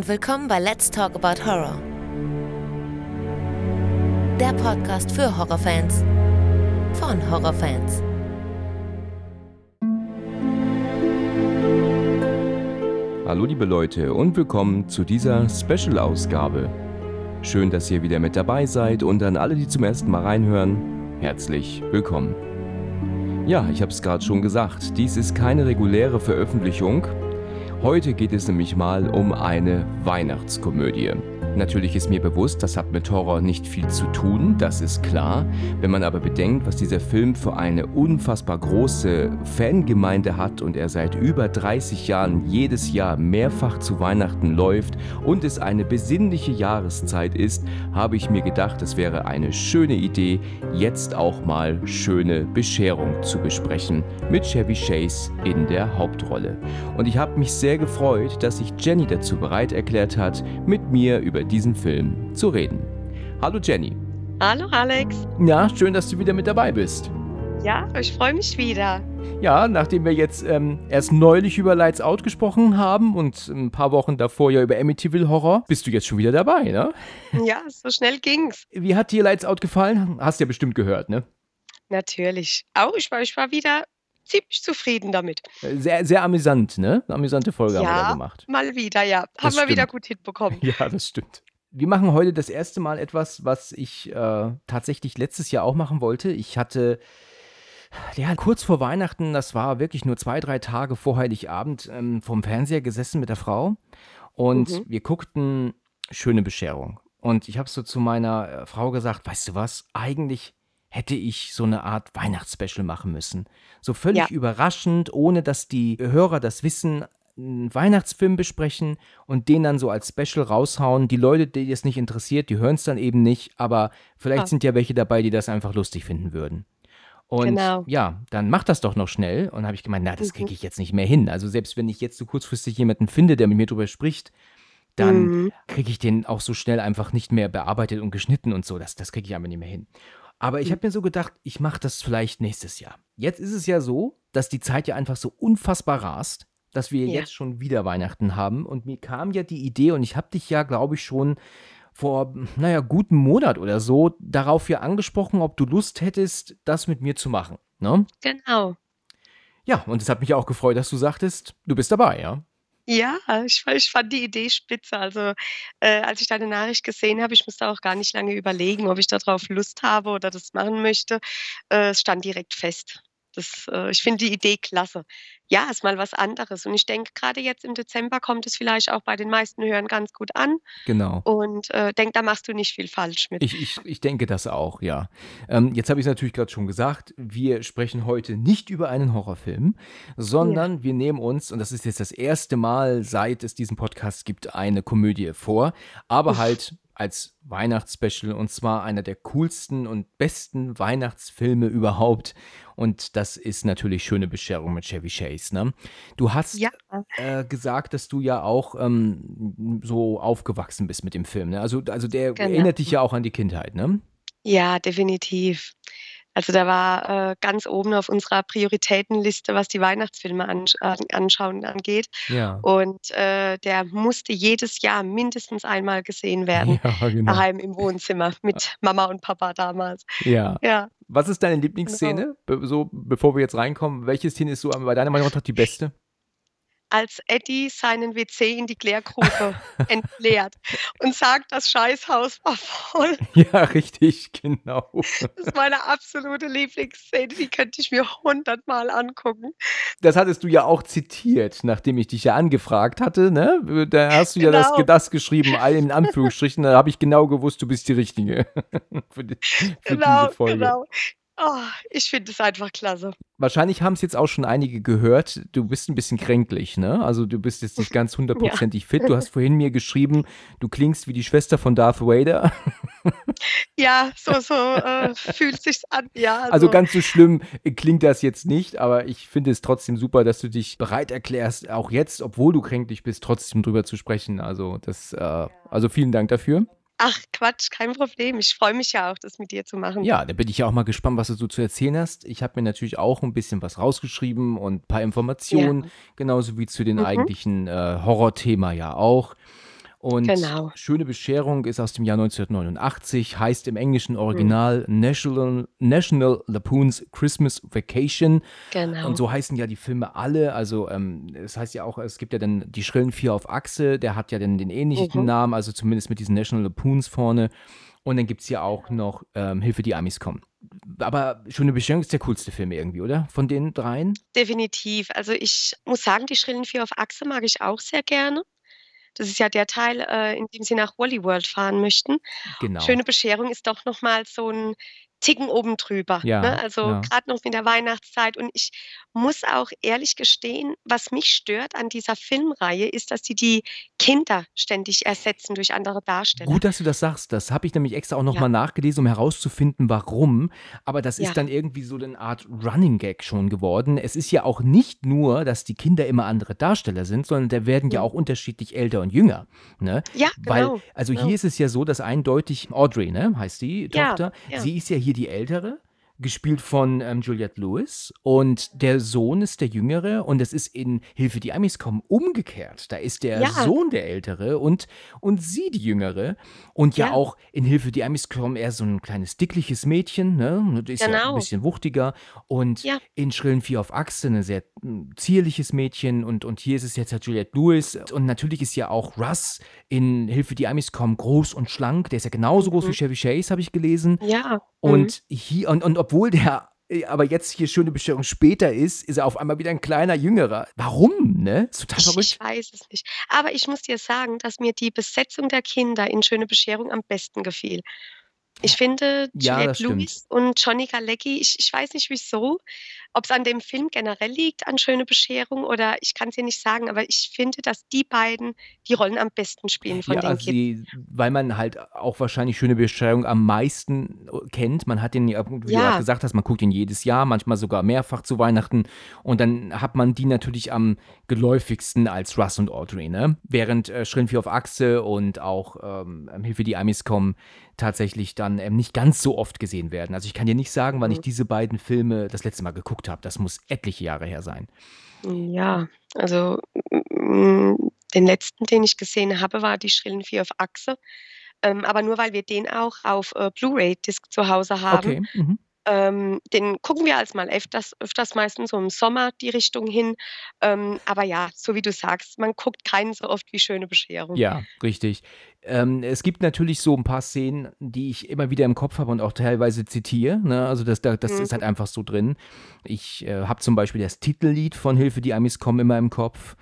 und willkommen bei Let's Talk About Horror. Der Podcast für Horrorfans von Horrorfans. Hallo liebe Leute und willkommen zu dieser Special-Ausgabe. Schön, dass ihr wieder mit dabei seid und an alle, die zum ersten Mal reinhören, herzlich willkommen. Ja, ich habe es gerade schon gesagt, dies ist keine reguläre Veröffentlichung. Heute geht es nämlich mal um eine Weihnachtskomödie. Natürlich ist mir bewusst, das hat mit Horror nicht viel zu tun, das ist klar. Wenn man aber bedenkt, was dieser Film für eine unfassbar große Fangemeinde hat und er seit über 30 Jahren jedes Jahr mehrfach zu Weihnachten läuft und es eine besinnliche Jahreszeit ist, habe ich mir gedacht, es wäre eine schöne Idee, jetzt auch mal schöne Bescherung zu besprechen mit Chevy Chase in der Hauptrolle. Und ich habe mich sehr gefreut, dass sich Jenny dazu bereit erklärt hat, mit mir über über diesen Film zu reden. Hallo Jenny. Hallo Alex. Ja, schön, dass du wieder mit dabei bist. Ja, ich freue mich wieder. Ja, nachdem wir jetzt ähm, erst neulich über Lights Out gesprochen haben und ein paar Wochen davor ja über Amityville Horror, bist du jetzt schon wieder dabei, ne? Ja, so schnell ging's. Wie hat dir Lights Out gefallen? Hast du ja bestimmt gehört, ne? Natürlich. Auch ich war, ich war wieder ziemlich zufrieden damit. Sehr, sehr amüsant, ne? Eine amüsante Folge ja, haben wir da gemacht. Mal wieder, ja. Das haben wir wieder gut hinbekommen. Ja, das stimmt. Wir machen heute das erste Mal etwas, was ich äh, tatsächlich letztes Jahr auch machen wollte. Ich hatte ja, kurz vor Weihnachten, das war wirklich nur zwei, drei Tage vor Heiligabend, ähm, vom Fernseher gesessen mit der Frau und mhm. wir guckten Schöne Bescherung. Und ich habe so zu meiner äh, Frau gesagt, weißt du was, eigentlich hätte ich so eine Art Weihnachtsspecial machen müssen. So völlig ja. überraschend, ohne dass die Hörer das wissen, einen Weihnachtsfilm besprechen und den dann so als Special raushauen. Die Leute, die es nicht interessiert, die hören es dann eben nicht, aber vielleicht ah. sind ja welche dabei, die das einfach lustig finden würden. Und genau. ja, dann mach das doch noch schnell. Und habe ich gemeint, na, das kriege mhm. ich jetzt nicht mehr hin. Also selbst wenn ich jetzt so kurzfristig jemanden finde, der mit mir drüber spricht, dann mhm. kriege ich den auch so schnell einfach nicht mehr bearbeitet und geschnitten und so. Das, das kriege ich einfach nicht mehr hin. Aber ich hm. habe mir so gedacht, ich mache das vielleicht nächstes Jahr. Jetzt ist es ja so, dass die Zeit ja einfach so unfassbar rast, dass wir ja. jetzt schon wieder Weihnachten haben. Und mir kam ja die Idee, und ich habe dich ja, glaube ich, schon vor, naja, guten Monat oder so darauf ja angesprochen, ob du Lust hättest, das mit mir zu machen. Ne? Genau. Ja, und es hat mich auch gefreut, dass du sagtest, du bist dabei, ja? Ja, ich ich fand die Idee spitze. Also, äh, als ich deine Nachricht gesehen habe, ich musste auch gar nicht lange überlegen, ob ich darauf Lust habe oder das machen möchte. Äh, es stand direkt fest. Das, äh, ich finde die Idee klasse. Ja, ist mal was anderes. Und ich denke, gerade jetzt im Dezember kommt es vielleicht auch bei den meisten Hörern ganz gut an. Genau. Und äh, denke, da machst du nicht viel falsch mit. Ich, ich, ich denke das auch, ja. Ähm, jetzt habe ich es natürlich gerade schon gesagt, wir sprechen heute nicht über einen Horrorfilm, sondern ja. wir nehmen uns, und das ist jetzt das erste Mal, seit es diesen Podcast gibt, eine Komödie vor, aber Uff. halt als Weihnachtsspecial und zwar einer der coolsten und besten Weihnachtsfilme überhaupt. Und das ist natürlich Schöne Bescherung mit Chevy Chase. Ne? Du hast ja. äh, gesagt, dass du ja auch ähm, so aufgewachsen bist mit dem Film. Ne? Also, also der genau. erinnert dich ja auch an die Kindheit, ne? Ja, definitiv. Also der war äh, ganz oben auf unserer Prioritätenliste, was die Weihnachtsfilme ansch äh, anschauen angeht. Ja. Und äh, der musste jedes Jahr mindestens einmal gesehen werden. Ja, genau. Daheim im Wohnzimmer mit Mama und Papa damals. Ja. ja. Was ist deine Lieblingsszene? Genau. Be so, bevor wir jetzt reinkommen, welche Szene ist so bei deiner Meinung nach die beste? Als Eddie seinen WC in die Klärgrube entleert und sagt, das Scheißhaus war voll. Ja, richtig, genau. Das ist meine absolute Lieblingsszene, die könnte ich mir hundertmal angucken. Das hattest du ja auch zitiert, nachdem ich dich ja angefragt hatte, ne? Da hast du genau. ja das, genau. das geschrieben, in Anführungsstrichen, da habe ich genau gewusst, du bist die Richtige für, die, für genau, diese Folge. Genau. Oh, ich finde es einfach klasse. Wahrscheinlich haben es jetzt auch schon einige gehört. Du bist ein bisschen kränklich, ne? Also du bist jetzt nicht ganz hundertprozentig ja. fit. Du hast vorhin mir geschrieben, du klingst wie die Schwester von Darth Vader. Ja, so, so äh, fühlt sich's an. Ja, also. also ganz so schlimm klingt das jetzt nicht, aber ich finde es trotzdem super, dass du dich bereit erklärst, auch jetzt, obwohl du kränklich bist, trotzdem drüber zu sprechen. Also das, äh, also vielen Dank dafür. Ach Quatsch, kein Problem. Ich freue mich ja auch, das mit dir zu machen. Ja, da bin ich ja auch mal gespannt, was du so zu erzählen hast. Ich habe mir natürlich auch ein bisschen was rausgeschrieben und ein paar Informationen, ja. genauso wie zu den mhm. eigentlichen äh, Horrorthema ja auch. Und Genau. Schöne Bescherung ist aus dem Jahr 1989, heißt im englischen Original National, National Lampoon's Christmas Vacation. Genau. Und so heißen ja die Filme alle. Also ähm, es heißt ja auch, es gibt ja dann die Schrillen Vier auf Achse, der hat ja dann den ähnlichen Mhm. Namen, also zumindest mit diesen National Lampoons vorne. Und dann gibt es ja auch noch ähm, Hilfe, die Amis kommen. Aber Schöne Bescherung ist der coolste Film irgendwie, oder? Von den dreien? Definitiv. Also ich muss sagen, die Schrillen Vier auf Achse mag ich auch sehr gerne. Das ist ja der Teil, äh, in dem sie nach Wally World fahren möchten. Genau. Schöne Bescherung ist doch noch mal so ein Ticken oben drüber, Ja, ne? Also, ja. grad noch mit der Weihnachtszeit und ich muss auch ehrlich gestehen, was mich stört an dieser Filmreihe, ist, dass sie die Kinder ständig ersetzen durch andere Darsteller. Gut, dass du das sagst. Das habe ich nämlich extra auch Ja. nochmal nachgelesen, um herauszufinden, warum. Aber das ist Ja. dann irgendwie so eine Art Running Gag schon geworden. Es ist ja auch nicht nur, dass die Kinder immer andere Darsteller sind, sondern da werden ja Mhm. auch unterschiedlich älter und jünger. Ne? Ja, Weil, genau, also genau. hier ist es ja so, dass eindeutig Audrey, ne, heißt die Ja, Tochter, ja. sie ist ja hier die ältere. Gespielt von ähm, Juliette Lewis und der Sohn ist der Jüngere und es ist in Hilfe die Amis kommen umgekehrt. Da ist der Ja. Sohn der Ältere und, und sie die Jüngere. Und ja, Ja. auch in Hilfe die Amis kommen eher so ein kleines dickliches Mädchen, ne? Die ist ja ein Genau. bisschen wuchtiger. Und Ja. in Schrillen Vier auf Achse ein sehr mm, zierliches Mädchen. Und, und hier ist es jetzt halt Juliette Lewis. Und natürlich ist ja auch Russ in Hilfe die Amis kommen groß und schlank. Der ist ja genauso groß Mhm. wie Chevy Chase, habe ich gelesen. Ja, mhm. Und hier, und, und obwohl der äh, aber jetzt hier schöne Bescherung später ist, ist er auf einmal wieder ein kleiner Jüngerer. Warum, ne? Ist total Ich, verrückt. ich weiß es nicht. Aber ich muss dir sagen, dass mir die Besetzung der Kinder in Schöne Bescherung am besten gefiel. Ich finde Ja, Juliette stimmt. Lewis und Johnny Galecki, ich, ich weiß nicht wieso, ob es an dem Film generell liegt, an Schöne Bescherung, oder ich kann es dir nicht sagen, aber ich finde, dass die beiden die Rollen am besten spielen von Ja, den also Kids. die, weil man halt auch wahrscheinlich schöne Beschreibung am meisten äh, kennt. Man hat den, ja, wie du Ja. gerade gesagt hast, man guckt ihn jedes Jahr, manchmal sogar mehrfach zu Weihnachten. Und dann hat man die natürlich am geläufigsten als Russ und Audrey, ne? Während äh, Schrillen Vier auf Achse und auch ähm, Hilfe die Amis kommen tatsächlich dann ähm, nicht ganz so oft gesehen werden. Also ich kann dir nicht sagen, wann ich Mhm. diese beiden Filme das letzte Mal geguckt habe. Das muss etliche Jahre her sein. Ja, also mm, den letzten, den ich gesehen habe, war die Schrillen Vier auf Achse. Ähm, aber nur weil wir den auch auf äh, Blu-ray-Disc zu Hause haben. Okay. Mhm. Ähm, den gucken wir als mal öfters, öfters meistens so im Sommer die Richtung hin. Ähm, aber ja, so wie du sagst, man guckt keinen so oft wie Schöne Bescherung. Ja, richtig. Ähm, es gibt natürlich so ein paar Szenen, die ich immer wieder im Kopf habe und auch teilweise zitiere. Ne? Also das, da- das ist Mhm. halt einfach so drin. Ich äh, habe zum Beispiel das Titellied von Hilfe, die Amis kommen immer im Kopf.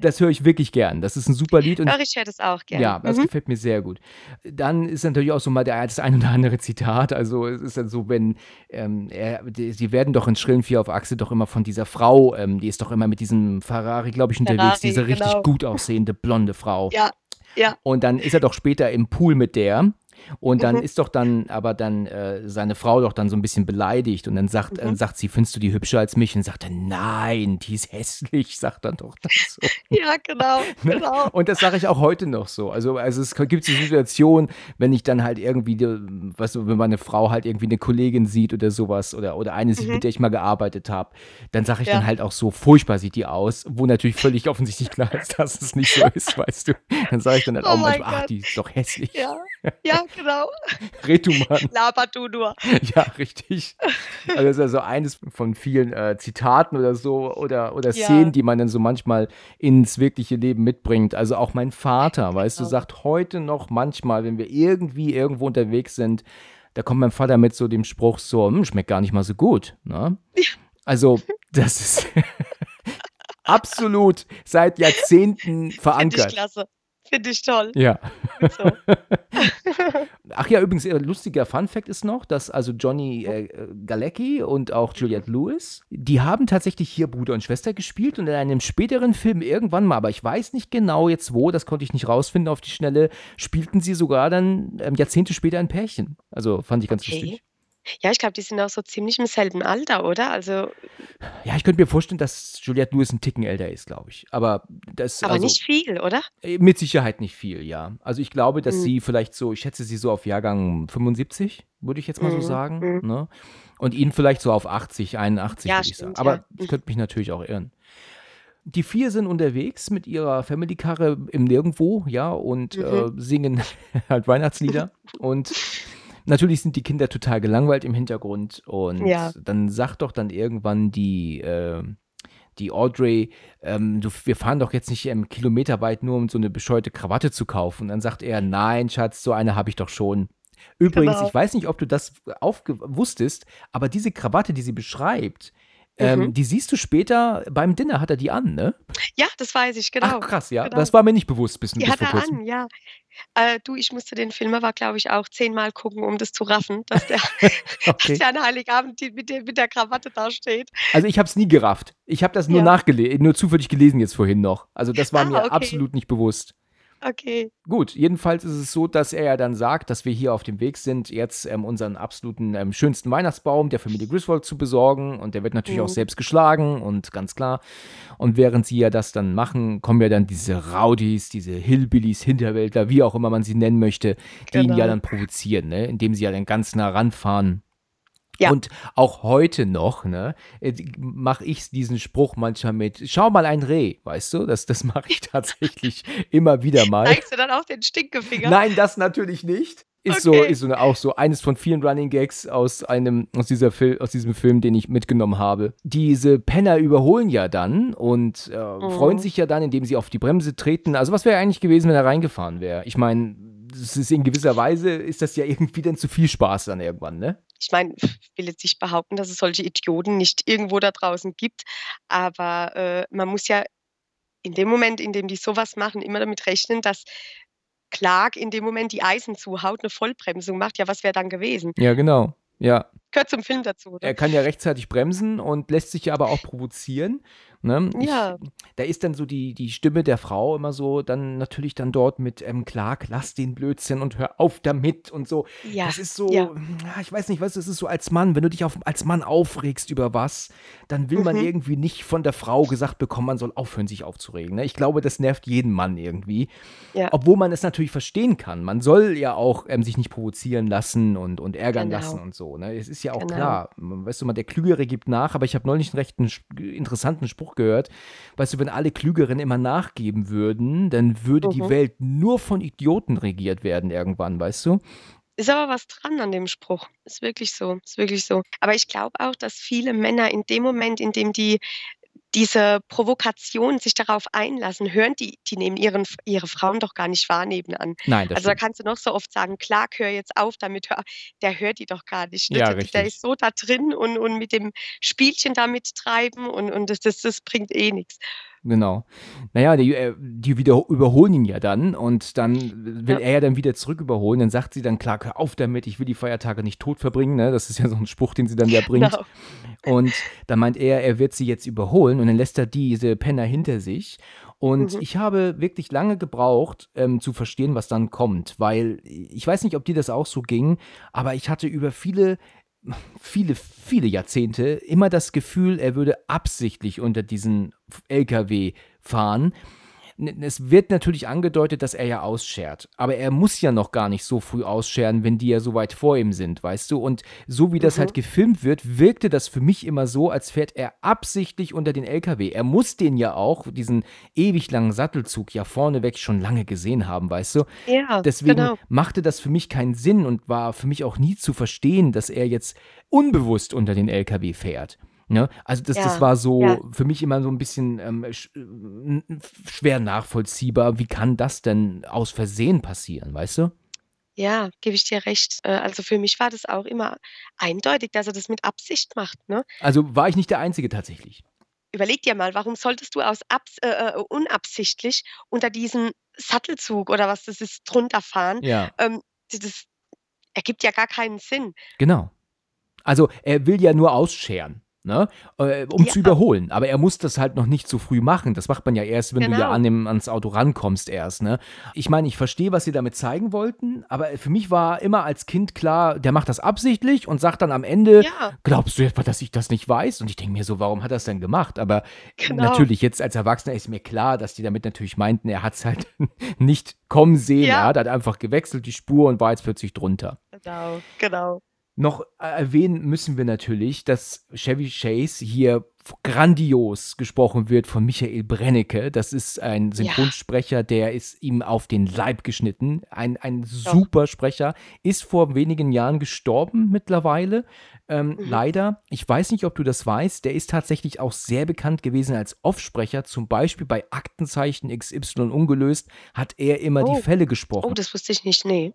Das höre ich wirklich gern. Das ist ein super Lied und Höre ich ja das auch gerne. ja, das Mhm. gefällt mir sehr gut. Dann ist natürlich auch so mal der, das ein oder andere Zitat. Also es ist dann so, wenn ähm, er, die, sie werden doch in Schrillen Vier auf Achse doch immer von dieser Frau, ähm, die ist doch immer mit diesem Ferrari, glaube ich, unterwegs, Ferrari, diese richtig genau. gut aussehende blonde Frau. Ja, ja. Und dann ist er doch später im Pool mit der. Und dann Mhm. ist doch dann, aber dann äh, seine Frau doch dann so ein bisschen beleidigt. Und dann sagt, Mhm. sagt sie, findest du die hübscher als mich? Und sagt er, nein, die ist hässlich, sagt dann doch das so. Ja, genau, Ne? genau. Und das sage ich auch heute noch so. Also, also es gibt so Situationen, wenn ich dann halt irgendwie, die- weißt du, wenn meine Frau halt irgendwie eine Kollegin sieht oder sowas oder, oder eine sieht, Mhm. mit der ich mal gearbeitet habe, dann sage ich Ja. dann halt auch so, furchtbar sieht die aus, wo natürlich völlig offensichtlich klar ist, dass es nicht so ist, weißt du. Dann sage ich dann halt Oh auch manchmal, ach, die ist doch hässlich. Ja, ja, genau. Red du Mann. Laber du nur. Ja, richtig. Also das ist ja so eines von vielen äh, Zitaten oder so oder, oder Ja. Szenen, die man dann so manchmal ins wirkliche Leben mitbringt. Also auch mein Vater, weißt du, Genau. sagt heute noch manchmal, wenn wir irgendwie irgendwo unterwegs sind, da kommt mein Vater mit so dem Spruch so, hm, schmeckt gar nicht mal so gut. Ne? Also das ist absolut seit Jahrzehnten Finde ich verankert. klasse. Finde ich toll. Ja. So. Ach ja, übrigens, äh, lustiger Fun-Fact ist noch, dass also Johnny äh, Galecki und auch Juliette Lewis, die haben tatsächlich hier Bruder und Schwester gespielt und in einem späteren Film irgendwann mal, aber ich weiß nicht genau jetzt wo, das konnte ich nicht rausfinden auf die Schnelle, spielten sie sogar dann ähm, Jahrzehnte später ein Pärchen. Also fand ich ganz Okay. lustig. Ja, ich glaube, die sind auch so ziemlich im selben Alter, oder? Also, Ja, ich könnte mir vorstellen, dass Juliette Lewis ein Ticken älter ist, glaube ich. Aber das aber also, nicht viel, oder? äh, mit Sicherheit nicht viel, ja. Also ich glaube, dass Mhm. sie vielleicht so, ich schätze sie so auf Jahrgang 75, würde ich jetzt mal so Mhm, sagen. mhm. Ne? Und ihn vielleicht so auf 80, 81, Ja, würde ich sagen. stimmt, Aber ja. ich könnte mich natürlich auch irren. die vier sind unterwegs mit ihrer Family-Karre im Nirgendwo, ja, und Mhm. äh, singen halt Weihnachtslieder. und natürlich sind die Kinder total gelangweilt im Hintergrund. Und Ja. dann sagt doch dann irgendwann die, äh, die Audrey, ähm, du, wir fahren doch jetzt nicht ähm, kilometerweit nur, um so eine bescheuerte Krawatte zu kaufen. Und dann sagt er, nein, Schatz, so eine habe ich doch schon. Übrigens, Genau. ich weiß nicht, ob du das wusstest, aber diese Krawatte, die sie beschreibt, ähm, Mhm. die siehst du später beim Dinner, hat er die an, ne? Ja, das weiß ich, genau. Ach krass, ja. genau. Das war mir nicht bewusst bis, Die bis hat vor er kurzem. an, ja. Äh, du, ich musste den Film aber, glaube ich, auch zehnmal gucken, um das zu raffen, dass der, Okay. dass der an Heiligabend die, mit, der, mit der Krawatte da steht. Also ich habe es nie gerafft. Ich habe das nur Ja. nachgelesen, nur zufällig gelesen jetzt vorhin noch. Also das war Ah, mir okay. absolut nicht bewusst. Okay. Gut, jedenfalls ist es so, dass er ja dann sagt, dass wir hier auf dem Weg sind, jetzt ähm, unseren absoluten ähm, schönsten Weihnachtsbaum der Familie Griswold zu besorgen. Und der wird natürlich auch Mhm. selbst geschlagen und ganz klar. Und während sie ja das dann machen, kommen ja dann diese Rowdies, diese Hillbillies, Hinterwäldler, wie auch immer man sie nennen möchte, die ihn ja Genau. dann provozieren, ne? indem sie ja dann ganz nah ranfahren. Ja. Und auch heute noch, ne, mache ich diesen Spruch manchmal mit, schau mal ein Reh, weißt du? Das, das mache ich tatsächlich immer wieder mal. Zeigst du dann auch den Stinkefinger? Nein, das natürlich nicht. Ist so, Okay. ist so auch so eines von vielen Running Gags aus einem, aus dieser Fil aus diesem Film, den ich mitgenommen habe. Diese Penner überholen ja dann und äh, Mhm. freuen sich ja dann, indem sie auf die Bremse treten. Also was wäre eigentlich gewesen, wenn er reingefahren wäre? Ich meine, das ist in gewisser Weise ist das ja irgendwie dann zu viel Spaß dann irgendwann, ne? Ich meine, ich will jetzt nicht behaupten, dass es solche Idioten nicht irgendwo da draußen gibt, aber äh, man muss ja in dem Moment, in dem die sowas machen, immer damit rechnen, dass Clark in dem Moment die Eisen zuhaut, eine Vollbremsung macht. Ja, was wäre dann gewesen? Ja, genau. Ja, Gehört zum Film dazu, oder? er kann ja rechtzeitig bremsen und lässt sich ja aber auch provozieren. Ne? Ich, Ja. Da ist dann so die, die Stimme der Frau immer so, dann natürlich dann dort mit ähm, Clark, lass den Blödsinn und hör auf damit und so. Ja, Das ist so, ja. ja, ich weiß nicht, was, das ist so als Mann, wenn du dich auf, als Mann aufregst über was, dann will man Mhm. irgendwie nicht von der Frau gesagt bekommen, man soll aufhören, sich aufzuregen. Ne? Ich glaube, das nervt jeden Mann irgendwie. Ja. Obwohl man es natürlich verstehen kann. Man soll ja auch ähm, sich nicht provozieren lassen und, und ärgern Genau. lassen und so. Ne? Es ist ja auch Genau. klar. Weißt du mal, der Klügere gibt nach, aber ich habe neulich einen recht interessanten Spruch gehört. Weißt du, wenn alle Klügeren immer nachgeben würden, dann würde die Mhm. Welt nur von Idioten regiert werden irgendwann, weißt du? Ist aber was dran an dem Spruch. Ist wirklich so. Ist wirklich so. Aber ich glaube auch, dass viele Männer in dem Moment, in dem die diese Provokation sich darauf einlassen, hören die, die nehmen ihren, ihre Frauen doch gar nicht wahr nebenan. Nein, das Also da stimmt. kannst du noch so oft sagen, Clark, hör jetzt auf damit, hör. Der hört die doch gar nicht. Ne? Ja, der, der ist so da drin und, und mit dem Spielchen damit treiben und, und das, das, das bringt eh nichts. Genau. Naja, die, äh, die wieder überholen ihn ja dann und dann will Ja. er ja dann wieder zurück überholen. Dann sagt sie dann, klar, hör auf damit, ich will die Feiertage nicht tot verbringen. Ne? Das ist ja so ein Spruch, den sie dann ja bringt. Genau. Und dann meint er, er wird sie jetzt überholen und dann lässt er diese Penner hinter sich. Und Mhm. ich habe wirklich lange gebraucht, ähm, zu verstehen, was dann kommt, weil ich weiß nicht, ob dir das auch so ging, aber ich hatte über viele, viele, viele Jahrzehnte immer das Gefühl, er würde absichtlich unter diesen LKW fahren. Es wird natürlich angedeutet, dass er ja ausschert. Aber er muss ja noch gar nicht so früh ausscheren, wenn die ja so weit vor ihm sind, weißt du? Und so wie das Mhm. halt gefilmt wird, wirkte das für mich immer so, als fährt er absichtlich unter den LKW. Er muss den ja auch, diesen ewig langen Sattelzug, ja vorneweg schon lange gesehen haben, weißt du? Ja, Deswegen genau. machte das für mich keinen Sinn und war für mich auch nie zu verstehen, dass er jetzt unbewusst unter den LKW fährt. Ne? Also das, das Ja, war so ja. für mich immer so ein bisschen ähm, sch äh, schwer nachvollziehbar. Wie kann das denn aus Versehen passieren, weißt du? Ja, gebe ich dir recht. Äh, Also für mich war das auch immer eindeutig, dass er das mit Absicht macht. Ne? Also war ich nicht der Einzige tatsächlich. Überleg dir mal, warum solltest du aus Abs äh, äh, unabsichtlich unter diesen Sattelzug oder was das ist drunter fahren? Ja, Ähm, das, das ergibt ja gar keinen Sinn. genau. Also er will ja nur ausscheren. Ne? Äh, um Ja. zu überholen. Aber er muss das halt noch nicht so früh machen. Das macht man ja erst, wenn du ja Genau. an dem, ans Auto rankommst erst. Ne? Ich meine, ich verstehe, was sie damit zeigen wollten, aber für mich war immer als Kind klar, der macht das absichtlich und sagt dann am Ende, Ja, glaubst du etwa, dass ich das nicht weiß? Und ich denke mir so, warum hat er es denn gemacht? Aber Genau. natürlich, jetzt als Erwachsener ist mir klar, dass die damit natürlich meinten, er hat es halt nicht kommen sehen. Ja. Er hat halt einfach gewechselt, die Spur und war jetzt plötzlich drunter. genau, genau. Noch äh, erwähnen müssen wir natürlich, dass Chevy Chase hier grandios gesprochen wird von Michael Brennecke. Das ist ein Synchronsprecher, der ist ihm auf den Leib geschnitten. Ein, ein super Sprecher, ist vor wenigen Jahren gestorben mittlerweile. Ähm, Mhm. Leider, ich weiß nicht, ob du das weißt, der ist tatsächlich auch sehr bekannt gewesen als Offsprecher. Zum Beispiel bei Aktenzeichen XY ungelöst hat er immer Oh. die Fälle gesprochen. Oh, das wusste ich nicht, nee.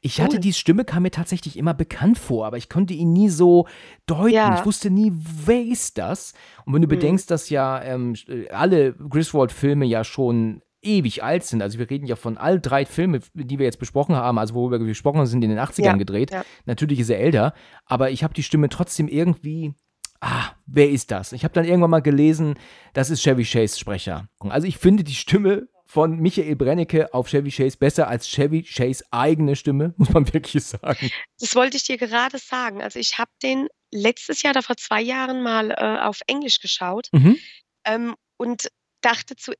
Ich hatte Cool. die Stimme, kam mir tatsächlich immer bekannt vor, aber ich konnte ihn nie so deuten. Ja. Ich wusste nie, wer ist das? Und wenn du Mhm. bedenkst, dass ja ähm, äh, alle Griswold-Filme ja schon ewig alt sind, also wir reden ja von all drei Filmen, die wir jetzt besprochen haben, also worüber wir gesprochen haben, sind in den 80ern Ja, gedreht. ja. Natürlich ist er älter, aber ich habe die Stimme trotzdem irgendwie. Ah, wer ist das? Ich habe dann irgendwann mal gelesen, das ist Chevy Chase Sprecher. Also ich finde die Stimme von Michael Brennecke auf Chevy Chase besser als Chevy Chase eigene Stimme, muss man wirklich sagen. Das wollte ich dir gerade sagen. Also ich habe den letztes Jahr oder vor zwei Jahren mal äh, auf Englisch geschaut Mhm. ähm, und dachte zu,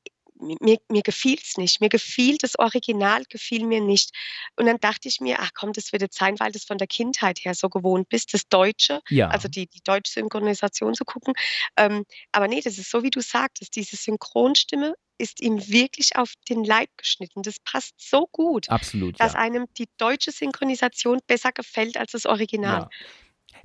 mir, mir gefiel es nicht. Mir gefiel das Original, gefiel mir nicht. Und dann dachte ich mir, ach komm, das wird jetzt sein, weil du es von der Kindheit her so gewohnt bist, das Deutsche, Ja. also die, die deutsche Synchronisation zu gucken. Ähm, aber nee, das ist so, wie du sagtest, diese Synchronstimme ist ihm wirklich auf den Leib geschnitten. Das passt so gut, Absolut, dass ja. einem die deutsche Synchronisation besser gefällt als das Original. ja.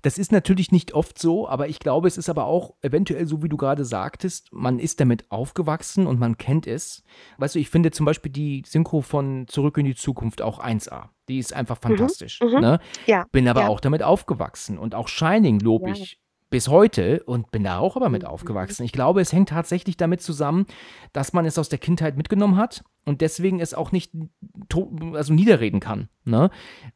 Das ist natürlich nicht oft so, aber ich glaube, es ist aber auch eventuell so, wie du gerade sagtest, man ist damit aufgewachsen und man kennt es. Weißt du, ich finde zum Beispiel die Synchro von Zurück in die Zukunft auch 1A. Die ist einfach fantastisch. mhm. Ne? Ja, Bin aber ja. auch damit aufgewachsen. Und auch Shining lobe Ja. ich bis heute und bin da auch aber mit Mhm. aufgewachsen. Ich glaube, es hängt tatsächlich damit zusammen, dass man es aus der Kindheit mitgenommen hat und deswegen es auch nicht also niederreden kann. Ne?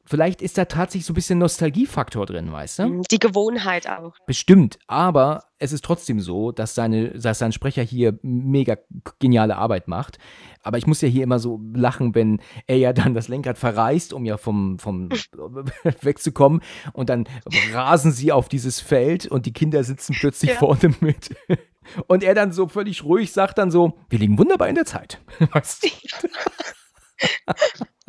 Vielleicht ist da tatsächlich so ein bisschen Nostalgiefaktor drin, weißt du? Die Gewohnheit auch. Bestimmt, aber es ist trotzdem so, dass, seine, dass sein Sprecher hier mega geniale Arbeit macht. Aber ich muss ja hier immer so lachen, wenn er ja dann das Lenkrad verreißt, um ja vom, vom wegzukommen. Und dann rasen sie auf dieses Feld und die Kinder sitzen plötzlich Ja. vorne mit. Und er dann so völlig ruhig sagt dann so, wir liegen wunderbar in der Zeit. Weißt du?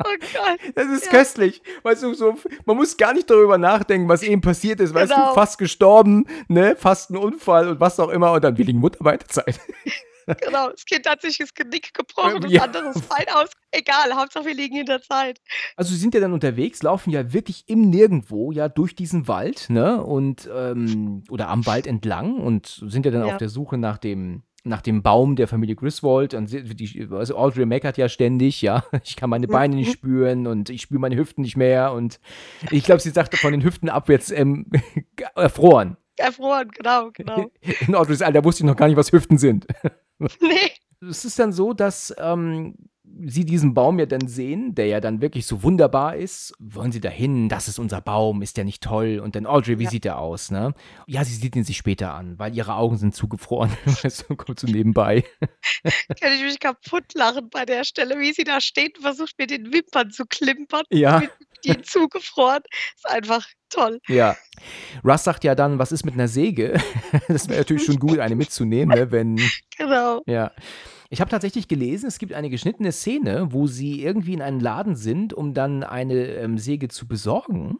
Oh Gott. Das ist Ja. köstlich. Weißt du, so, man muss gar nicht darüber nachdenken, was eben passiert ist. Weißt du, Genau. fast gestorben, ne, fast ein Unfall und was auch immer. Und dann, wir liegen wunderbar in der Zeit. Genau, das Kind hat sich das Genick gebrochen, das Ja. andere ist fein aus. Egal, Hauptsache wir liegen in der Zeit. Also sie sind ja dann unterwegs, laufen ja wirklich im Nirgendwo, ja, durch diesen Wald, ne? Und, ähm, oder am Wald entlang und sind ja dann Ja. auf der Suche nach dem, nach dem Baum der Familie Griswold. Und die, also Audrey meckert ja ständig, ja, ich kann meine Beine nicht spüren und ich spüre meine Hüften nicht mehr. Und ich glaube, sie sagte von den Hüften abwärts ähm, erfroren. Erfroren, genau, genau. In Audreys Alter wusste ich noch gar nicht, was Hüften sind. Nee, Es ist dann so, dass ähm, sie diesen Baum ja dann sehen, der ja dann wirklich so wunderbar ist. Wollen sie da hin? Das ist unser Baum, ist der nicht toll? Und dann Audrey, wie Ja. sieht der aus, ne? Ja, sie sieht ihn sich später an, weil ihre Augen sind zugefroren. du, kommt so nebenbei. kann ich mich kaputt lachen bei der Stelle, wie sie da steht und versucht mit den Wimpern zu klimpern. Ja. Mit die zugefroren. Ist einfach toll. Ja. Russ sagt ja dann, was ist mit einer Säge? das wäre natürlich schon gut, eine mitzunehmen, ne? wenn Genau. Ja. Ich habe tatsächlich gelesen, es gibt eine geschnittene Szene, wo sie irgendwie in einem Laden sind, um dann eine ähm, Säge zu besorgen,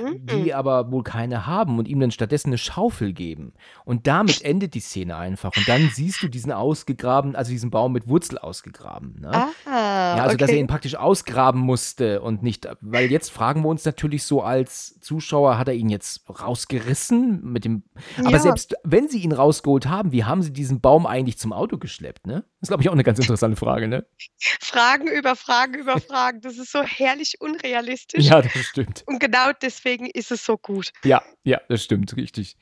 Mhm. die aber wohl keine haben und ihm dann stattdessen eine Schaufel geben. Und damit endet die Szene einfach. Und dann siehst du diesen ausgegraben, also diesen Baum mit Wurzel ausgegraben. Ne? Ah, Ja, also dass er okay. ihn praktisch ausgraben musste und nicht, weil jetzt fragen wir uns natürlich so als Zuschauer, hat er ihn jetzt rausgerissen mit dem, aber Ja. selbst wenn sie ihn rausgeholt haben, wie haben sie diesen Baum eigentlich zum Auto geschleppt, ne? Das ist, glaube ich, auch eine ganz interessante Frage, ne? Fragen über Fragen über Fragen. Das ist so herrlich unrealistisch. Ja, das stimmt. Und genau deswegen ist es so gut. Ja, ja, das stimmt, richtig.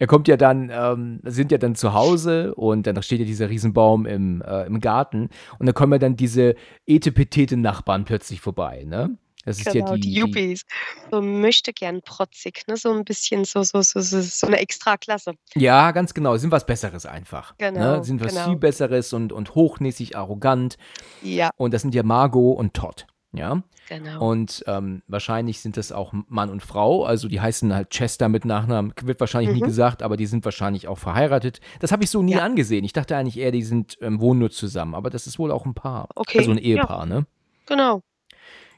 Er kommt ja dann, ähm, sind ja dann zu Hause und dann steht ja dieser Riesenbaum im, äh, im Garten und dann kommen ja dann diese etepetete Nachbarn plötzlich vorbei, ne? Das ist Genau, ja die, die die Yuppies. So möchte gern protzig, ne? So ein bisschen so, so, so, so, so eine Extraklasse. Ja, ganz genau. Sind was Besseres einfach. Genau, Ne? Sind was genau. viel Besseres und, und hochnäsig arrogant. Ja, Und das sind ja Margot und Todd. Ja. genau. Und ähm, wahrscheinlich sind das auch Mann und Frau. Also die heißen halt Chester mit Nachnamen. Wird wahrscheinlich nie Mhm. gesagt, aber die sind wahrscheinlich auch verheiratet. Das habe ich so nie Ja. angesehen. Ich dachte eigentlich eher, die sind ähm, wohnen nur zusammen. Aber das ist wohl auch ein Paar. Okay, Also ein ja. Ehepaar, ne? Genau.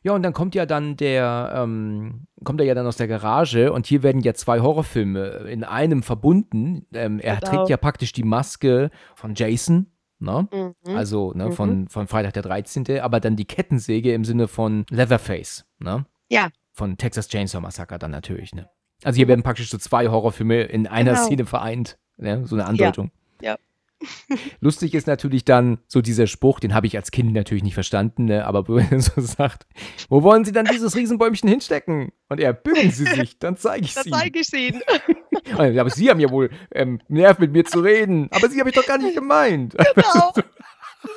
Ja, und dann kommt ja dann der, ähm, kommt er ja dann aus der Garage und hier werden ja zwei Horrorfilme in einem verbunden. Ähm, er Genau. trägt ja praktisch die Maske von Jason, ne? Mhm. Also ne, Mhm. von, von Freitag der 13., aber dann die Kettensäge im Sinne von Leatherface, ne? Ja. Von Texas Chainsaw Massacre dann natürlich, ne? Also hier werden praktisch so zwei Horrorfilme in einer Genau. Szene vereint, ne? So eine Andeutung. ja. Lustig ist natürlich dann so dieser Spruch, den habe ich als Kind natürlich nicht verstanden, ne? aber wo er so sagt, wo wollen Sie dann dieses Riesenbäumchen hinstecken? Und er, bücken Sie sich, dann zeige ich Da Sie. zeige ich Ihnen. Aber Sie haben ja wohl ähm, Nerv mit mir zu reden, aber Sie habe ich doch gar nicht gemeint. Genau.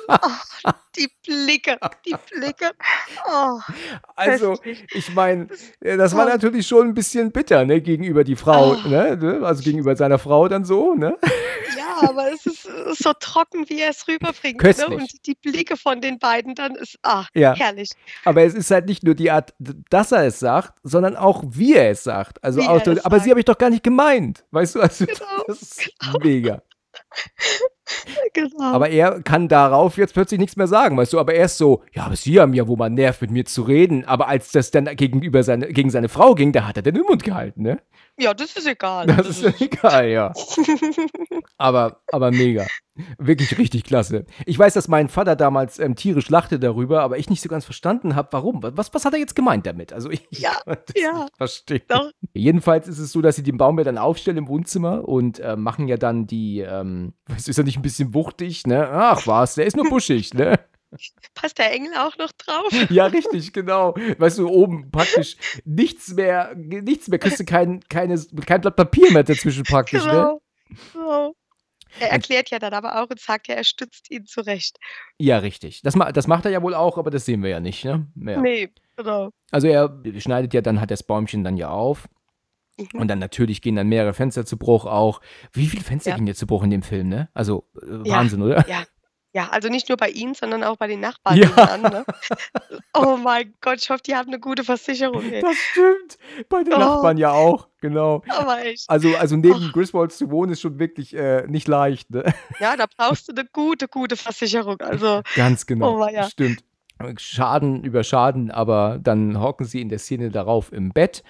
Oh, die Blicke, die Blicke. Oh, Also, ich meine, das war natürlich schon ein bisschen bitter, ne, gegenüber die Frau, Oh. ne, also gegenüber seiner Frau dann so, ne? Ja, aber es ist so trocken, wie er es rüberbringt. Ne? Und die Blicke von den beiden dann ist, ah, Ja. herrlich. Aber es ist halt nicht nur die Art, dass er es sagt, sondern auch wie er es sagt. Also es aber sie sagt. habe ich doch gar nicht gemeint. Weißt du, also Genau, das ist mega. Genau. Aber er kann darauf jetzt plötzlich nichts mehr sagen, weißt du, aber er ist so, ja, aber sie haben ja wohl mal Nerv mit mir zu reden, aber als das dann gegenüber seine, gegen seine Frau ging, da hat er den Mund gehalten, ne? ja, das ist egal. Das ist ja egal, ja. Aber, aber mega. Wirklich richtig klasse. Ich weiß, dass mein Vater damals ähm, tierisch lachte darüber, aber ich nicht so ganz verstanden habe, warum. Was, was hat er jetzt gemeint damit? Also ich Ja, ja. Doch. Jedenfalls ist es so, dass sie den Baum ja dann aufstellen im Wohnzimmer und äh, machen ja dann die, ähm, was ist er nicht ein bisschen wuchtig, ne? Ach was, der ist nur buschig, ne? Passt der Engel auch noch drauf? Ja, richtig, genau. Weißt du, oben praktisch nichts mehr, nichts mehr, kriegst du kein, keine, kein Blatt Papier mehr dazwischen praktisch, ne? Genau. Er erklärt ja dann aber auch und sagt ja, er stützt ihn zurecht. Ja, richtig. Das, ma das macht er ja wohl auch, aber das sehen wir ja nicht, ne? Ja. Nee, genau. Also er schneidet ja dann, hat das Bäumchen dann ja auf. Mhm. Und dann natürlich gehen dann mehrere Fenster zu Bruch auch. Wie viele Fenster Ja. gehen jetzt zu Bruch in dem Film, ne? Also äh, Ja. Wahnsinn, oder? Ja. Ja, also nicht nur bei Ihnen, sondern auch bei den Nachbarn. Ja. nebenan, Ne? Oh mein Gott, ich hoffe, die haben eine gute Versicherung. Ey. Das stimmt. Bei den Oh. Nachbarn ja auch, genau. Aber echt. Also, also neben Och. Griswolds zu wohnen ist schon wirklich äh, nicht leicht, ne? Ja, da brauchst du eine gute, gute Versicherung. Also, Ganz genau. Oh, weia. Stimmt. Schaden über Schaden, aber dann hocken sie in der Szene darauf im Bett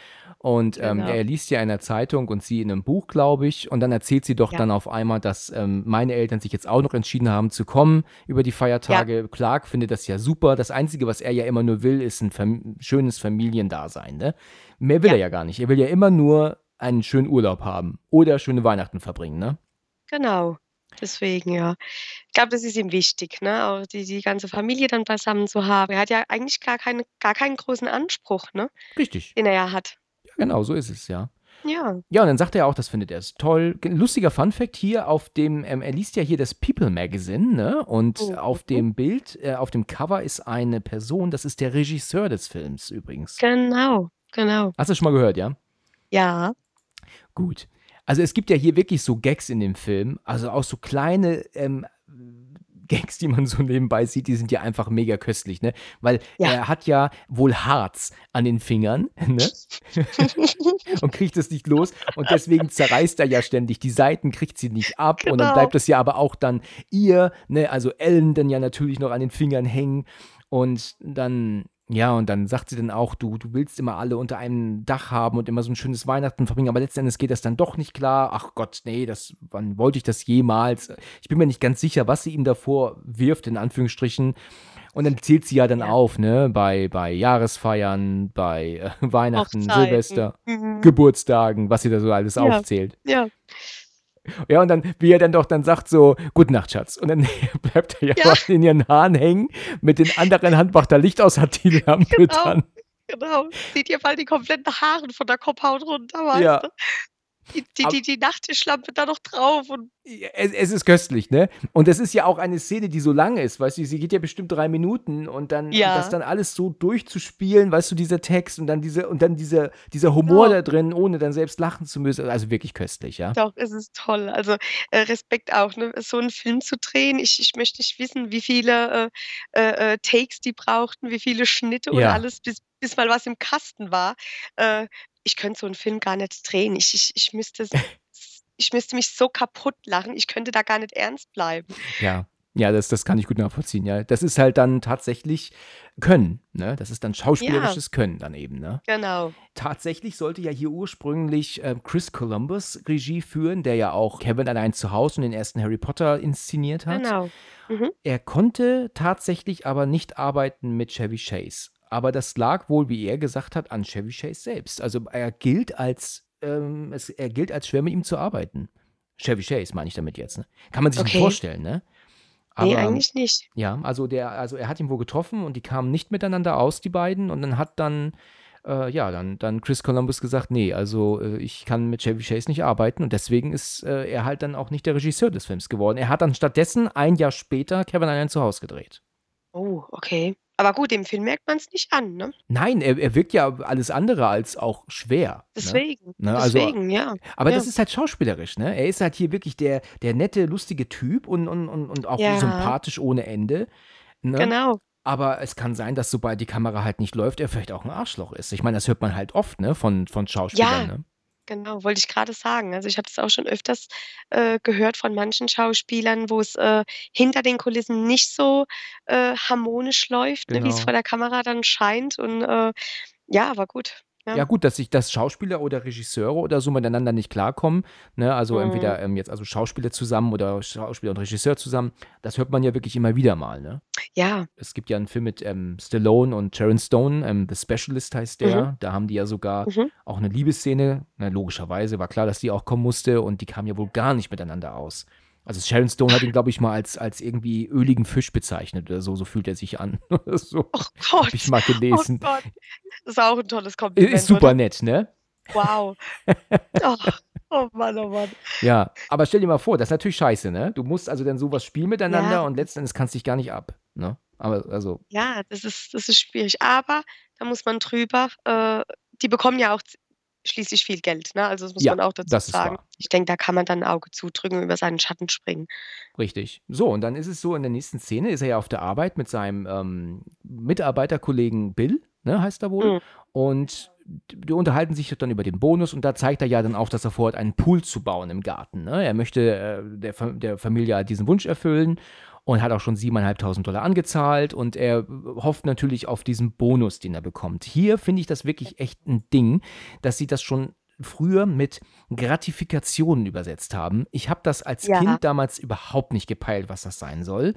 und ähm, Genau. er liest ja in der Zeitung und sie in einem Buch, glaube ich, und dann erzählt sie doch Ja. dann auf einmal, dass ähm, meine Eltern sich jetzt auch noch entschieden haben zu kommen über die Feiertage. Clark findet das ja super. Das Einzige, was er ja immer nur will, ist ein Fam schönes Familiendasein. Ne? Mehr will Ja. er ja gar nicht. Er will ja immer nur einen schönen Urlaub haben oder schöne Weihnachten verbringen. Ne? genau. Deswegen, ja. Ich glaube, das ist ihm wichtig, ne? Auch die, die ganze Familie dann beisammen zu haben. Er hat ja eigentlich gar, keine, gar keinen großen Anspruch, ne? Richtig. Den er ja hat. Ja, genau, so ist es, ja. Ja. Ja, und dann sagt er auch, das findet er ist toll. Ge- Lustiger Funfact hier auf dem, ähm, er liest ja hier das People Magazine, ne? Und Mhm. auf dem Bild, äh, auf dem Cover ist eine Person, das ist der Regisseur des Films übrigens. Genau. Genau. Hast du schon mal gehört, ja? Ja. Gut. Also es gibt ja hier wirklich so Gags in dem Film, also auch so kleine ähm, Gags, die man so nebenbei sieht, die sind ja einfach mega köstlich, ne? Weil Ja. er hat ja wohl Harz an den Fingern, ne? und kriegt es nicht los. Und deswegen zerreißt er ja ständig. Die Seiten kriegt sie nicht ab. Und dann Genau. bleibt es ja aber auch dann ihr, ne, also Ellen dann ja natürlich noch an den Fingern hängen. Und dann, ja, und dann sagt sie dann auch, du, du willst immer alle unter einem Dach haben und immer so ein schönes Weihnachten verbringen, aber letztendlich geht das dann doch nicht klar. Ach Gott, nee, das, wann wollte ich das jemals? Ich bin mir nicht ganz sicher, was sie ihm davor wirft, in Anführungsstrichen. Und dann zählt sie ja dann Ja. auf, ne, bei, bei Jahresfeiern, bei äh, Weihnachten, Hochzeiten. Silvester. Mhm. Geburtstagen, was sie da so alles Ja. aufzählt. Ja. Ja, und dann, wie er dann doch dann sagt, so, Gute Nacht, Schatz. Und dann bleibt er ja, Ja. in ihren Haaren hängen, mit den anderen Hand macht er Licht aus, hat die Lampe Genau. dann. Genau. Sieht ihr mal die kompletten Haare von der Kopfhaut runter, weißt Ja. du? Die, die, die, die Nachttischlampe da noch drauf und Es, es ist köstlich, ne? Und es ist ja auch eine Szene, die so lang ist, weißt du, sie geht ja bestimmt drei Minuten und dann und Ja. das dann alles so durchzuspielen, weißt du, dieser Text und dann diese und dann diese, dieser Humor Ja. da drin, ohne dann selbst lachen zu müssen. Also wirklich köstlich, ja. doch, es ist toll. Also äh, Respekt auch, ne? so einen Film zu drehen. Ich, ich möchte nicht wissen, wie viele äh, äh, äh, Takes die brauchten, wie viele Schnitte und Ja. alles, bis, bis mal was im Kasten war. Äh, ich könnte so einen Film gar nicht drehen. Ich, ich, ich, müsste, ich müsste mich so kaputt lachen. Ich könnte da gar nicht ernst bleiben. Ja. Ja, das, das kann ich gut nachvollziehen, ja. Das ist halt dann tatsächlich Können, ne? Das ist dann schauspielerisches Können dann eben, ne? Genau. Tatsächlich sollte ja hier ursprünglich ähm, Chris Columbus Regie führen, der ja auch Kevin allein zu Hause und den ersten Harry Potter inszeniert hat. Genau. Mhm. Er konnte tatsächlich aber nicht arbeiten mit Chevy Chase. Aber das lag wohl, wie er gesagt hat, an Chevy Chase selbst. Also er gilt als, ähm, es, er gilt als schwer mit ihm zu arbeiten. Chevy Chase meine ich damit jetzt. Ne? Kann man sich nicht Okay. vorstellen, ne? Nee, Aber eigentlich nicht. ja, also der, also er hat ihn wohl getroffen und die kamen nicht miteinander aus, die beiden. Und dann hat dann, äh, ja, dann, dann Chris Columbus gesagt, nee, also äh, ich kann mit Chevy Chase nicht arbeiten und deswegen ist äh, er halt dann auch nicht der Regisseur des Films geworden. Er hat dann stattdessen ein Jahr später Kevin allein zu Hause gedreht. Oh, okay. Aber gut, im Film merkt man es nicht an, ne? Nein, er, er wirkt ja alles andere als auch schwer. Ne? Deswegen. Ne, also- Deswegen, ja. Aber Ja. das ist halt schauspielerisch, ne? Er ist halt hier wirklich der, der nette, lustige Typ und, und, und, und auch Ja. sympathisch ohne Ende. Ne? Genau. Aber es kann sein, dass sobald die Kamera halt nicht läuft, er vielleicht auch ein Arschloch ist. Ich meine, das hört man halt oft, ne, von, von Schauspielern, Ja. ne? Genau, wollte ich gerade sagen. Also ich habe das auch schon öfters äh, gehört von manchen Schauspielern, wo es äh, hinter den Kulissen nicht so äh, harmonisch läuft, ne, wie es Genau. vor der Kamera dann scheint. Und äh, ja, aber gut. Ja. Ja, gut, dass sich das Schauspieler oder Regisseure oder so miteinander nicht klarkommen, ne? Also Mhm. entweder ähm, jetzt also Schauspieler zusammen oder Schauspieler und Regisseur zusammen, das hört man ja wirklich immer wieder mal, ne? Ja, Es gibt ja einen Film mit ähm, Stallone und Sharon Stone, ähm, The Specialist heißt der. Da haben die ja sogar Mhm. auch eine Liebesszene. Na, logischerweise war klar, dass die auch kommen musste und die kamen ja wohl gar nicht miteinander aus. Also Sharon Stone hat ihn, glaube ich, mal als, als irgendwie öligen Fisch bezeichnet oder so. So fühlt er sich an. So. oh Gott. Hab ich mal Oh gelesen. Gott. Das ist auch ein tolles Kompliment. Ist super Oder? nett, ne? Wow. Oh, oh Mann, oh Mann. Ja, aber stell dir mal vor, das ist natürlich scheiße, ne? Du musst also dann sowas spielen miteinander Ja. und letzten Endes kannst dich gar nicht ab, ne? Aber also, Ja, das ist, das ist schwierig. Aber da muss man drüber. Äh, die bekommen ja auch schließlich viel Geld, ne? Also das muss Ja, man auch dazu sagen. wahr. Ich denke, da kann man dann ein Auge zudrücken und über seinen Schatten springen. richtig. So, und dann ist es so, in der nächsten Szene ist er ja auf der Arbeit mit seinem ähm, Mitarbeiterkollegen Bill, ne, heißt er wohl. Mhm. Und die unterhalten sich dann über den Bonus und da zeigt er ja dann auch, dass er vorhat, einen Pool zu bauen im Garten. Ne? Er möchte äh, der, der Familie diesen Wunsch erfüllen und hat auch schon 7.500 Dollar angezahlt und er hofft natürlich auf diesen Bonus, den er bekommt. Hier finde ich das wirklich echt ein Ding, dass sie das schon früher mit Gratifikationen übersetzt haben. Ich habe das als Ja. Kind damals überhaupt nicht gepeilt, was das sein soll.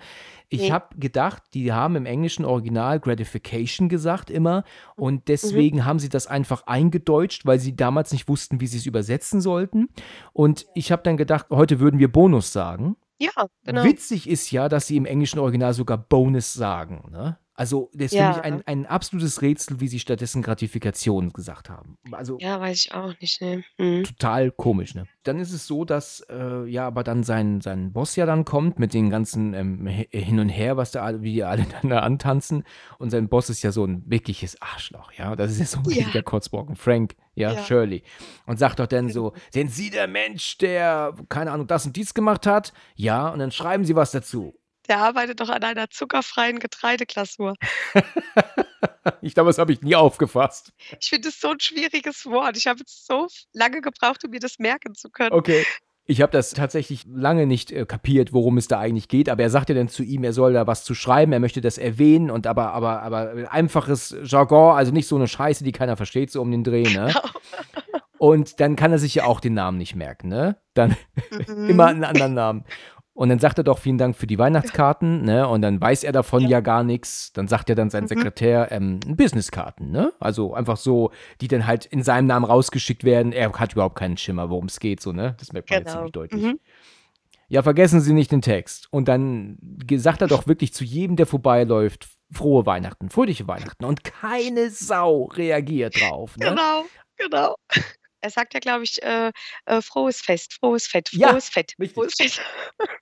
Ich Nee. habe gedacht, die haben im englischen Original Gratification gesagt immer Mhm. und deswegen haben sie das einfach eingedeutscht, weil sie damals nicht wussten, wie sie es übersetzen sollten. Und ich habe dann gedacht, heute würden wir Bonus sagen. Ja, genau. Witzig ist ja, dass sie im englischen Original sogar Bonus sagen. Ne? Also, das ist Ja. für mich ein, ein absolutes Rätsel, wie sie stattdessen Gratifikation gesagt haben. Also, Ja, weiß ich auch nicht, ne? Mhm. total komisch, ne? Dann ist es so, dass äh, ja, aber dann sein, sein Boss ja dann kommt mit den ganzen ähm, Hi- Hin und Her, was da wie die alle dann da antanzen. Und sein Boss ist ja so ein wirkliches Arschloch, ja. Das ist ja so ein Ja. richtiger Kotzbrocken. Frank, ja, Ja. Shirley. Und sagt doch dann so: Sind Sie der Mensch, der, keine Ahnung, das und dies gemacht hat? Ja, und dann schreiben Sie was dazu. Der arbeitet doch an einer zuckerfreien Getreideglasur. Ich glaube, das habe ich nie aufgefasst. Ich finde es so ein schwieriges Wort. Ich habe jetzt so lange gebraucht, um mir das merken zu können. Okay. Ich habe das tatsächlich lange nicht äh, kapiert, worum es da eigentlich geht, aber er sagte dann zu ihm, er soll da was zu schreiben, er möchte das erwähnen und aber, aber, aber einfaches Jargon, also nicht so eine Scheiße, die keiner versteht, so um den Dreh, ne? Und dann kann er sich ja auch den Namen nicht merken, ne? Dann Mhm. immer einen anderen Namen. Und dann sagt er doch, vielen Dank für die Weihnachtskarten, ne? Und dann weiß er davon ja, gar nichts. Dann sagt er dann sein Mhm. Sekretär, ähm, Businesskarten, ne? Also einfach so, die dann halt in seinem Namen rausgeschickt werden. Er hat überhaupt keinen Schimmer, worum es geht, so, ne? Das merkt man jetzt Genau. ziemlich deutlich. Mhm. Ja, vergessen Sie nicht den Text. Und dann sagt er doch wirklich zu jedem, der vorbeiläuft, frohe Weihnachten, fröhliche Weihnachten. Und keine Sau reagiert drauf, ne? Genau, genau. Er sagt ja, glaube ich, äh, äh, frohes Fest, frohes Fett, Ja, frohes Fett, richtig. frohes Fett.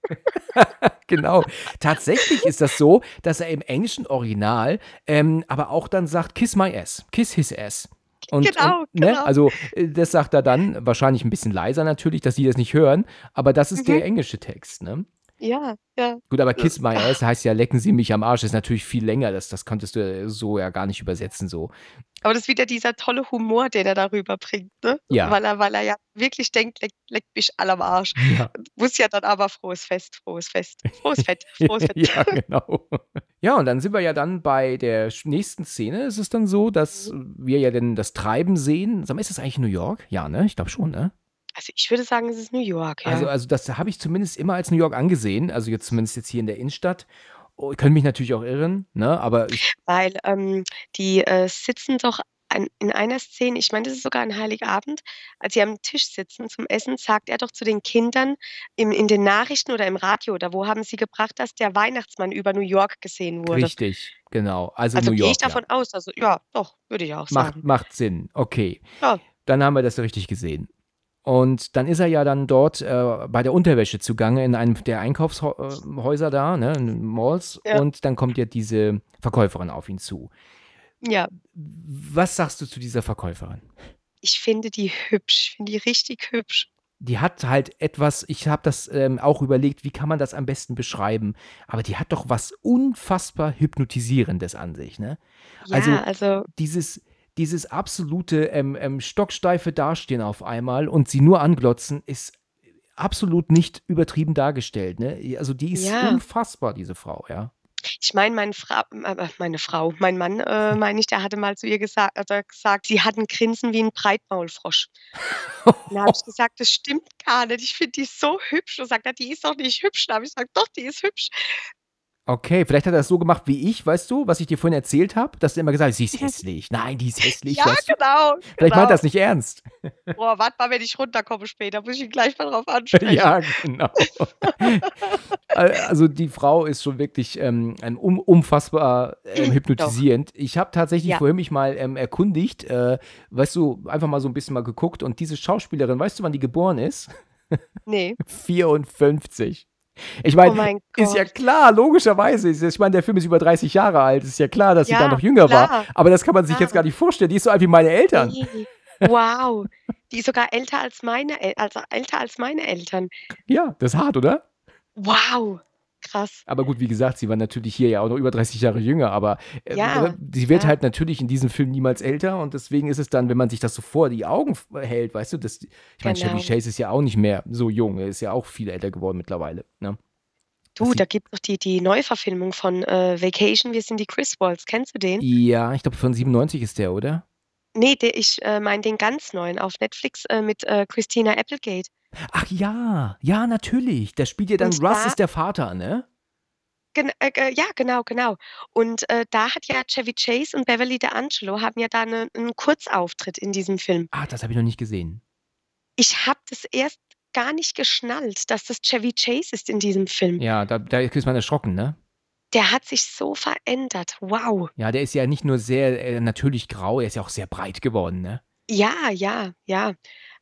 genau. Tatsächlich ist das so, dass er im englischen Original ähm, aber auch dann sagt, kiss my ass, kiss his ass. Und, Genau, und, ne? genau. Also äh, das sagt er dann, wahrscheinlich ein bisschen leiser natürlich, dass die das nicht hören, aber das ist Mhm. der englische Text, ne? Ja, ja. Gut, aber Kiss My Ass heißt ja, lecken Sie mich am Arsch, ist natürlich viel länger. Das, das konntest du so ja gar nicht übersetzen. So. Aber das ist wieder dieser tolle Humor, den er darüber bringt, ne? Ja. Weil er, weil er ja wirklich denkt, leck, leckt mich alle am Arsch. Ja. Muss ja dann aber frohes Fest, frohes Fest, frohes Fett, frohes Fett. ja, genau. Ja, und dann sind wir ja dann bei der nächsten Szene. Ist es dann so, dass wir ja dann das Treiben sehen. Sag mal, ist das eigentlich New York? Ja, ne? Ich glaube schon, ne? Also ich würde sagen, es ist New York, ja. Also, also das habe ich zumindest immer als New York angesehen. Also jetzt zumindest jetzt hier in der Innenstadt. Oh, ich könnte mich natürlich auch irren, ne? Aber Weil ähm, die äh, sitzen doch an, in einer Szene, ich meine, das ist sogar ein Heiligabend, als sie am Tisch sitzen zum Essen, sagt er doch zu den Kindern im, in den Nachrichten oder im Radio oder wo haben sie gebracht, dass der Weihnachtsmann über New York gesehen wurde. richtig, genau. Also, Also New gehe York. ich davon aus, also ja, doch, würde ich auch ja. Macht, sagen. macht Sinn. Okay. Ja. Dann haben wir das richtig gesehen. Und dann ist er ja dann dort äh, bei der Unterwäsche zugange in einem der Einkaufshäuser da, ne, in Malls. Ja. Und dann kommt ja diese Verkäuferin auf ihn zu. Ja, Was sagst du zu dieser Verkäuferin? ich finde die hübsch, ich finde die richtig hübsch. Die hat halt etwas, ich habe das ähm, auch überlegt, wie kann man das am besten beschreiben, aber die hat doch was unfassbar Hypnotisierendes an sich, ne? Ja, Also- also, Dieses, dieses absolute ähm, ähm, stocksteife Dastehen auf einmal und sie nur anglotzen, ist absolut nicht übertrieben dargestellt, ne? Also die ist Ja. unfassbar, diese Frau, ja. ich meine, mein Fra äh, meine Frau, mein Mann, äh, meine ich, der hatte mal zu ihr gesagt, also gesagt, sie hat ein Grinsen wie ein Breitmaulfrosch. Und da habe ich gesagt, das stimmt gar nicht. Ich finde die so hübsch. Und sagt er, die ist doch nicht hübsch. Da habe ich gesagt, doch, die ist hübsch. Okay, vielleicht hat er das so gemacht wie ich, weißt du, was ich dir vorhin erzählt habe, dass du immer gesagt hast, sie ist hässlich. Nein, die ist hässlich, ja, weißt du? genau. Vielleicht genau. meint er das nicht ernst. Boah, warte mal, wenn ich runterkomme später, muss ich ihn gleich mal drauf ansprechen. Ja, genau. also die Frau ist schon wirklich ähm, ein um, unfassbar ähm, hypnotisierend. Ich habe tatsächlich Ja. vorhin mich mal ähm, erkundigt, äh, weißt du, einfach mal so ein bisschen mal geguckt und diese Schauspielerin, weißt du, wann die geboren ist? Nee. 54. Ich meine, Oh ist ja klar, logischerweise. Ist, ich meine, der Film ist über 30 Jahre alt. Ist ja klar, dass sie Ja, da noch jünger war. klar. Aber das kann man sich Klar. jetzt gar nicht vorstellen. Die ist so alt wie meine Eltern. Wow. Die ist sogar älter als meine, El also älter als meine Eltern. Ja, das ist hart, oder? Wow. Krass. Aber gut, wie gesagt, sie war natürlich hier ja auch noch über 30 Jahre jünger, aber äh, Ja, sie wird ja. halt natürlich in diesem Film niemals älter und deswegen ist es dann, wenn man sich das so vor die Augen f- hält, weißt du, das, ich meine, Genau. Chevy Chase ist ja auch nicht mehr so jung, er ist ja auch viel älter geworden mittlerweile. Ne? Du, da gibt es doch die, die Neuverfilmung von äh, Vacation. Wir sind die Griswolds. Kennst du den? Ja, ich glaube von 97 ist der, oder? Nee, der, ich äh, meine den ganz neuen auf Netflix äh, mit äh, Christina Applegate. Ach ja, ja, natürlich. Da spielt ja dann Und Russ da- ist der Vater, ne? Gen äh, ja, genau, genau. Und äh, da hat ja Chevy Chase und Beverly D'Angelo haben ja da eine, einen Kurzauftritt in diesem Film. Ah, das habe ich noch nicht gesehen. Ich habe das erst gar nicht geschnallt, dass das Chevy Chase ist in diesem Film. Ja, da, da ist man erschrocken, ne? Der hat sich so verändert. Wow. Ja, der ist ja nicht nur sehr äh, natürlich grau, er ist ja auch sehr breit geworden, ne? Ja, ja, ja.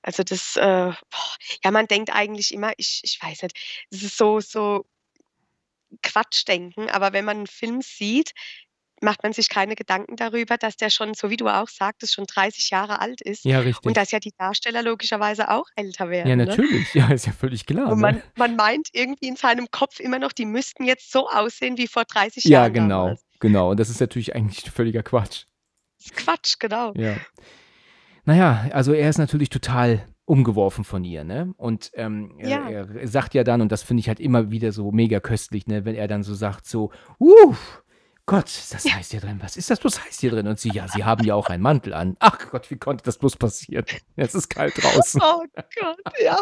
Also das, äh, boah, ja, man denkt eigentlich immer, ich, ich weiß nicht, es ist so, so Quatschdenken, aber wenn man einen Film sieht, macht man sich keine Gedanken darüber, dass der schon, so wie du auch sagtest, schon 30 Jahre alt ist Ja, richtig. und dass ja die Darsteller logischerweise auch älter werden. ja, ne? natürlich. Ja, ist ja völlig klar. Und ne? man, man meint irgendwie in seinem Kopf immer noch, die müssten jetzt so aussehen wie vor 30 Ja, Jahren. genau, damals. genau. Und das ist natürlich eigentlich völliger Quatsch. Das ist Quatsch, genau. Ja. Naja, also er ist natürlich total umgeworfen von ihr, ne? Und ähm, er- Ja. er, sagt ja dann, und das finde ich halt immer wieder so mega köstlich, ne, wenn er dann so sagt, so, uh, Gott, ist das heiß hier drin? Was ist das bloß heiß hier drin? Und sie, ja, sie haben ja auch einen Mantel an. Ach Gott, wie konnte das bloß passieren? Es ist kalt draußen. Oh Gott, ja.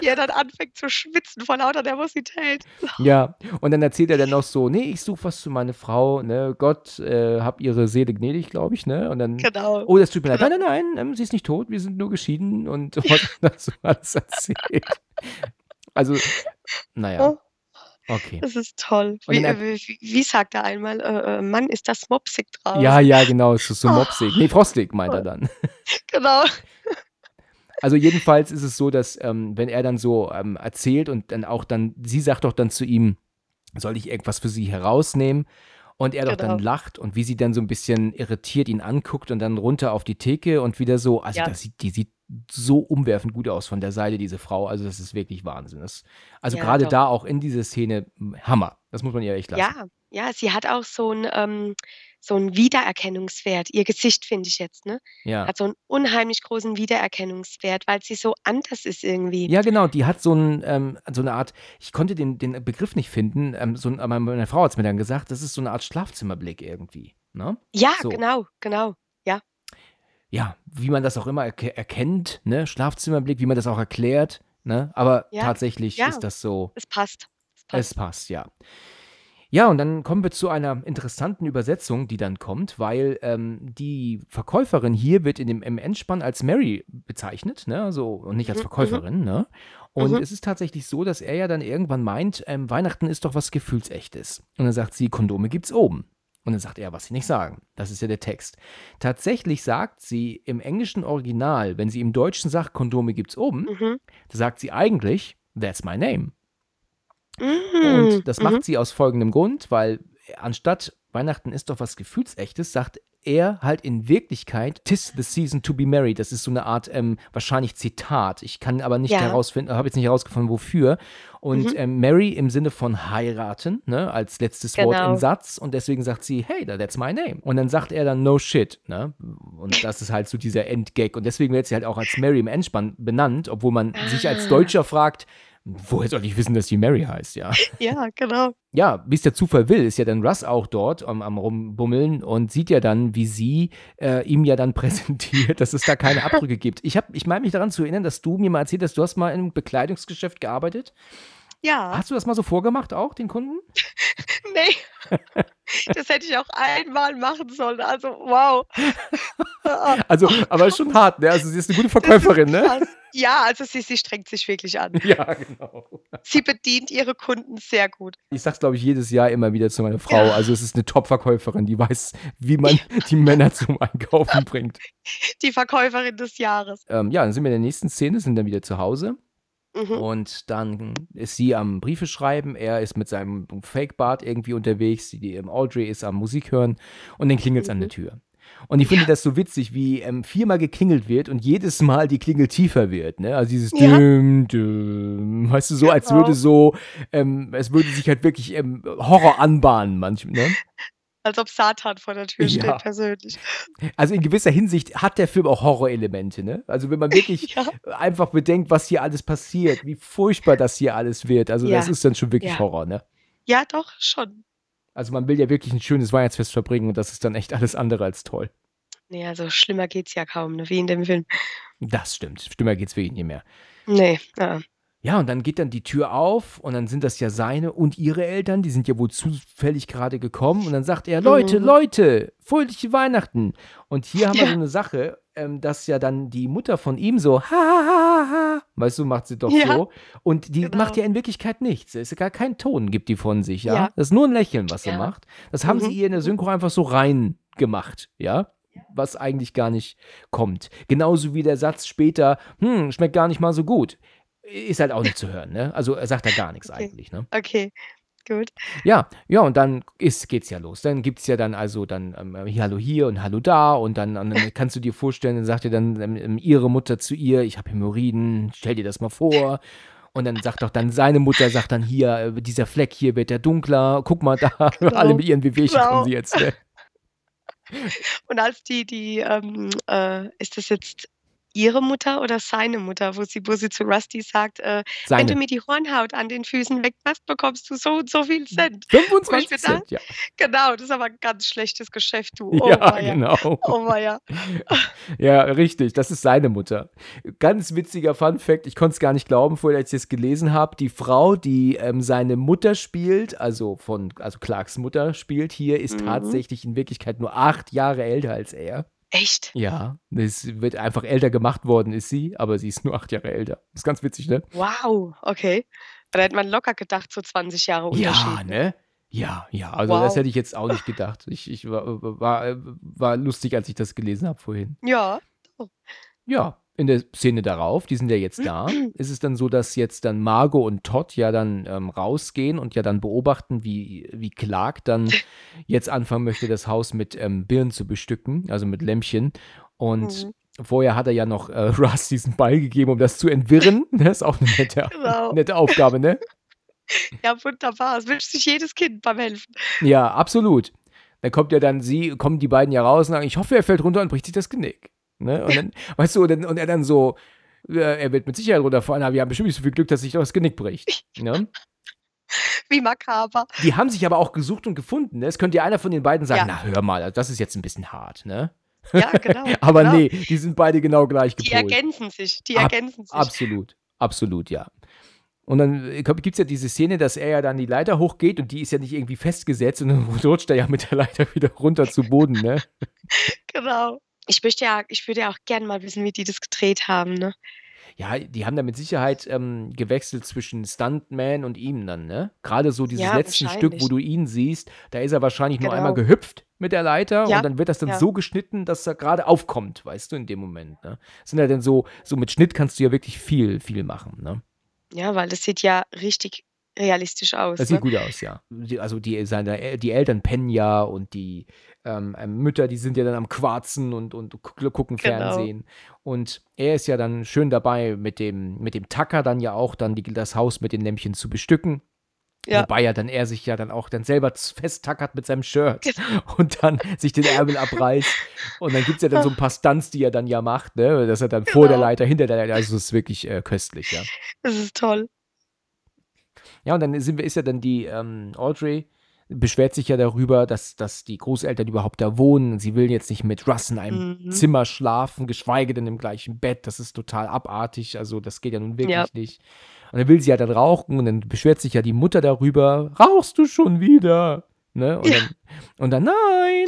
Wie er dann anfängt zu schwitzen vor lauter Nervosität. Ja, und dann erzählt er dann noch so, nee, ich suche was für meine Frau, ne, Gott, äh, hab ihre Seele gnädig, glaube ich, ne, und dann, Genau. oh, das tut mir leid, nein, nein, nein, ähm, sie ist nicht tot, wir sind nur geschieden und was er das so alles erzählt. Also, naja, Oh, okay. das ist toll. Und Wie, äh, wie, wie sagt er einmal, äh, äh, Mann, ist das mopsig draus? Ja, ja, genau, es ist so Oh. mopsig. Nee, frostig, meint er dann. Genau. Also jedenfalls ist es so, dass ähm, wenn er dann so ähm, erzählt und dann auch dann, sie sagt doch dann zu ihm, soll ich irgendwas für sie herausnehmen? Und er doch dann Genau. lacht und wie sie dann so ein bisschen irritiert ihn anguckt und dann runter auf die Theke und wieder so. Also Ja. das sieht, die sieht so umwerfend gut aus von der Seite, diese Frau. Also das ist wirklich Wahnsinn. Das, also Ja, gerade da auch in dieser Szene, Hammer. Das muss man ihr echt lassen. Ja, ja, sie hat auch so 'n ähm, so 'n Wiedererkennungswert. Ihr Gesicht, finde ich jetzt, ne? Ja. Hat so 'n unheimlich großen Wiedererkennungswert, weil sie so anders ist irgendwie. Ja, genau, die hat so 'n ähm, so 'ne Art ich konnte den den Begriff nicht finden, ähm, so aber meine Frau hat's mir dann gesagt, das ist so 'ne Art Schlafzimmerblick irgendwie, ne? Ja, So. genau, genau. Ja. Ja, wie man das auch immer erke erkennt, ne? Schlafzimmerblick, wie man das auch erklärt, ne? Aber Ja, tatsächlich ja. ist das so Es passt. Es passt. es passt, ja. Ja, und dann kommen wir zu einer interessanten Übersetzung, die dann kommt, weil, ähm, die Verkäuferin hier wird in dem im Endspann als Mary bezeichnet, ne, so und nicht als Mhm, mhm. Verkäuferin, ne? Und Mhm. es ist tatsächlich so, dass er ja dann irgendwann meint, ähm, Weihnachten ist doch was Gefühlsechtes. Und dann sagt sie, Kondome gibt's oben. Und dann sagt er, was sie nicht sagen. Das ist ja der Text. Tatsächlich sagt sie im englischen Original, wenn sie im Deutschen sagt, Kondome gibt's oben, Mhm. da sagt sie eigentlich, that's my name. Mhm. Und das Mhm. macht sie aus folgendem Grund, weil anstatt Weihnachten ist doch was Gefühlsechtes, sagt er halt in Wirklichkeit, tis the season to be married. Das ist so eine Art, ähm, wahrscheinlich Zitat. Ich kann aber nicht Ja. herausfinden, habe jetzt nicht herausgefunden, wofür. Und Mhm. ähm, Mary im Sinne von heiraten, ne, als letztes Wort im Genau. Satz. Und deswegen sagt sie, hey, that's my name. Und dann sagt er dann no shit, ne? Und das ist halt so dieser Endgag. Und deswegen wird sie halt auch als Mary im Endspann benannt, obwohl man sich als Ah. Deutscher fragt, woher soll ich wissen, dass die Mary heißt, ja? Ja, genau. ja, wie es der Zufall will, ist ja dann Russ auch dort am, am Rumbummeln und sieht ja dann, wie sie äh, ihm ja dann präsentiert, dass es da keine Abdrücke gibt. Ich, hab- ich meine mich daran zu erinnern, dass du mir mal erzählt hast, du hast mal in einem Bekleidungsgeschäft gearbeitet. Ja. Hast du das mal so vorgemacht auch, den Kunden? Ne. Das hätte ich auch einmal machen sollen. Also, wow. Also, aber ist schon hart, ne? Also sie ist eine gute Verkäuferin, ne? Ja, also sie sie strengt sich wirklich an. Ja, genau. Sie bedient ihre Kunden sehr gut. Ich sag's, glaube ich, jedes Jahr immer wieder zu meiner Frau. Ja. Also es ist eine Top-Verkäuferin, die weiß, wie man die Männer zum Einkaufen bringt. Die Verkäuferin des Jahres. Ähm, ja, dann sind wir in der nächsten Szene, sind dann wieder zu Hause. Mhm. Und dann ist sie am Briefe schreiben, er ist mit seinem Fake-Bart irgendwie unterwegs, die ähm, Audrey ist am Musik hören und dann klingelt es an der Mhm. Tür. Und ich finde Ja. das so witzig, wie ähm, viermal geklingelt wird und jedes Mal die Klingel tiefer wird. Ne? Also dieses Ja. Düm, Düm, weißt du, so als Genau. würde so, ähm, es würde sich halt wirklich ähm, Horror anbahnen manchmal. Ne? Als ob Satan vor der Tür Ja. steht, persönlich. Also in gewisser Hinsicht hat der Film auch Horrorelemente. Ne? Also wenn man wirklich Ja. einfach bedenkt, was hier alles passiert, wie furchtbar das hier alles wird. Also das Ja. ist dann schon wirklich Ja. Horror. Ne? Ja, doch, schon. Also man will ja wirklich ein schönes Weihnachtsfest verbringen und das ist dann echt alles andere als toll. Ne, also schlimmer geht's ja kaum, ne, wie in dem Film. Das stimmt. Stimmer geht's wirklich nicht mehr. Ne, ah. Ja, und dann geht dann die Tür auf und dann sind das ja seine und ihre Eltern, die sind ja wohl zufällig gerade gekommen und dann sagt er, Leute, Mhm. Leute, fröhliche Weihnachten. Und hier haben wir Ja. so eine Sache, ähm, dass ja dann die Mutter von ihm so, ha, ha, ha, ha, weißt du, macht sie doch Ja. so. Und die Genau. macht ja in Wirklichkeit nichts. Es ist gar kein Ton, gibt die von sich, ja. Ja. Das ist nur ein Lächeln, was sie Ja. macht. Das haben Mhm. sie ihr in der Synchro einfach so rein gemacht, ja. Was eigentlich gar nicht kommt. Genauso wie der Satz später, hm, schmeckt gar nicht mal so gut. Ist halt auch nicht zu hören, ne? Also er sagt da gar nichts Okay. eigentlich, ne? Okay, gut. Ja, ja, und dann ist, geht's ja los. Dann gibt's ja dann also dann ähm, Hallo hier und Hallo da und dann, und dann kannst du dir vorstellen, dann sagt ihr dann ähm, ähm, ihre Mutter zu ihr, ich habe Hämorrhoiden, stell dir das mal vor. Und dann sagt doch dann seine Mutter, sagt dann hier, äh, dieser Fleck hier wird ja dunkler, guck mal da, alle mit ihren Wehwehchen Genau. kommen sie jetzt. Ne? Und als die die, ähm, äh ist das jetzt ihre Mutter oder seine Mutter, wo sie wo sie zu Rusty sagt, äh: „Wenn du mir die Hornhaut an den Füßen wegmachst, bekommst du so und so viel Cent.“ 25 mir Cent, ja. Genau, das ist aber 'n ganz schlechtes Geschäft, du. Oh Ja, weia. genau. Oh weia. Ja, richtig. Das ist seine Mutter. Ganz witziger Fun Fact. Ich konnte es gar nicht glauben, vorher, als ich es gelesen habe. Die Frau, die ähm, seine Mutter spielt, also von, also Clarks Mutter spielt hier, ist Mhm. tatsächlich in Wirklichkeit nur acht Jahre älter als er. Echt? Ja, es wird einfach älter gemacht worden, ist sie, aber sie ist nur acht Jahre älter. ist ganz witzig, ne? Wow, okay. Da hätte man locker gedacht, so 20 Jahre Unterschied. Ja, ne? Ja, ja. Also das Wow. hätte ich jetzt auch nicht gedacht. Ich, ich war, war, war lustig, als ich das gelesen habe vorhin. Ja. Ja, in der Szene darauf, die sind ja jetzt da, ist es dann so, dass jetzt dann Margot und Todd ja dann ähm, rausgehen und ja dann beobachten, wie, wie Clark dann jetzt anfangen möchte, das Haus mit ähm, Birnen zu bestücken, also mit Lämpchen. Und Mhm. vorher hat er ja noch äh, Russ diesen Ball gegeben, um das zu entwirren. Das ist auch eine nette, Genau. nette Aufgabe, ne? Ja, wunderbar. Das wünscht sich jedes Kind beim Helfen. Ja, absolut. Dann kommt ja dann sie, kommen die beiden ja raus und sagen, ich hoffe, er fällt runter und bricht sich das Genick. Ne? Und dann, weißt du, und, dann, und er dann so, äh, er wird mit Sicherheit runterfallen, aber wir haben bestimmt nicht so viel Glück, dass sich doch das Genick bricht. Ne? Wie makaber. Die haben sich aber auch gesucht und gefunden. Ne? Es könnte ja einer von den beiden sagen, Ja. na hör mal, das ist jetzt ein bisschen hart, ne? Ja, genau. Aber genau. nee, die sind beide genau gleich Die gepolt. ergänzen sich. Die Ab- ergänzen sich. Absolut, absolut, ja. Und dann gibt es ja diese Szene, dass er ja dann die Leiter hochgeht und die ist ja nicht irgendwie festgesetzt und dann rutscht er ja mit der Leiter wieder runter zu Boden, ne? Genau. Ich möchte ja, ich würde ja auch gerne mal wissen, wie die das gedreht haben, ne? Ja, die haben da mit Sicherheit ähm, gewechselt zwischen Stuntman und ihm dann, ne? Gerade so dieses Ja, letzte Stück, wo du ihn siehst, da ist er wahrscheinlich nur Genau. einmal gehüpft mit der Leiter Ja, und dann wird das dann ja. so geschnitten, dass er gerade aufkommt, weißt du, in dem Moment, ne? Sind ja dann so, so mit Schnitt kannst du ja wirklich viel, viel machen, ne? Ja, weil das sieht ja richtig realistisch aus. Das ne? sieht gut aus, ja. Die, also die, seine, El- die Eltern pennen ja und die ähm, ähm, Mütter, die sind ja dann am Quarzen und, und gu- gucken Genau. Fernsehen. Und er ist ja dann schön dabei, mit dem, mit dem Tacker dann ja auch dann die, das Haus mit den Lämpchen zu bestücken. Ja. Wobei ja dann er sich ja dann auch dann selber festtackert mit seinem Shirt Genau. und dann sich den Ärmel abreißt. Und dann gibt es ja dann so ein paar Stunts, die er dann ja macht, ne? Dass er dann vor der Genau. Leiter, hinter der Leiter, also es ist wirklich äh, köstlich, ja. Das ist toll. Ja, und dann sind wir, ist ja dann die ähm, Audrey, beschwert sich ja darüber, dass, dass die Großeltern überhaupt da wohnen. Sie will jetzt nicht mit Russ in einem Mhm. Zimmer schlafen, geschweige denn im gleichen Bett. Das ist total abartig. Also, das geht ja nun wirklich Ja. nicht. Und dann will sie ja dann rauchen und dann beschwert sich ja die Mutter darüber: Rauchst du schon wieder? Ne? Und, Ja. dann, und dann, nein.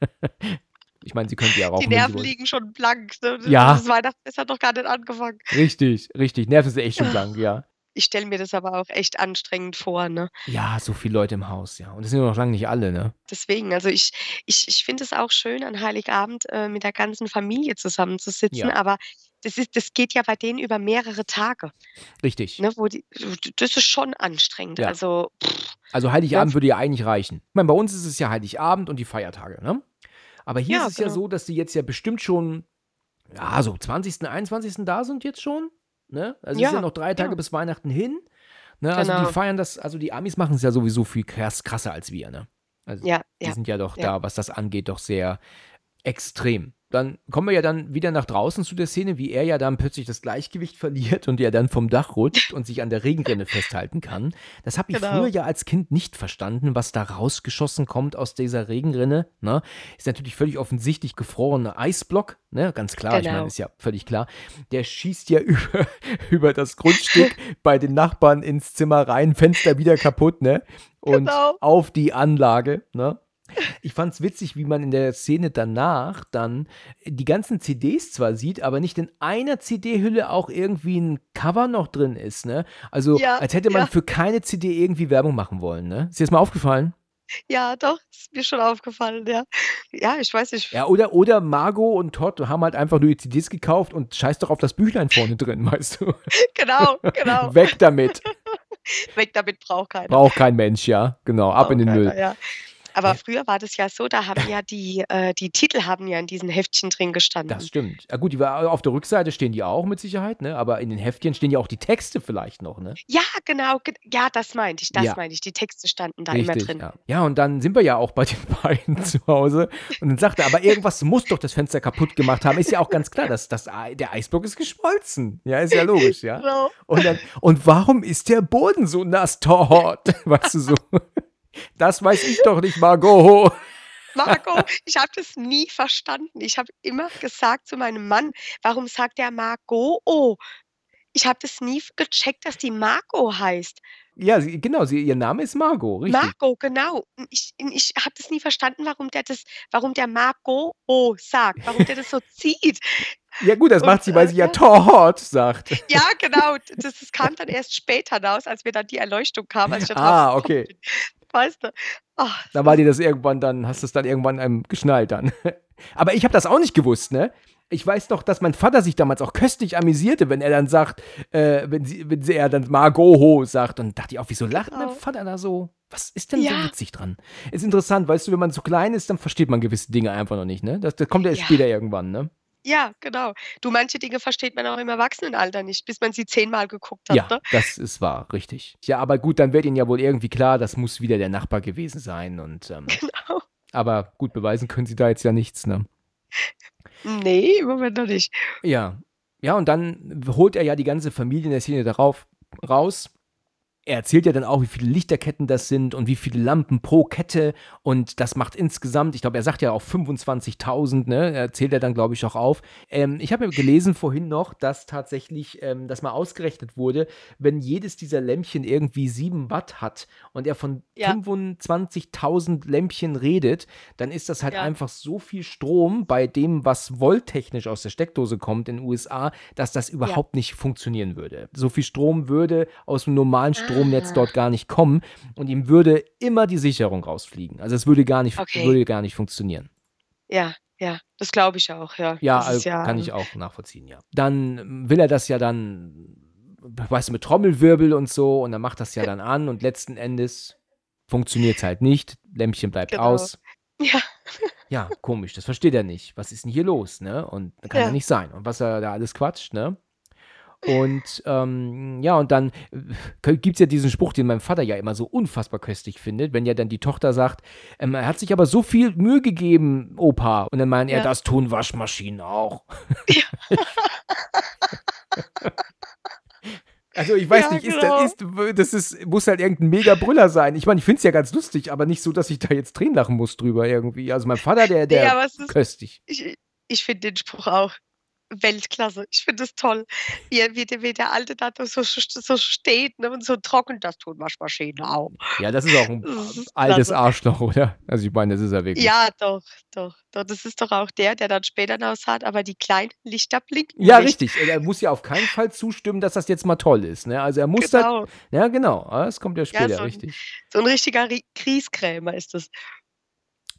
ich meine, sie könnte ja rauchen. Die Nerven liegen schon blank. Ne? Ja. Das Weihnachtsfest hat noch gar nicht angefangen. Richtig, richtig. Nerven sind echt schon blank, ja. Ich stelle mir das aber auch echt anstrengend vor, ne? Ja, so viele Leute im Haus, ja. Und das sind ja noch lange nicht alle, ne? Deswegen, also ich, ich, ich finde es auch schön, an Heiligabend äh, mit der ganzen Familie zusammenzusitzen, Ja. aber das, ist, das geht ja bei denen über mehrere Tage. Richtig. Ne, wo die, das ist schon anstrengend. Ja. Also, pff, Also Heiligabend Ja. würde ja eigentlich reichen. Ich meine, bei uns ist es ja Heiligabend und die Feiertage, ne? Aber hier Ja, ist es ja genau. so, dass die jetzt ja bestimmt schon, ja, so 20., 21. da sind jetzt schon. Ne? Also es Ja, ja noch drei Tage ja. bis Weihnachten hin. Ne? Also die Genau. feiern das, also die Amis machen es ja sowieso viel krass, krasser als wir, ne? Also ja, die ja. sind ja doch da, was das angeht, doch sehr extrem. Dann kommen wir ja dann wieder nach draußen zu der Szene, wie er ja dann plötzlich das Gleichgewicht verliert und er dann vom Dach rutscht und sich an der Regenrinne festhalten kann. Das habe ich Genau. früher ja als Kind nicht verstanden, was da rausgeschossen kommt aus dieser Regenrinne. Ne? Ist natürlich völlig offensichtlich gefrorener Eisblock, ne? ganz klar, ich meine, Genau. ist ja völlig klar. Der schießt ja über, über das Grundstück bei den Nachbarn ins Zimmer rein, Fenster wieder kaputt, ne? Und Genau. auf die Anlage, ne? Ich fand's witzig, wie man in der Szene danach dann die ganzen CDs zwar sieht, aber nicht in einer CD-Hülle auch irgendwie ein Cover noch drin ist, ne? Also, Ja, als hätte man ja. für keine CD irgendwie Werbung machen wollen, ne? Ist dir das mal aufgefallen? ja, doch, ist mir schon aufgefallen, ja. Ja, ich weiß nicht. Ja, oder, oder Margot und Todd haben halt einfach nur die CDs gekauft und scheiß doch auf das Büchlein vorne drin, weißt du? Genau, genau. Weg damit. Weg damit braucht keiner. Braucht kein Mensch, ja. Genau, ab in den Braucht Müll. keiner, Ja. Aber Ja. früher war das ja so, da haben ja die, äh, die Titel haben ja in diesen Heftchen drin gestanden. Das stimmt. Ja, gut, die war, auf der Rückseite stehen die auch mit Sicherheit, ne? Aber in den Heftchen stehen ja auch die Texte vielleicht noch, ne? Ja, genau. ge- Ja, das meinte ich. Das Ja. meinte ich. Die Texte standen da immer Richtig, drin. ja. Ja, und dann sind wir ja auch bei den beiden zu Hause. Und dann sagt er, aber irgendwas muss doch das Fenster kaputt gemacht haben. Ist ja auch ganz klar, dass das, Ei- der Eisblock ist geschmolzen. Ja, ist ja logisch, ja. Genau. Und dann, und warum ist der Boden so nass, Todd? Weißt du so? Das weiß ich doch nicht, Margot. Marco, ich habe das nie verstanden. Ich habe immer gesagt zu meinem Mann, warum sagt der Marco? Oh, ich habe das nie gecheckt, dass die Marco heißt. Ja, sie, genau, sie, ihr Name ist Margot, richtig. Marco, genau. Und Ich, und ich habe das nie verstanden, warum der das, warum der Marco oh sagt, warum der das so zieht. Ja, gut, das Und, macht sie, weil äh, sie ja ja. Todd sagt. Ja, genau. Das, das kam dann erst später raus, als mir dann die Erleuchtung kam, Ah, okay. bin. Weißt du? Ach, Da war dir das irgendwann dann, hast du es dann irgendwann ähm, geschnallt dann. Aber ich habe das auch nicht gewusst, ne? Ich weiß doch, dass mein Vater sich damals auch köstlich amüsierte, wenn er dann sagt, äh, wenn, sie, wenn sie, er dann Margoho sagt. Und dachte ich auch, wieso lacht mein Genau. Vater da so? Was ist denn so Ja. witzig dran? Ist interessant, weißt du, wenn man so klein ist, dann versteht man gewisse Dinge einfach noch nicht, ne? Das, das kommt ja erst Ja. später irgendwann, ne? Ja, genau. Du, manche Dinge versteht man auch im Erwachsenenalter nicht, bis man sie zehnmal geguckt hat, Ja, ne? das ist wahr, richtig. Ja, aber gut, dann wird ihnen ja wohl irgendwie klar, das muss wieder der Nachbar gewesen sein. Und, ähm, Genau. aber gut, beweisen können sie da jetzt ja nichts, ne? Nee, im Moment noch nicht. Ja. Ja, und dann holt er ja die ganze Familie in der Szene darauf raus. Er erzählt ja dann auch, wie viele Lichterketten das sind und wie viele Lampen pro Kette. Und das macht insgesamt, ich glaube, er sagt ja auch 25.000, ne? Er zählt er dann, glaube ich, auch auf. Ähm, ich habe ja gelesen vorhin noch, dass tatsächlich ähm, das mal ausgerechnet wurde, wenn jedes dieser Lämpchen irgendwie 7 Watt hat und er von Ja. 25.000 Lämpchen redet, dann ist das halt Ja. einfach so viel Strom bei dem, was volttechnisch aus der Steckdose kommt in den USA, dass das überhaupt nicht funktionieren würde. So viel Strom würde aus dem normalen Stromnetz dort gar nicht kommen und ihm würde immer die Sicherung rausfliegen. Also es würde gar nicht, Okay. würde gar nicht funktionieren. Ja, ja, das glaube ich auch, ja. Ja, also ja kann ich auch nachvollziehen, ja. Dann ähm, will er das ja dann, weißt du, mit Trommelwirbel und so und dann macht das ja dann an und letzten Endes funktioniert es halt nicht. Lämpchen bleibt Genau. aus. Ja, Ja, komisch, das versteht er nicht. Was ist denn hier los, ne? Und das kann ja Ja. nicht sein. Und was er da alles quatscht, ne? Und ähm, ja, und dann äh, gibt es ja diesen Spruch, den mein Vater ja immer so unfassbar köstlich findet, wenn ja dann die Tochter sagt, ähm, er hat sich aber so viel Mühe gegeben, Opa. Und dann meint er, Ja. das tun Waschmaschinen auch. Also ich weiß Ja, nicht, ist, genau. das, ist, das ist, muss halt irgendein mega Brüller sein. Ich meine, ich finde es ja ganz lustig, aber nicht so, dass ich da jetzt Tränen lachen muss drüber irgendwie. Also mein Vater, der, der es ist, köstlich. ich, ich finde den Spruch auch Weltklasse. Ich finde es toll, wie, wie, der, wie der Alte da so, so steht ne, und so trocken, das tun Waschmaschinen auch. Ja, das ist auch ein ist altes klasse. Arschloch, oder? Also ich meine, das ist er wirklich. Ja, doch, doch, doch. Das ist doch auch der, der dann später noch sagt, aber die kleinen Lichter blinken Ja, nicht. richtig. Er muss ja auf keinen Fall zustimmen, dass das jetzt mal toll ist. Ne? Also er muss. Genau. Ja, genau. Ah, Das kommt ja später, so ein- richtig. So ein richtiger Ri- Kriegskrämer ist das.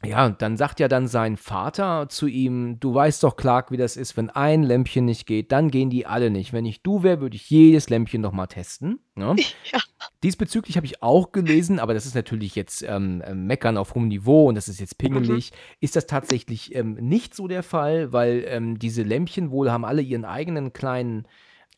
Ja, und dann sagt ja dann sein Vater zu ihm: Du weißt doch, Clark, wie das ist, wenn ein Lämpchen nicht geht, dann gehen die alle nicht. Wenn ich du wäre, würde ich jedes Lämpchen nochmal testen. Ne? Ja. Diesbezüglich habe ich auch gelesen, aber das ist natürlich jetzt ähm, ähm, Meckern auf hohem Niveau und das ist jetzt pingelig. Ist das tatsächlich ähm, nicht so der Fall, weil ähm, diese Lämpchen wohl haben alle ihren eigenen kleinen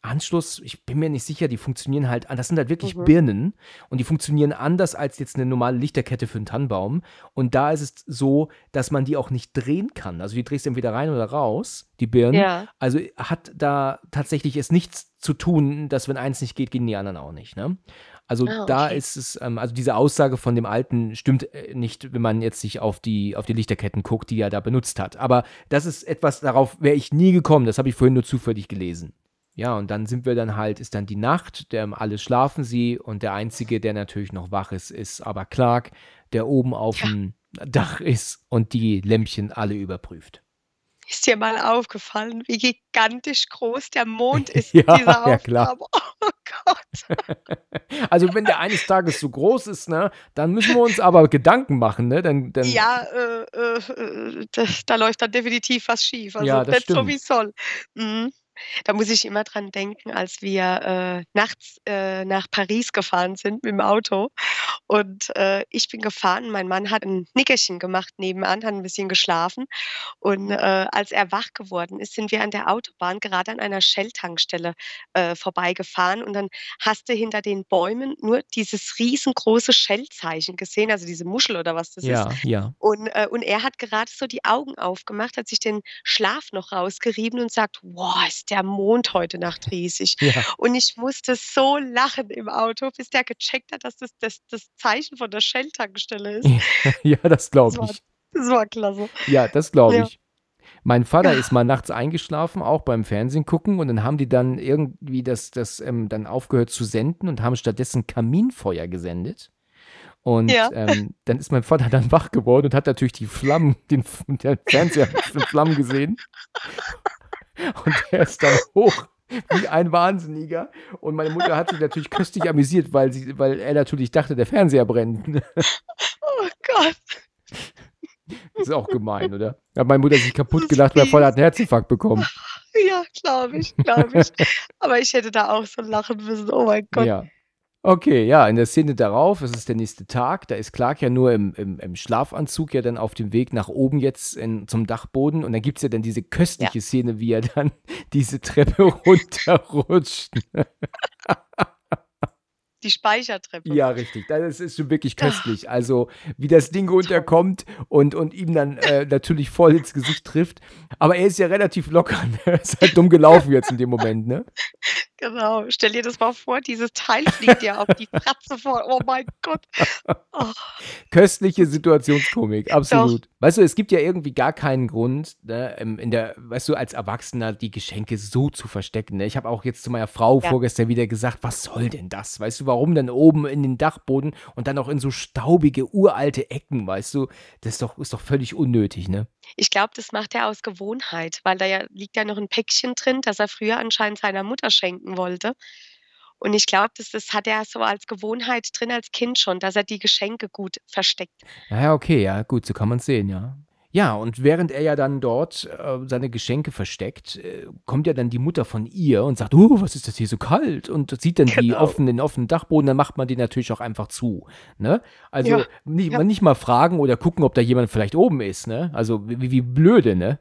Anschluss. Ich bin mir nicht sicher, die funktionieren halt, das sind halt wirklich Mhm. Birnen und die funktionieren anders als jetzt eine normale Lichterkette für einen Tannenbaum. Und da ist es so, dass man die auch nicht drehen kann. Also die drehst du entweder rein oder raus, die Birnen. Ja. Also hat da tatsächlich es nichts zu tun, dass wenn eins nicht geht, gehen die anderen auch nicht. Ne? Also Ah, da okay. ist es, ähm, also diese Aussage von dem Alten stimmt äh, nicht, wenn man jetzt sich auf die, auf die Lichterketten guckt, die er da benutzt hat. Aber das ist etwas, darauf wäre ich nie gekommen. Das habe ich vorhin nur zufällig gelesen. Ja, und dann sind wir dann halt, ist dann die Nacht, der, alle schlafen sie und der Einzige, der natürlich noch wach ist, ist aber Clark, der oben auf Ja. dem Dach ist und die Lämpchen alle überprüft. Ist dir mal aufgefallen, wie gigantisch groß der Mond ist Ja, dieser ja, klar. Oh Gott. Also wenn der eines Tages so groß ist, ne, dann müssen wir uns aber Gedanken machen, ne? Dann, dann, Ja, äh, äh, äh, da, da läuft dann definitiv was schief. Also Ja, das nicht so, stimmt. wie es soll. Mhm. Da muss ich immer dran denken, als wir äh, nachts äh, nach Paris gefahren sind mit dem Auto. Und äh, ich bin gefahren, mein Mann hat ein Nickerchen gemacht nebenan, hat ein bisschen geschlafen. Und äh, als er wach geworden ist, sind wir an der Autobahn gerade an einer Shell-Tankstelle äh, vorbeigefahren. Und dann hast du hinter den Bäumen nur dieses riesengroße Shell-Zeichen gesehen, also diese Muschel oder was das ist. ja, ja. Und, äh, und er hat gerade so die Augen aufgemacht, hat sich den Schlaf noch rausgerieben und sagt, wow, ist der Mond heute Nacht riesig. Ja, Und ich musste so lachen im Auto, bis der gecheckt hat, dass das das, das Zeichen von der Shell-Tankstelle ist. ja, das glaube ich. das war klasse. Ja, das glaube Ja. ich. Mein Vater Ja. ist mal nachts eingeschlafen, auch beim Fernsehen gucken, und dann haben die dann irgendwie das, das ähm, dann aufgehört zu senden und haben stattdessen Kaminfeuer gesendet. Und Ja. ähm, dann ist mein Vater dann wach geworden und hat natürlich die Flammen, den, den Fernseher mit Flammen gesehen. Und der ist dann hoch wie ein Wahnsinniger. Und meine Mutter hat sich natürlich köstlich amüsiert, weil, sie, weil er natürlich dachte, der Fernseher brennt. Oh Gott. Das ist auch gemein, oder? Hat meine Mutter sich kaputt gelacht, weil voll hat einen Herzinfarkt bekommen. Ja, glaube ich, glaube ich. Aber ich hätte da auch so lachen müssen. Oh mein Gott. Ja. Okay, ja, in der Szene darauf, es ist der nächste Tag, da ist Clark ja nur im, im, im Schlafanzug ja dann auf dem Weg nach oben jetzt in, zum Dachboden und dann gibt es ja dann diese köstliche Szene, wie er dann diese Treppe runterrutscht. Die Speichertreppe. Ja, richtig. Das ist schon wirklich köstlich. Also, wie das Ding runterkommt und, und ihm dann äh, natürlich voll ins Gesicht trifft. Aber er ist ja relativ locker. Ne? Er ist halt dumm gelaufen jetzt in dem Moment, ne? Genau. Stell dir das mal vor, dieses Teil fliegt dir auf die Fratze vor. Oh mein Gott. Oh. Köstliche Situationskomik, absolut. Doch. Weißt du, es gibt ja irgendwie gar keinen Grund, ne, in der, weißt du, als Erwachsener die Geschenke so zu verstecken. Ne? Ich habe auch jetzt zu meiner Frau ja. vorgestern wieder gesagt, was soll denn das? Weißt du, warum denn oben in den Dachboden und dann auch in so staubige, uralte Ecken, weißt du? Das ist doch, ist doch völlig unnötig, ne? Ich glaube, das macht er aus Gewohnheit, weil da ja liegt ja noch ein Päckchen drin, das er früher anscheinend seiner Mutter schenken wollte. Und ich glaube, das, das hat er so als Gewohnheit drin als Kind schon, dass er die Geschenke gut versteckt. Ja, okay, ja, gut, so kann man es sehen, ja. Ja, und während er ja dann dort äh, seine Geschenke versteckt, äh, kommt ja dann die Mutter von ihr und sagt, oh, was ist das hier so kalt? Und sieht dann die Genau. offenen, den offenen Dachboden, dann macht man den natürlich auch einfach zu. Ne? Also Ja, nicht, ja. nicht mal fragen oder gucken, ob da jemand vielleicht oben ist. Ne? Also wie, wie blöde, ne?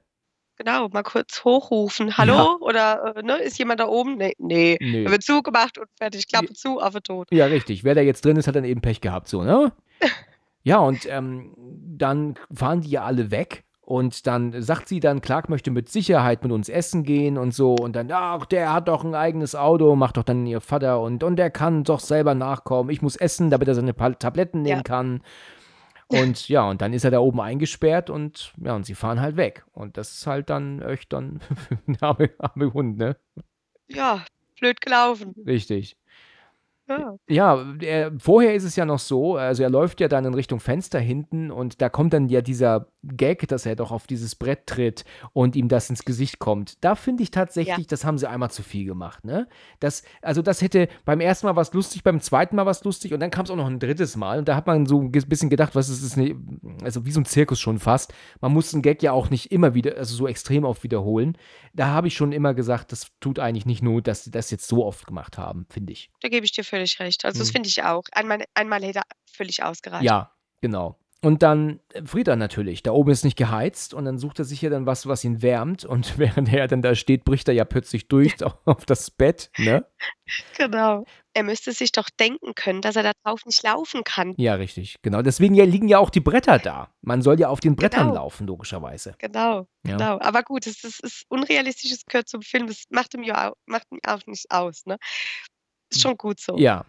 Genau, mal kurz hochrufen. Hallo? Ja. Oder äh, ne, ist jemand da oben? Nee, nee. Nee. Da wird zugemacht und fertig. Klappe zu, Affe tot. Ja, richtig. Wer da jetzt drin ist, hat dann eben Pech gehabt, so, ne? Ja, und ähm, dann fahren die ja alle weg. Und dann sagt sie dann, Clark möchte mit Sicherheit mit uns essen gehen und so. Und dann, ach, der hat doch ein eigenes Auto, macht doch dann ihr Vater und, und der kann doch selber nachkommen. Ich muss essen, damit er seine Tabletten nehmen Ja. kann. Und ja, und dann ist er da oben eingesperrt und ja, und sie fahren halt weg. Und das ist halt dann echt dann arme, arme Hund, ne? Ja, blöd gelaufen. Richtig. Ja. Ja, er, vorher ist es ja noch so, also er läuft ja dann in Richtung Fenster hinten und da kommt dann ja dieser Gag, dass er doch auf dieses Brett tritt und ihm das ins Gesicht kommt. Da finde ich tatsächlich, das haben sie einmal zu viel gemacht, ne? Das, also das hätte beim ersten Mal was lustig, beim zweiten Mal was lustig und dann kam es auch noch ein drittes Mal und da hat man so ein bisschen gedacht, was ist das, ne- also wie so ein Zirkus schon fast. Man muss einen Gag ja auch nicht immer wieder, also so extrem oft wiederholen. Da habe ich schon immer gesagt, das tut eigentlich nicht Not, dass sie das jetzt so oft gemacht haben, finde ich. Da gebe ich dir völlig recht. Also, das Hm. finde ich auch. Einmal, einmal hätte völlig ausgereicht. Ja, genau. Und dann friert er natürlich. Da oben ist nicht geheizt und dann sucht er sich ja dann was, was ihn wärmt. Und während er dann da steht, bricht er ja plötzlich durch auf das Bett, ne? Genau. Er müsste sich doch denken können, dass er da drauf nicht laufen kann. Ja, richtig, genau. Deswegen ja, liegen ja auch die Bretter da. Man soll ja auf den Brettern Genau. laufen, logischerweise. Genau, Ja. genau. Aber gut, es ist, ist unrealistisch, es gehört zum Film. Das macht ihm ja auch, macht ihm auch nicht aus, ne? Ist schon gut so. Ja.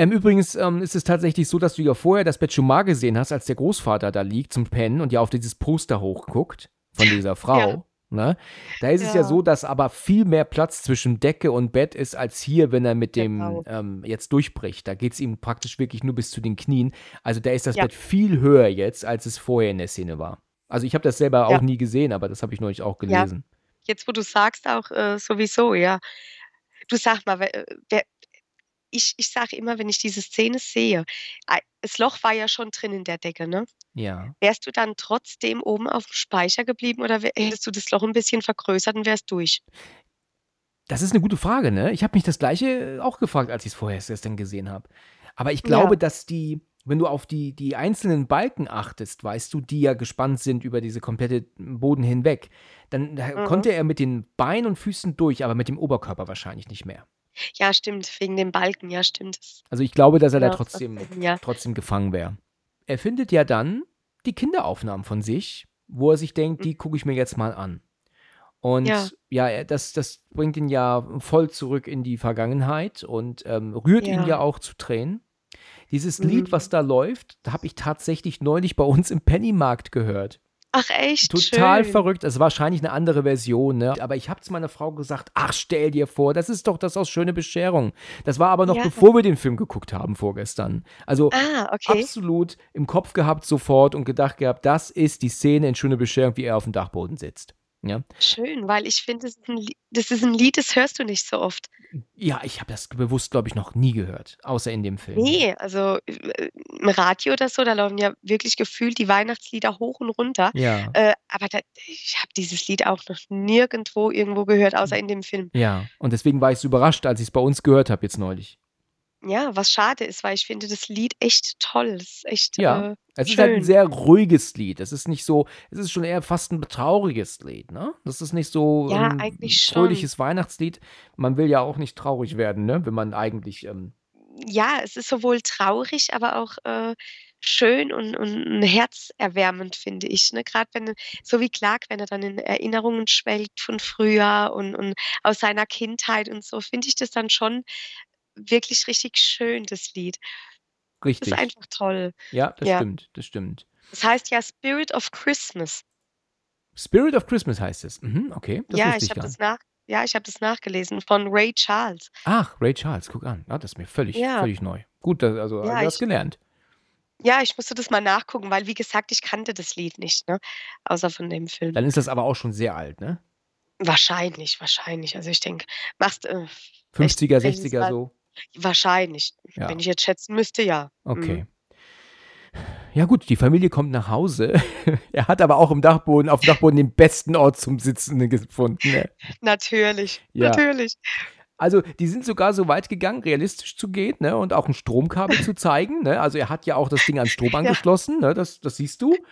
Ähm, übrigens ähm, ist es tatsächlich so, dass du ja vorher das Bett schon mal gesehen hast, als der Großvater da liegt zum Pennen und ja auf dieses Poster hochguckt von dieser Frau. Ne? Da ist es ja Ja. so, dass aber viel mehr Platz zwischen Decke und Bett ist als hier, wenn er mit dem Genau. ähm, jetzt durchbricht. Da geht es ihm praktisch wirklich nur bis zu den Knien. Also da ist das Ja. Bett viel höher jetzt, als es vorher in der Szene war. Also ich habe das selber auch Ja. nie gesehen, aber das habe ich neulich auch Ja. gelesen. Jetzt, wo du sagst, auch äh, sowieso, ja. Du sag mal, äh, wer, ich, ich sage immer, wenn ich diese Szene sehe, das Loch war ja schon drin in der Decke, ne? Ja. Wärst du dann trotzdem oben auf dem Speicher geblieben oder hättest du das Loch ein bisschen vergrößert und wärst durch? Das ist eine gute Frage, ne? Ich habe mich das Gleiche auch gefragt, als ich es vorher gestern gesehen habe. Aber ich glaube, Ja. dass die, wenn du auf die, die einzelnen Balken achtest, weißt du, die ja gespannt sind über diese komplette Boden hinweg, dann da Mhm. konnte er mit den Beinen und Füßen durch, aber mit dem Oberkörper wahrscheinlich nicht mehr. Ja, stimmt, wegen dem Balken, ja, stimmt. Also ich glaube, dass er da Ja, das macht trotzdem, Sinn, ja. trotzdem gefangen wäre. Er findet ja dann die Kinderaufnahmen von sich, wo er sich denkt, die gucke ich mir jetzt mal an. Und ja, Mhm. Ja. das, das bringt ihn ja voll zurück in die Vergangenheit und ähm, rührt ihn Ja. ja auch zu Tränen. Dieses Lied, Mhm. was da läuft, da habe ich tatsächlich neulich bei uns im Pennymarkt gehört. Ach, echt? Total Schön. verrückt. Es ist wahrscheinlich eine andere Version, ne? Aber ich habe zu meiner Frau gesagt, ach, stell dir vor, das ist doch das aus Schöne Bescherung. Das war aber noch Ja. bevor wir den Film geguckt haben vorgestern. Also Ah, okay. absolut im Kopf gehabt sofort und gedacht gehabt, das ist die Szene in Schöne Bescherung, wie er auf dem Dachboden sitzt. Ja. Schön, weil ich finde, das das ist 'n Lied, das hörst du nicht so oft. Ja, ich habe das bewusst, glaube ich, noch nie gehört, außer in dem Film. Ne, also, äh, im Radio oder so, da laufen ja wirklich gefühlt die Weihnachtslieder hoch und runter. Ja. Äh, aber da ich habe dieses Lied auch noch nirgendwo irgendwo gehört, außer in dem Film. Ja, und deswegen war ich so überrascht, als ich's bei uns gehört habe jetzt neulich. Ja, was schade ist, weil ich finde das Lied echt toll. Es ist echt, Ja, äh, es ist halt 'n schön. sehr ruhiges Lied. Es ist nicht so es ist schon eher fast 'n trauriges Lied, ne? Das ist nicht so Ja, 'n eigentlich schon. fröhliches Weihnachtslied. Man will ja auch nicht traurig werden, ne, wenn man eigentlich, ähm Ja, es ist sowohl traurig, aber auch, äh, schön und und herzerwärmend, finde ich, ne? Grad wenn so wie Clark, wenn er dann in Erinnerungen schwelgt von früher und und aus seiner Kindheit und so, finde ich das dann schon wirklich richtig schön, das Lied. Ist Richtig. einfach toll. Ja, das Ja. stimmt, das stimmt. Das heißt ja „Spirit of Christmas“. „Spirit of Christmas“ heißt es. Mhm, okay, das Ja, ich habe das nach ja, ich habe das nachgelesen von Ray Charles. Ach, Ray Charles, guck an. Ja, das ist mir völlig Ja. völlig neu. Gut, da also, Ja, was ich gelernt. Ja, ich musste das mal nachgucken, weil wie gesagt, ich kannte das Lied nicht, ne, außer von dem Film. Dann ist das aber auch schon sehr alt, ne? Wahrscheinlich, wahrscheinlich. Also, ich denke, machst, äh, echt 50er, welches 60er Jahr so? Wahrscheinlich. Ja. Wenn ich jetzt schätzen müsste, ja. Mhm. Okay. Ja gut, die Familie kommt nach Hause. Er hat aber auch im Dachboden aufm Dachboden den besten Ort zum Sitzen gefunden, ne? Natürlich, Ja. natürlich. Also, die sind sogar so weit gegangen, realistisch zu gehen, ne, und auch 'n Stromkabel zu zeigen, ne? Also, er hat ja auch das Ding an Strom Ja. angeschlossen, ne? Das das siehst du.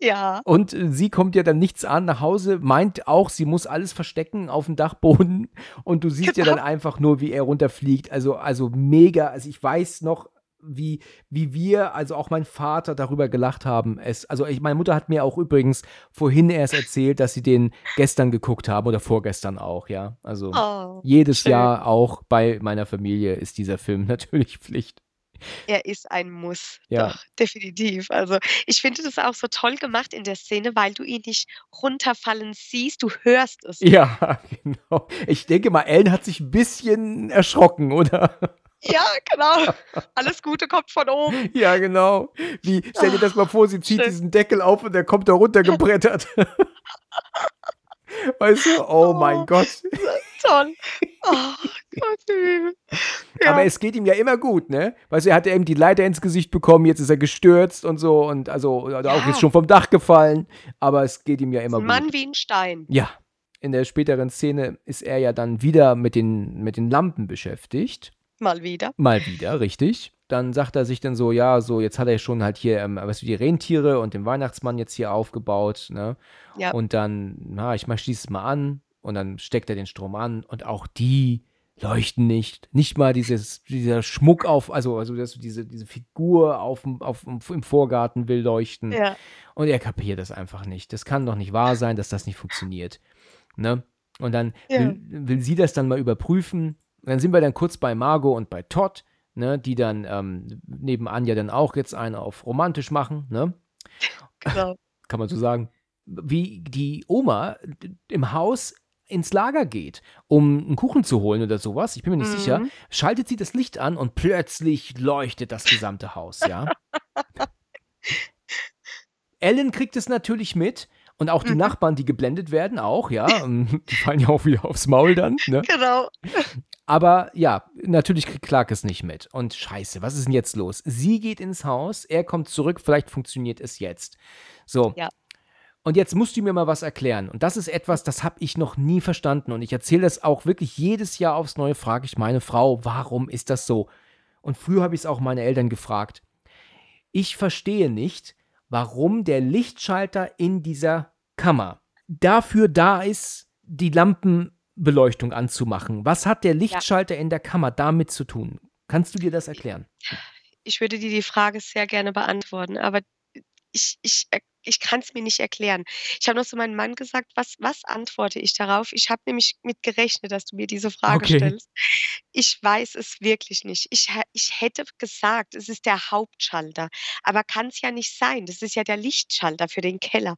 Ja. Und, äh, sie kommt ja dann nichtsahnd nach Hause, meint auch, sie muss alles verstecken aufm Dachboden und du siehst ja Genau. dann einfach nur, wie er runterfliegt. Also also, mega. Also, ich weiß noch, wie wie wir, also auch mein Vater darüber gelacht haben. Es also, ich meine Mutter hat mir auch übrigens vorhin erst erzählt, dass sie den gestern geguckt haben oder vorgestern auch, ja. Also, Oh, jedes schön. Jahr auch bei meiner Familie ist dieser Film natürlich Pflicht. Er ist ein Muss, Ja. doch, definitiv. Also, ich finde das auch so toll gemacht in der Szene, weil du ihn nicht runterfallen siehst, du hörst es. Ja, genau. Ich denke mal, Ellen hat sich 'n bisschen erschrocken, oder? Ja, genau. Alles Gute kommt von oben. Ja, genau. Wie stell dir das mal vor, sie zieht Schön. diesen Deckel auf und der kommt da runtergebrettert. Weißt du? Oh mein Oh, Gott. toll. Oh Gott, im Himmel. Aber Ja. es geht ihm ja immer gut, ne? Weißt du, er hat ja eben die Leiter ins Gesicht bekommen, jetzt ist er gestürzt und so und also oder auch jetzt Ja. schon vom Dach gefallen, aber es geht ihm ja immer 'N gut. Mann wie 'n Stein. Ja. In der späteren Szene ist er ja dann wieder mit den mit den Lampen beschäftigt. Mal wieder. Mal wieder, richtig. Dann sagt er sich dann so, ja, so jetzt hat er schon halt hier, ähm, weißt du, die Rentiere und den Weihnachtsmann jetzt hier aufgebaut, ne? Ja. Und dann, na, ich mach dieses mal an und dann steckt er den Strom an und auch die leuchten nicht. Nicht mal dieses dieser Schmuck auf also also, dass diese diese Figur aufm aufm im Vorgarten will leuchten. Ja. Und er kapiert das einfach nicht. Das kann doch nicht wahr sein, dass das nicht funktioniert, ne? Und dann Ja. will will sie das dann mal überprüfen. Und dann sind wir dann kurz bei Margot und bei Todd, ne, die dann, ähm, nebenan ja dann auch jetzt einen auf romantisch machen, ne? Genau. Kann man so sagen. Wie die Oma d im Haus ins Lager geht, um 'n Kuchen zu holen oder so was, ich bin mir nicht sicher, Mhm. schaltet sie das Licht an und plötzlich leuchtet das gesamte Haus, ja? Ellen kriegt es natürlich mit und auch die Mhm. Nachbarn, die geblendet werden auch, ja, die fallen ja auch wieder aufs Maul dann, ne? Genau. Aber ja, natürlich kriegt Clark es nicht mit. Und scheiße, was ist denn jetzt los? Sie geht ins Haus, er kommt zurück, vielleicht funktioniert es jetzt. So. Ja. Und jetzt musst du mir mal was erklären. Und das ist etwas, das habe ich noch nie verstanden. Und ich erzähle das auch wirklich jedes Jahr aufs Neue, frage ich meine Frau, warum ist das so? Und früher habe ich es auch meine Eltern gefragt. Ich verstehe nicht, warum der Lichtschalter in dieser Kammer dafür da ist, die Lampenbeleuchtung anzumachen. Was hat der Lichtschalter in der Kammer damit zu tun? Kannst du dir das erklären? Ich würde dir die Frage sehr gerne beantworten, aber ich ich er ich kann's mir nicht erklären. Ich habe noch zu meinem Mann gesagt: „Was was antworte ich darauf?“ Ich habe nämlich mit gerechnet, dass du mir diese Frage Okay. stellst. Ich weiß es wirklich nicht. Ich ich hätte gesagt, es ist der Hauptschalter, aber kann's ja nicht sein. Das ist ja der Lichtschalter für den Keller.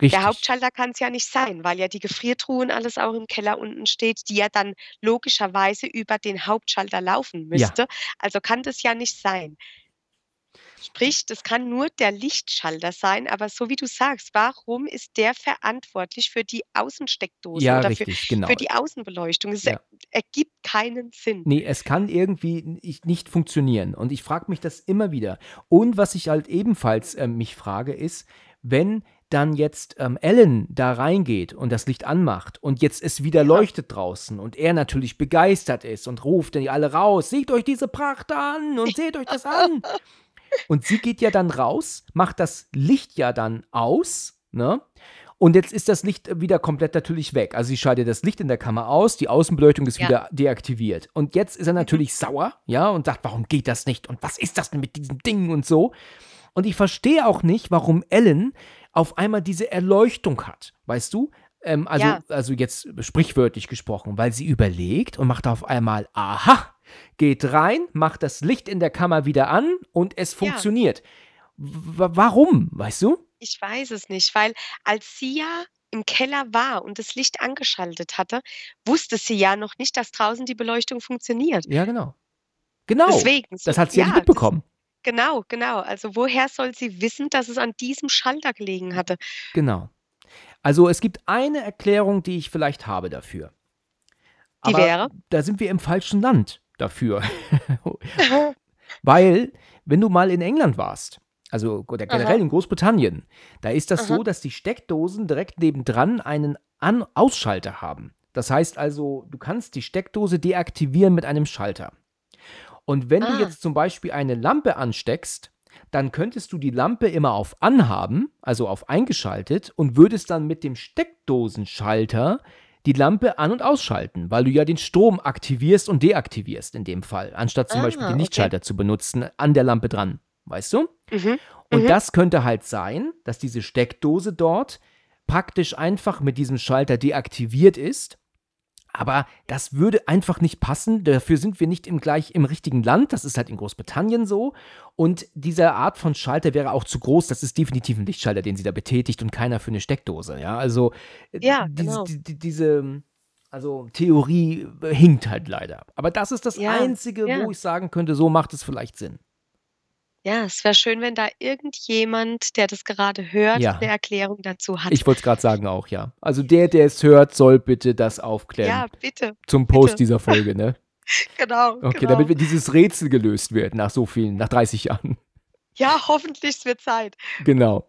Richtig. Der Hauptschalter kann's ja nicht sein, weil ja die Gefriertruhe und alles auch im Keller unten steht, die ja dann logischerweise über den Hauptschalter laufen Ja. müsste. Also kann das ja nicht sein. Sprich, das kann nur der Lichtschalter sein, aber so wie du sagst, warum ist der verantwortlich für die Außensteckdose Ja, oder für richtig, genau. für die Außenbeleuchtung? Es Ja. er ergibt keinen Sinn. Nee, es kann irgendwie nicht, funktionieren. Und ich frage mich das immer wieder. Und was ich halt ebenfalls ähm, mich frage, ist, wenn dann jetzt ähm, Ellen da reingeht und das Licht anmacht und jetzt es wieder leuchtet draußen und er natürlich begeistert ist und ruft dann alle raus, seht euch diese Pracht an und seht euch das an. Und sie geht ja dann raus, macht das Licht ja dann aus, ne? Und jetzt ist das Licht wieder komplett natürlich weg. Also sie schaltet das Licht in der Kammer aus, die Außenbeleuchtung ist Ja. wieder deaktiviert. Und jetzt ist er natürlich sauer, ja, und sagt, warum geht das nicht? Und was ist das denn mit diesem Ding und so? Und ich verstehe auch nicht, warum Ellen auf einmal diese Erleuchtung hat, weißt du? Ähm, also, Ja. also jetzt sprichwörtlich gesprochen, weil sie überlegt und macht auf einmal, aha, geht rein, macht das Licht in der Kammer wieder an und es Ja. funktioniert. W warum, weißt du? Ich weiß es nicht, weil als sie ja im Keller war und das Licht angeschaltet hatte, wusste sie ja noch nicht, dass draußen die Beleuchtung funktioniert. Ja, genau. Genau. Deswegen. das hat sie ja, nicht das- mitbekommen. Genau, genau. Also woher soll sie wissen, dass es an diesem Schalter gelegen hatte? Genau. Also es gibt eine Erklärung, die ich vielleicht habe dafür. Die Aber wäre? Da sind wir im falschen Land dafür. Weil, wenn du mal in England warst, also generell Aha. in Großbritannien, da ist das Aha. so, dass die Steckdosen direkt nebendran einen An Ausschalter haben. Das heißt also, du kannst die Steckdose deaktivieren mit einem Schalter. Und wenn du Ah. jetzt zum Beispiel eine Lampe ansteckst, dann könntest du die Lampe immer auf anhaben, also auf eingeschaltet, und würdest dann mit dem Steckdosenschalter die Lampe an- und ausschalten, weil du ja den Strom aktivierst und deaktivierst in dem Fall, anstatt zum Ah, Beispiel den okay. Lichtschalter zu benutzen an der Lampe dran. Weißt du? Mhm. Und Mhm. das könnte halt sein, dass diese Steckdose dort praktisch einfach mit diesem Schalter deaktiviert ist. Aber das würde einfach nicht passen. Dafür sind wir nicht im gleich im richtigen Land. Das ist halt in Großbritannien so. Und diese Art von Schalter wäre auch zu groß. Das ist definitiv ein Lichtschalter, den sie da betätigt und keiner für eine Steckdose. Ja, also äh, Ja, diese, genau. die, die, diese also Theorie hinkt halt leider. Aber das ist das Ja, Einzige, ja. wo ich sagen könnte, so macht es vielleicht Sinn. Ja, es wäre schön, wenn da irgendjemand, der das gerade hört, Ja. eine Erklärung dazu hat. Ich wollte es gerade sagen auch, ja. Also der, der es hört, soll bitte das aufklären. ja, bitte. zum Post bitte. dieser Folge, ne? Genau. Okay, genau. damit wir dieses Rätsel gelöst wird nach so vielen, nach 30 Jahren. ja, hoffentlich es wird Zeit. Genau.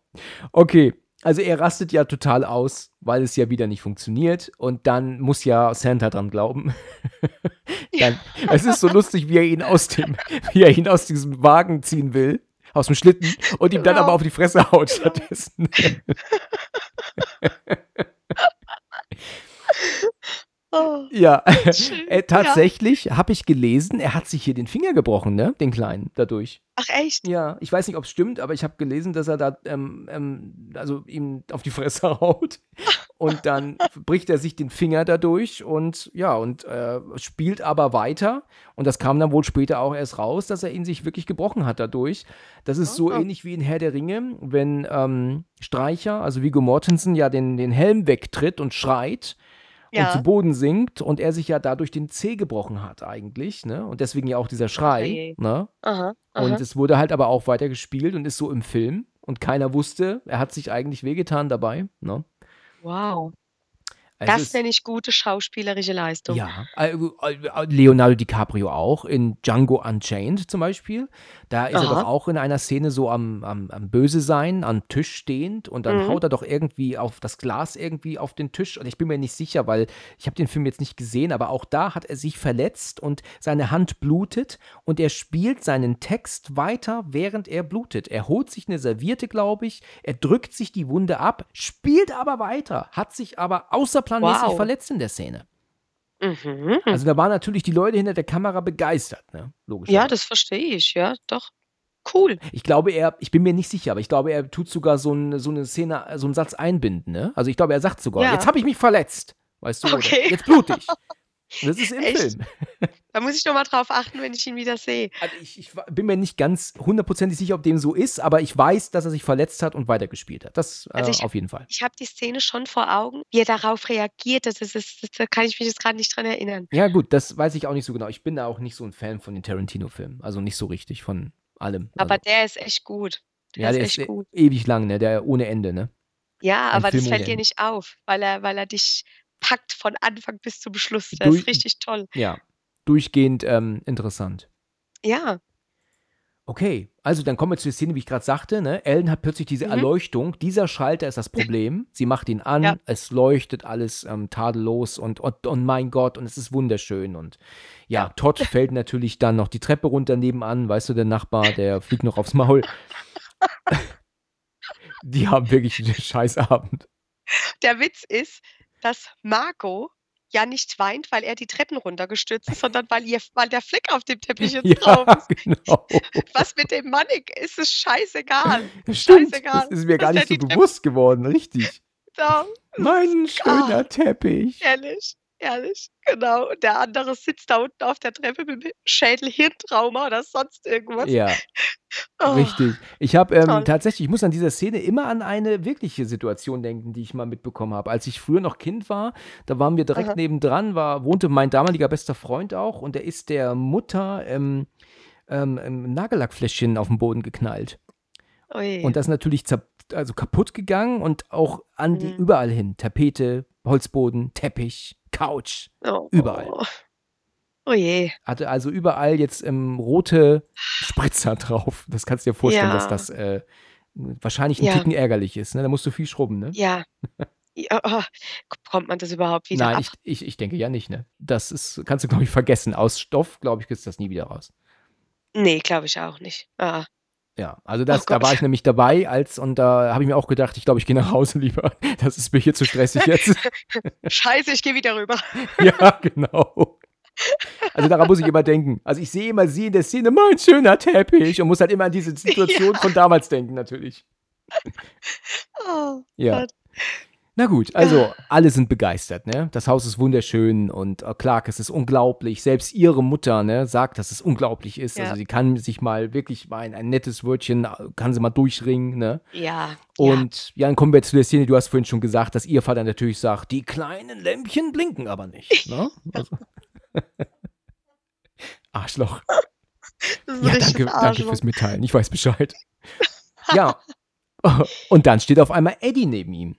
Okay, also er rastet ja total aus, weil es ja wieder nicht funktioniert und dann muss ja Santa dran glauben. dann, es ist so lustig, wie er ihn aus dem, wie er ihn aus diesem Wagen ziehen will, aus dem Schlitten und ihm dann Genau. aber auf die Fresse haut stattdessen. Oh, ja, äh, tatsächlich habe ich gelesen, er hat sich hier den Finger gebrochen, ne? Den Kleinen, dadurch. Ach echt? Ja, ich weiß nicht, ob es stimmt, aber ich habe gelesen, dass er da ähm, ähm, also ihm auf die Fresse haut und dann bricht er sich den Finger dadurch und ja, und äh, spielt aber weiter und das kam dann wohl später auch erst raus, dass er ihn sich wirklich gebrochen hat dadurch. Das ist so Oh. ähnlich wie in Herr der Ringe, wenn ähm, Streicher, also Viggo Mortensen, ja den, den Helm wegtritt und schreit und Ja. zu Boden sinkt und er sich ja dadurch den Zeh gebrochen hat eigentlich, ne? Und deswegen ja auch dieser Schrei, je. ne? Aha, aha. Und es wurde halt aber auch weiter gespielt und ist so im Film. Und keiner wusste, er hat sich eigentlich wehgetan dabei. Ne? wow. Also Das nenne ich gute schauspielerische Leistung. Ja, äh, äh, Leonardo DiCaprio auch in Django Unchained zum Beispiel. Da ist er Aha. doch auch in einer Szene so am, am, am Böse sein, am Tisch stehend und dann Mhm. haut er doch irgendwie auf das Glas irgendwie auf den Tisch. Und ich bin mir nicht sicher, weil ich habe den Film jetzt nicht gesehen, aber auch da hat er sich verletzt und seine Hand blutet und er spielt seinen Text weiter, während er blutet. Er holt sich eine Serviette, glaube ich, er drückt sich die Wunde ab, spielt aber weiter, hat sich aber außerplanmäßig Wow. verletzt in der Szene. Mhm. Also da waren natürlich die Leute hinter der Kamera begeistert, ne? Logisch. ja, das verstehe ich. Ja, doch. Cool. Ich glaube, er, ich bin mir nicht sicher, aber ich glaube, er tut sogar so, ein, so eine Szene, so einen Satz einbinden, ne? Also ich glaube, er sagt sogar, Ja. jetzt habe ich mich verletzt. Weißt du, Okay. jetzt blute ich. Und das ist im Echt? Film. Da muss ich noch mal drauf achten, wenn ich ihn wieder sehe. Also ich, ich bin mir nicht ganz hundertprozentig sicher, ob dem so ist, aber ich weiß, dass er sich verletzt hat und weitergespielt hat. Das äh, Also ich- auf jeden Fall. Ich habe die Szene schon vor Augen, wie er darauf reagiert. Das ist, das, das, da kann ich mich jetzt gerade nicht dran erinnern. Ja, gut, das weiß ich auch nicht so genau. Ich bin da auch nicht so ein Fan von den Tarantino-Filmen. Also nicht so richtig von, allem. Aber Also, der ist echt gut. Der ja, ist der echt ist gut. ewig lang, ne? Der ohne Ende, ne? Ja, Ein aber das Film ohne fällt dir nicht auf, weil er weil er dich packt von Anfang bis zum Schluss. Der Durch, ist richtig toll. ja, durchgehend ähm, interessant. Ja. Okay, also dann kommen wir zu der Szene, wie ich gerade sagte. Ne? Ellen hat plötzlich diese Mhm. Erleuchtung. Dieser Schalter ist das Problem. Sie macht ihn an, Ja. es leuchtet alles ähm, tadellos und, und, und mein Gott, und es ist wunderschön. Und ja, Ja. Todd fällt natürlich dann noch die Treppe runter nebenan. Weißt du, der Nachbar, der fliegt noch aufs Maul. Die haben wirklich einen Scheißabend. Der Witz ist, dass Marco ja nicht weint, weil er die Treppen runtergestürzt ist, sondern weil ihr weil der Fleck auf dem Teppich jetzt drauf Ja, ist. genau. Was mit dem Mannig ist, ist scheißegal. Stimmt. Scheißegal. Das ist mir gar nicht so bewusst geworden, richtig. da Mein schöner Teppich. Ehrlich, ehrlich, genau. Und der andere sitzt da unten auf der Treppe mit Schädel-Hirntrauma oder sonst irgendwas. Ja. Oh, Richtig. Ich habe ähm, tatsächlich, ich muss an dieser Szene immer an eine wirkliche Situation denken, die ich mal mitbekommen habe. Als ich früher noch Kind war, da waren wir direkt Aha. nebendran, war, wohnte mein damaliger bester Freund auch und der ist der Mutter ähm, ähm, ein Nagellackfläschchen auf den Boden geknallt. Ui. Und das ist natürlich also kaputt gegangen und auch an die Mhm. überall hin. Tapete, Holzboden, Teppich, Couch. oh, überall. Oh, oh je. Hatte also überall jetzt ähm, rote Spritzer drauf. Das kannst du dir vorstellen, dass Ja. das äh, wahrscheinlich ein Ja. Ticken ärgerlich ist. Ne? Da musst du viel schrubben, ne? Ja. ja oh, bekommt man das überhaupt wieder Nein, ab? ich, ich, ich denke ja nicht, ne? Das ist, kannst du, glaube ich, vergessen. Aus Stoff, glaube ich, kriegst du das nie wieder raus. Nee, glaube ich auch nicht. Ah. Ja, also das, Oh da war ich nämlich dabei, als und da habe ich mir auch gedacht, ich glaube, ich gehe nach Hause lieber. Das ist mir hier zu stressig jetzt. Scheiße, ich gehe wieder rüber. ja, genau. Also daran muss ich immer denken. Also ich sehe immer sie in der Szene, mein schöner Teppich und muss halt immer an diese Situation von damals denken, natürlich. Oh, Ja. Gott. Na gut, also alle sind begeistert, ne? Das Haus ist wunderschön und äh, Clark, es ist unglaublich. Selbst ihre Mutter, ne, sagt, dass es unglaublich ist. Ja. Also sie kann sich mal wirklich mal ein, ein nettes Wörtchen, äh, kann sie mal durchringen, ne? Ja. Und ja. dann kommen wir zu der Szene, du hast vorhin schon gesagt, dass ihr Vater natürlich sagt, die kleinen Lämpchen blinken aber nicht, ne? Also. Arschloch. ja. Ja, danke, danke Arschloch. fürs Mitteilen. Ich weiß Bescheid. ja. Und dann steht auf einmal Eddie neben ihm.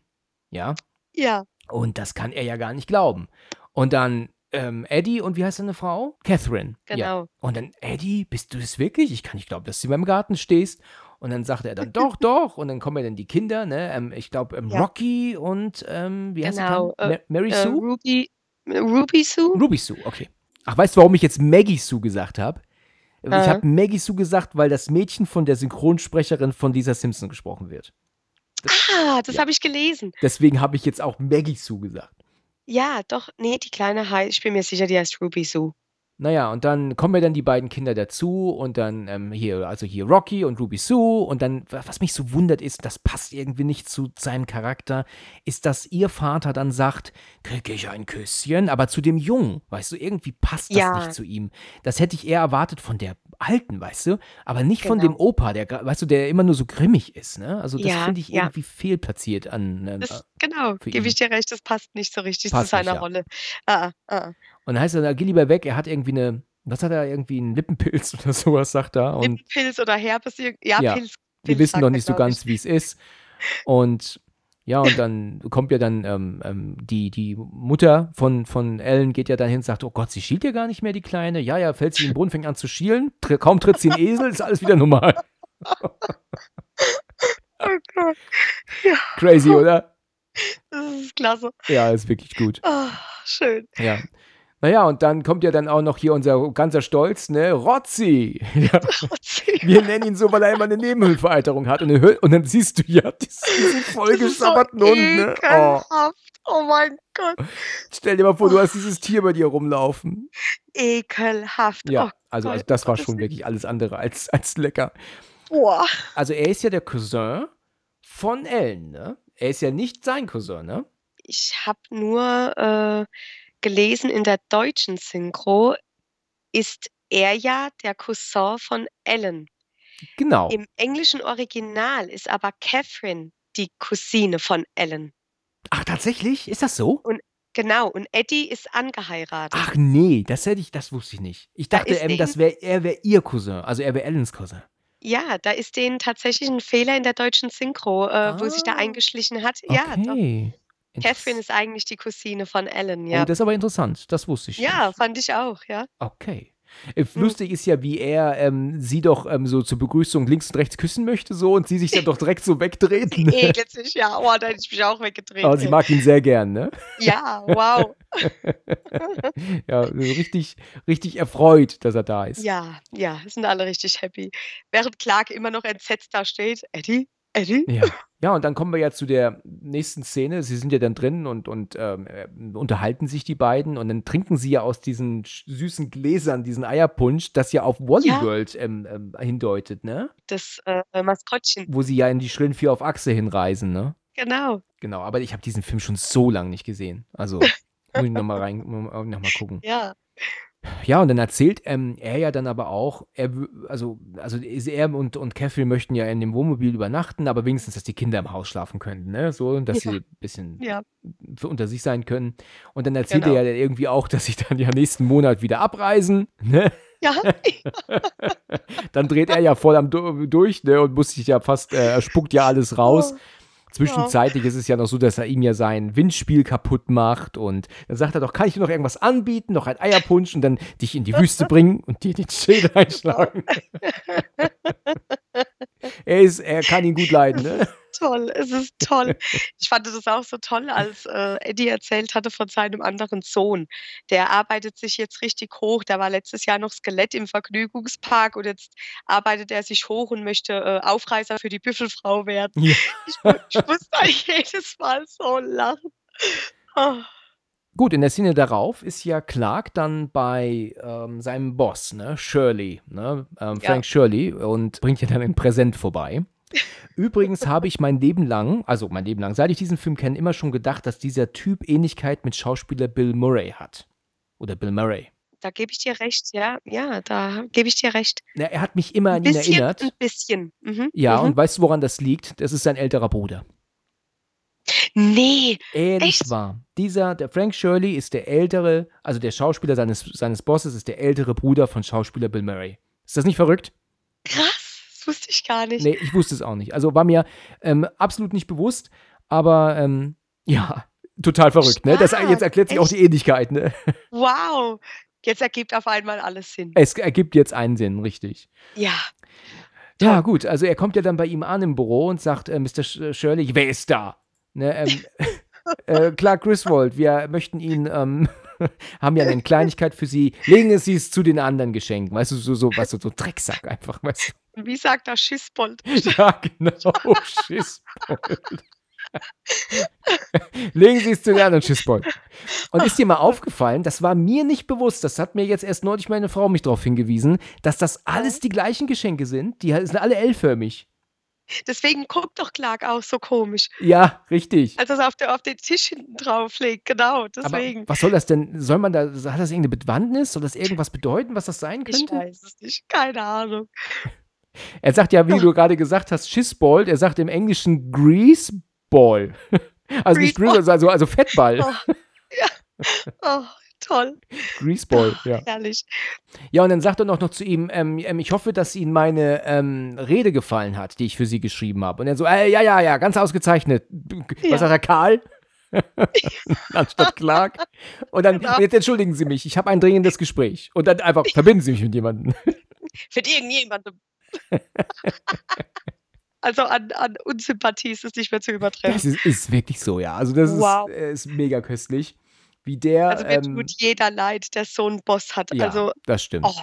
Ja. Ja. Und das kann er ja gar nicht glauben. Und dann ähm, Eddie und wie heißt seine Frau? Catherine. Ja. Genau. Und dann, Eddie, bist du es wirklich? Ich kann nicht glauben, dass du beim Garten stehst. Und dann sagt er dann, doch, doch. Und dann kommen ja dann die Kinder, ne? Ähm, ich glaube, ähm, Ja. Rocky und ähm, wie heißt Genau, sie? Ma Mary Äh, Sue? Ruby, Ruby Sue? Ruby Sue, okay. Ach, weißt du, warum ich jetzt Maggie Sue gesagt habe? Ich Äh. habe Maggie Sue gesagt, weil das Mädchen von der Synchronsprecherin von Lisa Simpson gesprochen wird. Ah, das Ja. habe ich gelesen. Deswegen habe ich jetzt auch Maggie Sue gesagt. Ja, doch. Nee, die Kleine heißt, ich bin mir sicher, die heißt Ruby Sue. Naja, und dann kommen ja dann die beiden Kinder dazu und dann ähm, hier, also hier Rocky und Ruby Sue und dann, wa- was mich so wundert ist, das passt irgendwie nicht zu seinem Charakter, ist, dass ihr Vater dann sagt, kriege ich ein Küsschen, aber zu dem Jungen, weißt du, irgendwie passt das Ja. nicht zu ihm. Das hätte ich eher erwartet von der Alten, weißt du, aber nicht von dem Genau. Opa, der, weißt du, der immer nur so grimmig ist, ne? Also das Ja, finde ich ja. irgendwie fehlplatziert an, ähm, Das, genau, gebe ich dir recht, das passt nicht so richtig Passt zu seiner nicht. Rolle. Ah, ah. Und dann heißt er, geh lieber weg, er hat irgendwie eine, was hat er, irgendwie einen Lippenpilz oder sowas, sagt er, und Lippenpilz oder Herpes, ja, Ja, Pilz. wir wissen noch nicht so ganz, wie es ist. Und ja, und dann kommt ja dann ähm, ähm, die, die Mutter von, von Ellen geht ja dann hin und sagt, oh Gott, sie schielt ja gar nicht mehr, die Kleine. Ja, ja, fällt sie in den Brunnen, fängt an zu schielen. Tr kaum tritt sie in Esel, ist alles wieder normal. Oh Gott, Crazy, oder? das ist klasse. Ja, ist wirklich gut. Ah, schön. Ja. Naja, und dann kommt ja dann auch noch hier unser ganzer Stolz, ne? Rotzi. Ja, wir nennen ihn so, weil er immer eine Nebenhöhlenvereiterung hat. Und, dann hör- und dann siehst du ja diesen, vollgeschabberten Hund, ne? Oh, ekelhaft. Oh mein Gott, stell dir mal vor, du hast dieses Tier bei dir rumlaufen. ekelhaft. Ja, Oh, also, also das war schon wirklich alles andere als, als lecker. boah. Also er ist ja der Cousin von Ellen, ne? Er ist ja nicht sein Cousin, ne? Ich habe nur äh, gelesen, in der deutschen Synchro ist er ja der Cousin von Ellen. Genau. Im englischen Original ist aber Catherine die Cousine von Ellen. Ach, tatsächlich? Ist das so? Genau, und Eddie ist angeheiratet. Ach nee, das hätte ich, das wusste ich nicht. Ich Da dachte, ist ähm, das wär, er wäre ihr Cousin, also er wäre Ellens Cousin. Ja, da ist denen tatsächlich 'n Fehler in der deutschen Synchro, äh, wo sich da Ah. eingeschlichen hat. Ja, doch. Catherine ist eigentlich die Cousine von Alan, Oh, ja. das ist aber interessant. Das wusste ich Ja, nicht. fand ich auch, ja. Okay. Äh, Mhm. lustig ist ja, wie er, ähm, sie doch, ähm, so zur Begrüßung links und rechts küssen möchte so und sie sich dann doch direkt so wegdreht, Sie ne? ekelt sich, ja. Oh, da hätte ich mich auch weggedreht, Aber sie mag ihn sehr gern, ne? Ja, wow. Ja, richtig richtig erfreut, dass er da ist. Ja, ja, sind alle richtig happy. Während Clark immer noch entsetzt da steht: „Eddie? Eddie?“ Ja. Ja, und dann kommen wir ja zu der nächsten Szene. Sie sind ja dann drin und und, ähm, äh, unterhalten sich die beiden und dann trinken sie ja aus diesen süßen Gläsern diesen Eierpunsch, das ja auf Wally Ja. World, ähm, ähm, hindeutet, ne? Das, äh, Maskottchen. Wo sie ja in die schrillen Vier auf Achse hinreisen, ne? Genau. Genau, aber ich habe diesen Film schon so lang nicht gesehen. Also, muss ich noch mal rein noch mal gucken. Ja. Ja, und dann erzählt, ähm, er ja dann aber auch, er also also er und und Catherine möchten ja in dem Wohnmobil übernachten, aber wenigstens, dass die Kinder im Haus schlafen könnten, ne, so, dass Ja. sie 'n bisschen Ja. für unter sich sein können. Und dann erzählt Genau. er ja irgendwie auch, dass sie dann ja nächsten Monat wieder abreisen, ne? Ja. Dann dreht er ja voll am Du durch, ne, und muss sich ja fast äh, er spuckt ja alles raus. Oh. Ja. Zwischenzeitlich ist es ja noch so, dass er ihm ja sein Windspiel kaputt macht und dann sagt er doch: „Kann ich dir noch irgendwas anbieten, noch ein Eierpunsch und dann dich in die Wüste bringen und dir den Schädel einschlagen?“ Er ist er kann ihn gut leiden, ne? Toll, es ist toll. Ich fand das auch so toll, als, äh, Eddie erzählt hatte von seinem anderen Sohn. Der arbeitet sich jetzt richtig hoch. Der war letztes Jahr noch Skelett im Vergnügungspark und jetzt arbeitet er sich hoch und möchte, äh, Aufreißer für die Büffelfrau werden. Ja. Ich ich muss da jedes Mal so lachen. Oh. Gut, in der Szene darauf ist ja Clark dann bei, ähm, seinem Boss, ne, Shirley, ne, ähm, Ja. Frank Shirley und bringt ja dann ein Präsent vorbei. Übrigens habe ich mein Leben lang also mein Leben lang, seit ich diesen Film kenne, immer schon gedacht, dass dieser Typ Ähnlichkeit mit Schauspieler Bill Murray hat. Oder Bill Murray. Da gebe ich dir recht, ja. Ja, da gebe ich dir recht. Na, er hat mich immer 'N an ihn bisschen, erinnert. 'n bisschen. Mhm, Ja, mhm. und weißt du, woran das liegt? Das ist sein älterer Bruder. Ne, Ehrlich echt? wahr. Dieser der Frank Shirley ist der ältere also der Schauspieler seines seines Bosses ist der ältere Bruder von Schauspieler Bill Murray. Ist das nicht verrückt? Krass, wusste ich gar nicht. Ne, ich wusste es auch nicht. Also, war mir, ähm, absolut nicht bewusst, aber, ähm, ja, total verrückt, ne? Das jetzt erklärt sich auch echt? die Ähnlichkeit, ne? Wow, jetzt ergibt auf einmal alles Sinn. Es ergibt jetzt einen Sinn, richtig. Ja. Ja, gut, also er kommt ja dann bei ihm an im Büro und sagt, äh: „Mr. Sh Shirley, wer ist da?“ Ne, ähm, äh, „Clark Griswold, wir möchten Ihnen, ähm haben ja 'ne Kleinigkeit für Sie. Legen Sie es zu den anderen Geschenken.“ Weißt du, so so weißt du, so Drecksack einfach, weißt du? Wie sagt er Schissbold? Ja, genau, Schissbold. Legen Sie es zu den anderen Schissbold. Und ist dir mal aufgefallen, das war mir nicht bewusst, das hat mir jetzt erst neulich meine Frau mich drauf hingewiesen, dass das alles die gleichen Geschenke sind. Die sind alle L-förmig. Deswegen guckt doch Clark auch so komisch, Ja, richtig. als er's auf der auf den Tisch hinten drauf legt. Genau, Aber deswegen. was soll das denn? Soll man da hat das irgendeine Bewandtnis? Soll das irgendwas bedeuten, was das sein Ich könnte? weiß es nicht, keine Ahnung. Er sagt ja, wie du gerade gesagt hast, Schissball. Er sagt im Englischen Greaseball. Also nicht Greaseball. Grease, also also Fettball. Oh, ja. Oh, toll. Greaseball, ja. herrlich. Ja, und dann sagt er noch noch zu ihm, ähm, ähm, ich hoffe, dass Ihnen meine, ähm, Rede gefallen hat, die ich für Sie geschrieben habe. Und er so: „Äh, ja, ja, ja, ganz ausgezeichnet.“ Was Ja. sagt er? „Karl?“ Anstatt Clark. Und dann: Genau. „Und jetzt entschuldigen Sie mich, ich habe ein dringendes Gespräch.“ Und dann einfach: „Verbinden Sie mich mit jemandem.“ Mit irgendjemandem. Also an an Unsympathie ist es nicht mehr zu übertreffen. Das ist ist wirklich so, ja. Also, das Wow. ist äh, ist mega köstlich, wie der, Also, mir ähm tut jeder leid, der so 'n Boss hat. ja, Also, das stimmt. oh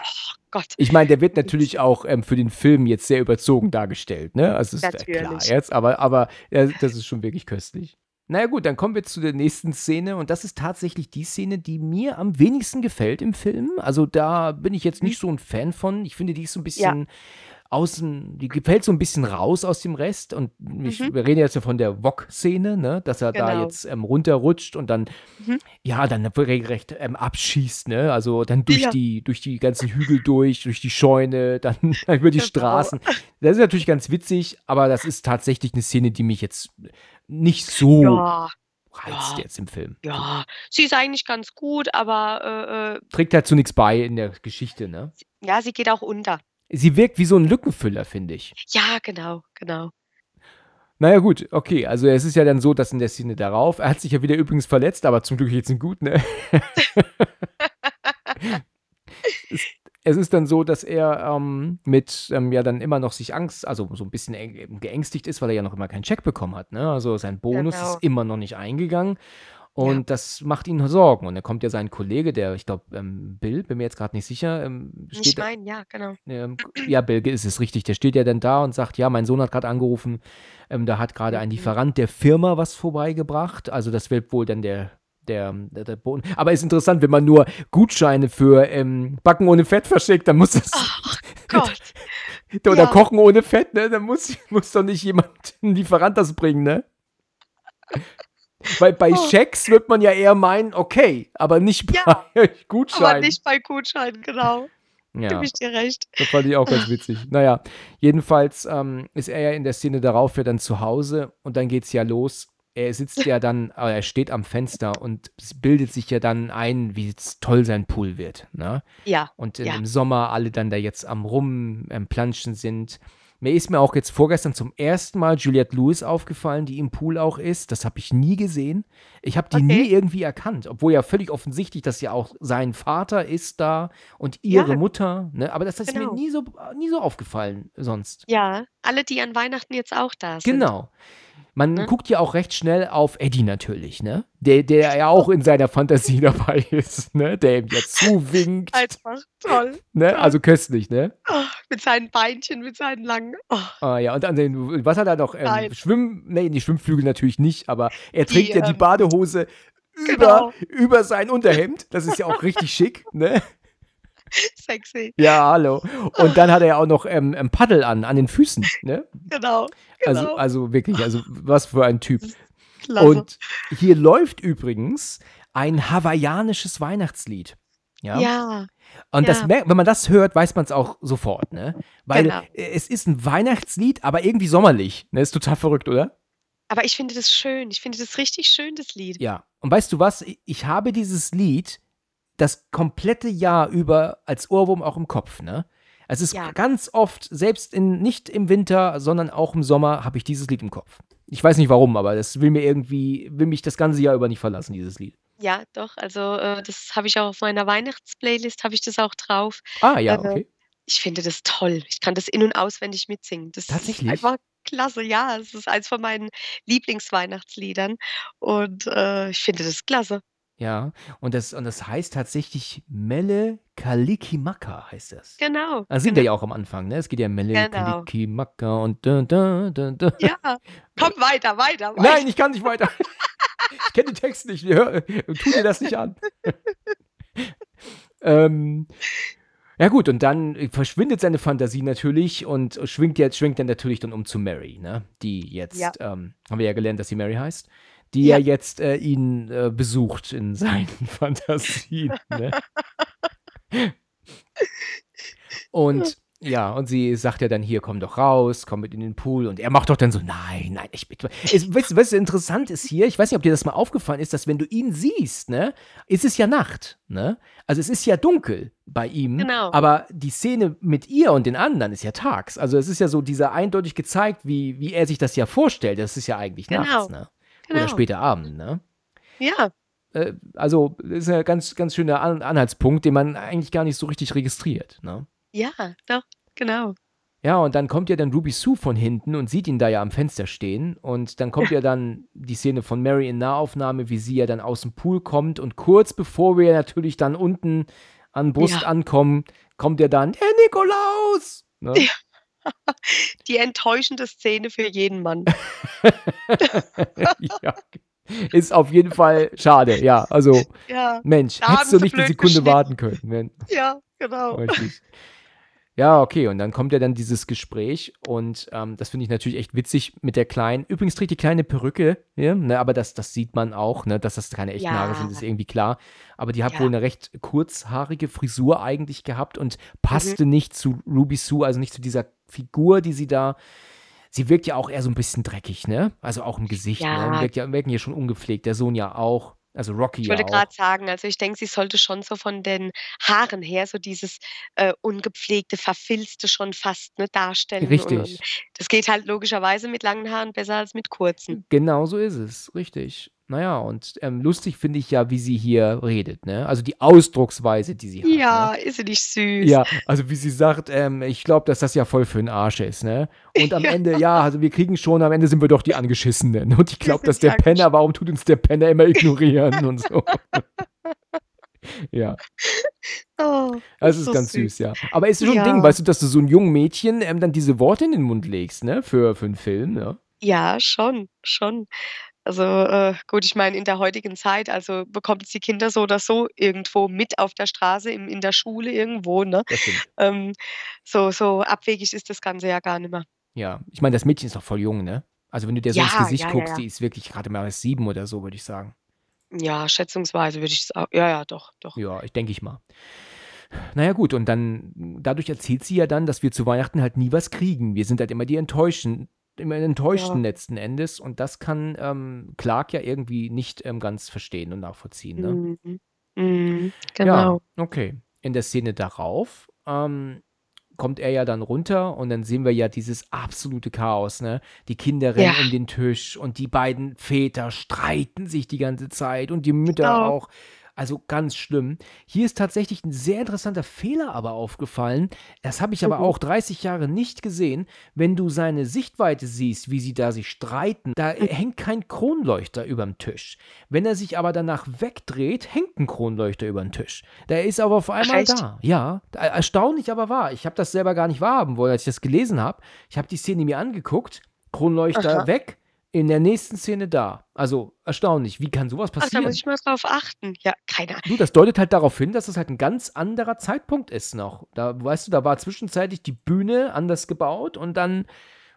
Gott. Ich meine, der wird natürlich auch, ähm, für den Film jetzt sehr überzogen dargestellt, ne? Also, ist ja klar Natürlich. jetzt, aber aber, äh, das ist schon wirklich köstlich. Na ja gut, dann kommen wir zu der nächsten Szene und das ist tatsächlich die Szene, die mir am wenigsten gefällt im Film. Also, da bin ich jetzt Mhm. nicht so 'n Fan von. Ich finde, die ist so 'n Ja. Außen die gefällt so 'n bisschen raus aus dem Rest und ich Mhm. wir reden jetzt ja von der Wok-Szene, ne, dass er da Genau. jetzt, ähm, runterrutscht und dann Mhm. ja, dann regelrecht, ähm, abschießt, ne? Also, dann durch Ja. die durch die ganzen Hügel durch, durch die Scheune, dann über die. Straßen. Das ist natürlich ganz witzig, aber das ist tatsächlich 'ne Szene, die mich jetzt nicht so Ja. reizt Ja. jetzt im Film. Ja, sie ist eigentlich ganz gut, aber, äh, äh Trägt halt zu nix bei in der Geschichte, ne? ja, sie geht auch unter. Sie wirkt wie so ein Lückenfüller, finde ich. Ja, genau, genau. Na ja, gut, okay. Also, es ist ja dann so, dass in der Szene darauf er hat sich ja wieder übrigens verletzt, aber zum Glück geht's ihm gut, ne? Es es ist dann so, dass er, ähm, mit, ähm, ja dann immer noch sich Angst also, so ein bisschen geängstigt ist, weil er ja noch immer keinen Check bekommen hat, ne? Also, sein Bonus Genau. ist immer noch nicht eingegangen Ja. und das macht ihn Sorgen. Und dann kommt ja sein Kollege, der ich glaube, ähm, Bill, bin mir jetzt gerade nicht sicher, ähm, Ich steht meine, ja, genau. ähm, ja, Bill ist es richtig. Der steht ja dann da und sagt, ja, mein Sohn hat gerade angerufen, ähm, da hat gerade ein Mhm. Lieferant der Firma was vorbeigebracht. Also das wird wohl dann der, der, der, der Boden. Aber ist interessant, wenn man nur Gutscheine für ähm, Backen ohne Fett verschickt, dann muss das. Ach Gott. Oder ja. Kochen ohne Fett, ne? Dann muss, muss doch nicht jemand, ein Lieferant das bringen, ne? Weil bei Oh. Schecks wird man ja eher meinen, okay, aber nicht bei Ja, Aber Gutscheinen. nicht bei Gutscheinen, genau. ja. Gebe ich dir recht. Das fand ich auch ganz witzig. Naja, jedenfalls ähm, ist er ja in der Szene darauf ja dann zu Hause und dann geht's ja los. Er sitzt ja dann, äh, er steht am Fenster und es bildet sich ja dann ein, wie toll sein Pool wird. Ne? Ja, Und Ja. im Sommer alle dann da jetzt am Rum, am Planschen sind. Mir ist mir auch jetzt vorgestern zum ersten Mal Juliette Lewis aufgefallen, die im Pool auch ist. Das habe ich nie gesehen. Ich habe die Okay. nie irgendwie erkannt, obwohl ja völlig offensichtlich, dass ja auch sein Vater ist da und ihre Ja. Mutter. Ne? Aber das ist Genau. mir nie so, nie so aufgefallen sonst. ja. Alle, die an Weihnachten jetzt auch da sind. Genau. Man Ne? guckt ja auch recht schnell auf Eddie natürlich, ne? Der, der ja auch in seiner Fantasie dabei ist, ne? Der ihm ja zuwinkt. Einfach toll. Ne? Also köstlich, ne? Oh, mit seinen Beinchen, mit seinen langen. Oh, Ah, ja, und an den, was hat er noch? Ähm. Schwimm, nee, die Schwimmflügel natürlich nicht, aber er Die, trägt ja die ähm, Badehose genau. über, über sein Unterhemd. Das ist ja auch richtig schick, ne? sexy. Ja, hallo. Und dann hat er ja auch noch ähm, ein Paddel an, an den Füßen, ne? Genau. genau. Also, also wirklich, also was für ein Typ. Klasse. Und hier läuft übrigens ein hawaiianisches Weihnachtslied. Ja. ja, Und das ja. merkt, wenn man das hört, weiß man es auch sofort, ne? Weil Genau. äh, es ist ein Weihnachtslied, aber irgendwie sommerlich. Ne? Ist total verrückt, oder? aber ich finde das schön. Ich finde das richtig schön, das Lied. Ja. Und weißt du was? Ich habe dieses Lied das komplette Jahr über als Ohrwurm auch im Kopf, ne? Es ist Ja. ganz oft, selbst in, nicht im Winter, sondern auch im Sommer, habe ich dieses Lied im Kopf. Ich weiß nicht warum, aber das will mir irgendwie, will mich das ganze Jahr über nicht verlassen, dieses Lied. Ja, doch. Also äh, das habe ich auch auf meiner Weihnachtsplaylist, habe ich das auch drauf. Ah, ja, Äh, okay. Ich finde das toll. Ich kann das in- und auswendig mitsingen. Das Tatsächlich? ist einfach klasse. Ja, es ist eins von meinen Lieblingsweihnachtsliedern. Und äh, ich finde das klasse. Ja. Und das, und das heißt tatsächlich Mele Kalikimaka heißt das. Genau. Da singt genau. er ja auch am Anfang, ne? Es geht ja Mele Genau. Kalikimaka und da, da, da, da. Ja, komm weiter, weiter, weiter. Nein, ich kann nicht weiter. Ich kenne den Text nicht. Hör, tu dir das nicht an. ähm, ja gut, und dann verschwindet seine Fantasie natürlich und schwingt jetzt schwingt dann natürlich dann um zu Mary, ne? Die jetzt, Ja. ähm, haben wir ja gelernt, dass sie Mary heißt, die Ja. ja, jetzt äh, ihn äh, besucht in seinen Fantasien, ne? Und ja, und sie sagt ja dann hier, komm doch raus, komm mit in den Pool. Und er macht doch dann so, nein, nein, ich bin. Es, weißt du, was interessant ist hier? Ich weiß nicht, ob dir das mal aufgefallen ist, dass wenn du ihn siehst, ne, ist es ja Nacht, ne? Also es ist ja dunkel bei ihm. Genau. Aber die Szene mit ihr und den anderen ist ja tags. Also es ist ja so dieser eindeutig gezeigt, wie, wie er sich das ja vorstellt. Das ist ja eigentlich Genau. nachts, ne? Oder Genau. später Abend, ne? Ja, Äh, also, das ist ja ein ganz, ganz schöner An Anhaltspunkt, den man eigentlich gar nicht so richtig registriert, ne? ja, doch, genau. Ja, und dann kommt ja dann Ruby Sue von hinten und sieht ihn da ja am Fenster stehen. Und dann kommt ja, dann die Szene von Mary in Nahaufnahme, wie sie ja dann aus dem Pool kommt. Und kurz bevor wir natürlich dann unten an Brust Ja. ankommen, kommt ja dann der Nikolaus. Ne? Ja. Die enttäuschende Szene für jeden Mann. ja. Ist auf jeden Fall schade, ja. Also, Ja, Mensch, hättest du nicht eine Sekunde warten können. Ja, genau. Richtig. Ja, okay, und dann kommt ja dann dieses Gespräch und ähm, das finde ich natürlich echt witzig mit der Kleinen. Übrigens trägt die kleine Perücke, ja, ne, aber das, das sieht man auch, ne, dass das keine echten Ja. Haare sind, ist irgendwie klar. Aber die hat Ja. wohl eine recht kurzhaarige Frisur eigentlich gehabt und Mhm. passte nicht zu Ruby Sue, also nicht zu dieser Figur, die sie da. Sie wirkt ja auch eher so ein bisschen dreckig, ne? Also auch im Gesicht, Ja. ne? Wirkt ja, wirken ja schon ungepflegt, der Sohn ja auch. Also Rocky Ich wollte gerade sagen, also ich denke, sie sollte schon so von den Haaren her so dieses, äh, ungepflegte, verfilzte schon fast, ne, darstellen und und Richtig. das geht halt logischerweise mit langen Haaren besser als mit kurzen. Genau so ist es, richtig. Na ja, und, ähm, lustig finde ich ja, wie sie hier redet, ne? Also die Ausdrucksweise, die sie hat, ne? Ja, ist sie nicht süß? Ja, also wie sie sagt, ähm, ich glaube, dass das ja voll für 'n Arsch ist, ne? Und am Ja. Ende, ja, also wir kriegen schon am Ende sind wir doch die Angeschissenen. Und ich glaube, dass der Penner warum tut uns der Penner immer ignorieren und so. Ja. Oh, Das ist so ganz süß. süß, ja. Aber ist schon 'n Ding, Ja. weißt du, dass du so 'n jungen Mädchen, ähm, dann diese Worte in den Mund legst, ne, für für 'n Film, ja? Ja, schon, schon. Also, äh, gut, ich meine, in der heutigen Zeit, also bekommt die Kinder so oder so irgendwo mit auf der Straße, im in der Schule irgendwo, ne? Ähm, so so abwegig ist das Ganze ja gar nicht mehr. Ja, ich meine, das Mädchen ist noch voll jung, ne? Also, wenn du der so ins Ja, Gesicht ja, guckst, ja. die ist wirklich grade mal 7 oder so, würde ich sagen. Ja, schätzungsweise würde ich es au ja, ja, doch, doch. Ja, ich denke ich mal. Na ja, gut, und dann dadurch erzählt sie ja dann, dass wir zu Weihnachten halt nie was kriegen. Wir sind halt immer die Enttäuschen immer Enttäuschten Ja. letzten Endes und das kann, ähm, Clark ja irgendwie nicht, ähm, ganz verstehen und nachvollziehen, ne? Mhm. Mhm. Ja, Genau. okay. In der Szene darauf, ähm, kommt er ja dann runter und dann sehen wir ja dieses absolute Chaos, ne? Die Kinder rennen Ja. um den Tisch und die beiden Väter streiten sich die ganze Zeit und die Mütter Genau. auch. Also ganz schlimm. Hier ist tatsächlich 'n sehr interessanter Fehler aber aufgefallen. Das habe ich aber Mhm. auch 30 Jahre nicht gesehen. Wenn du seine Sichtweite siehst, wie sie da sich streiten, da Mhm. hängt kein Kronleuchter überm Tisch. Wenn er sich aber danach wegdreht, hängt 'n Kronleuchter übern Tisch. Der ist aber auf einmal echt? da. Ja, er erstaunlich, aber wahr. Ich habe das selber gar nicht wahrhaben wollen, als ich das gelesen habe. Ich habe die Szene mir angeguckt, Kronleuchter Aha. weg, in der nächsten Szene da. Also erstaunlich. Wie kann so was Ach, da muss passieren? ich mal drauf achten. Ja, keine Du, das deutet halt darauf hin, dass es halt 'n ganz anderer Zeitpunkt ist noch. Da weißt du, da war zwischenzeitlich die Bühne anders gebaut und dann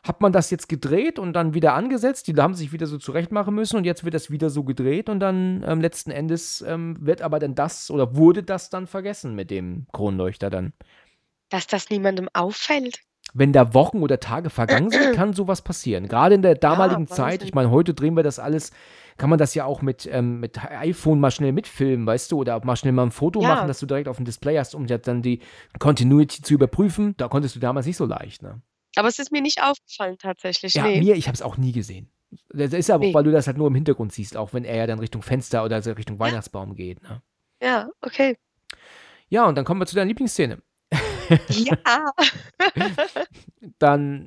hat man das jetzt gedreht und dann wieder angesetzt. Die haben sich wieder so zurechtmachen müssen und jetzt wird das wieder so gedreht und dann, ähm, letzten Endes, ähm, wird aber dann das oder wurde das dann vergessen mit dem Kronleuchter dann. Dass das niemandem auffällt? Wenn da Wochen oder Tage vergangen sind, kann so was passieren. Grade in der damaligen Ja, Zeit, ich meine, heute drehen wir das alles kann man das ja auch mit, ähm, mit iPhone mal schnell mitfilmen, weißt du, oder mal schnell mal 'n Foto Ja. machen, dass du direkt auf'm Display hast, um ja dann die Continuity zu überprüfen. Da konntest du damals nicht so leicht, ne? Aber es ist mir nicht aufgefallen tatsächlich, Ja, ne. mir ich habe es auch nie gesehen. Das ist aber auch, Ne. weil du das halt nur im Hintergrund siehst, auch wenn er ja dann Richtung Fenster oder so Richtung Weihnachtsbaum geht, ne? Ja, okay. Ja, und dann kommen wir zu deiner Lieblingsszene. Ja. Dann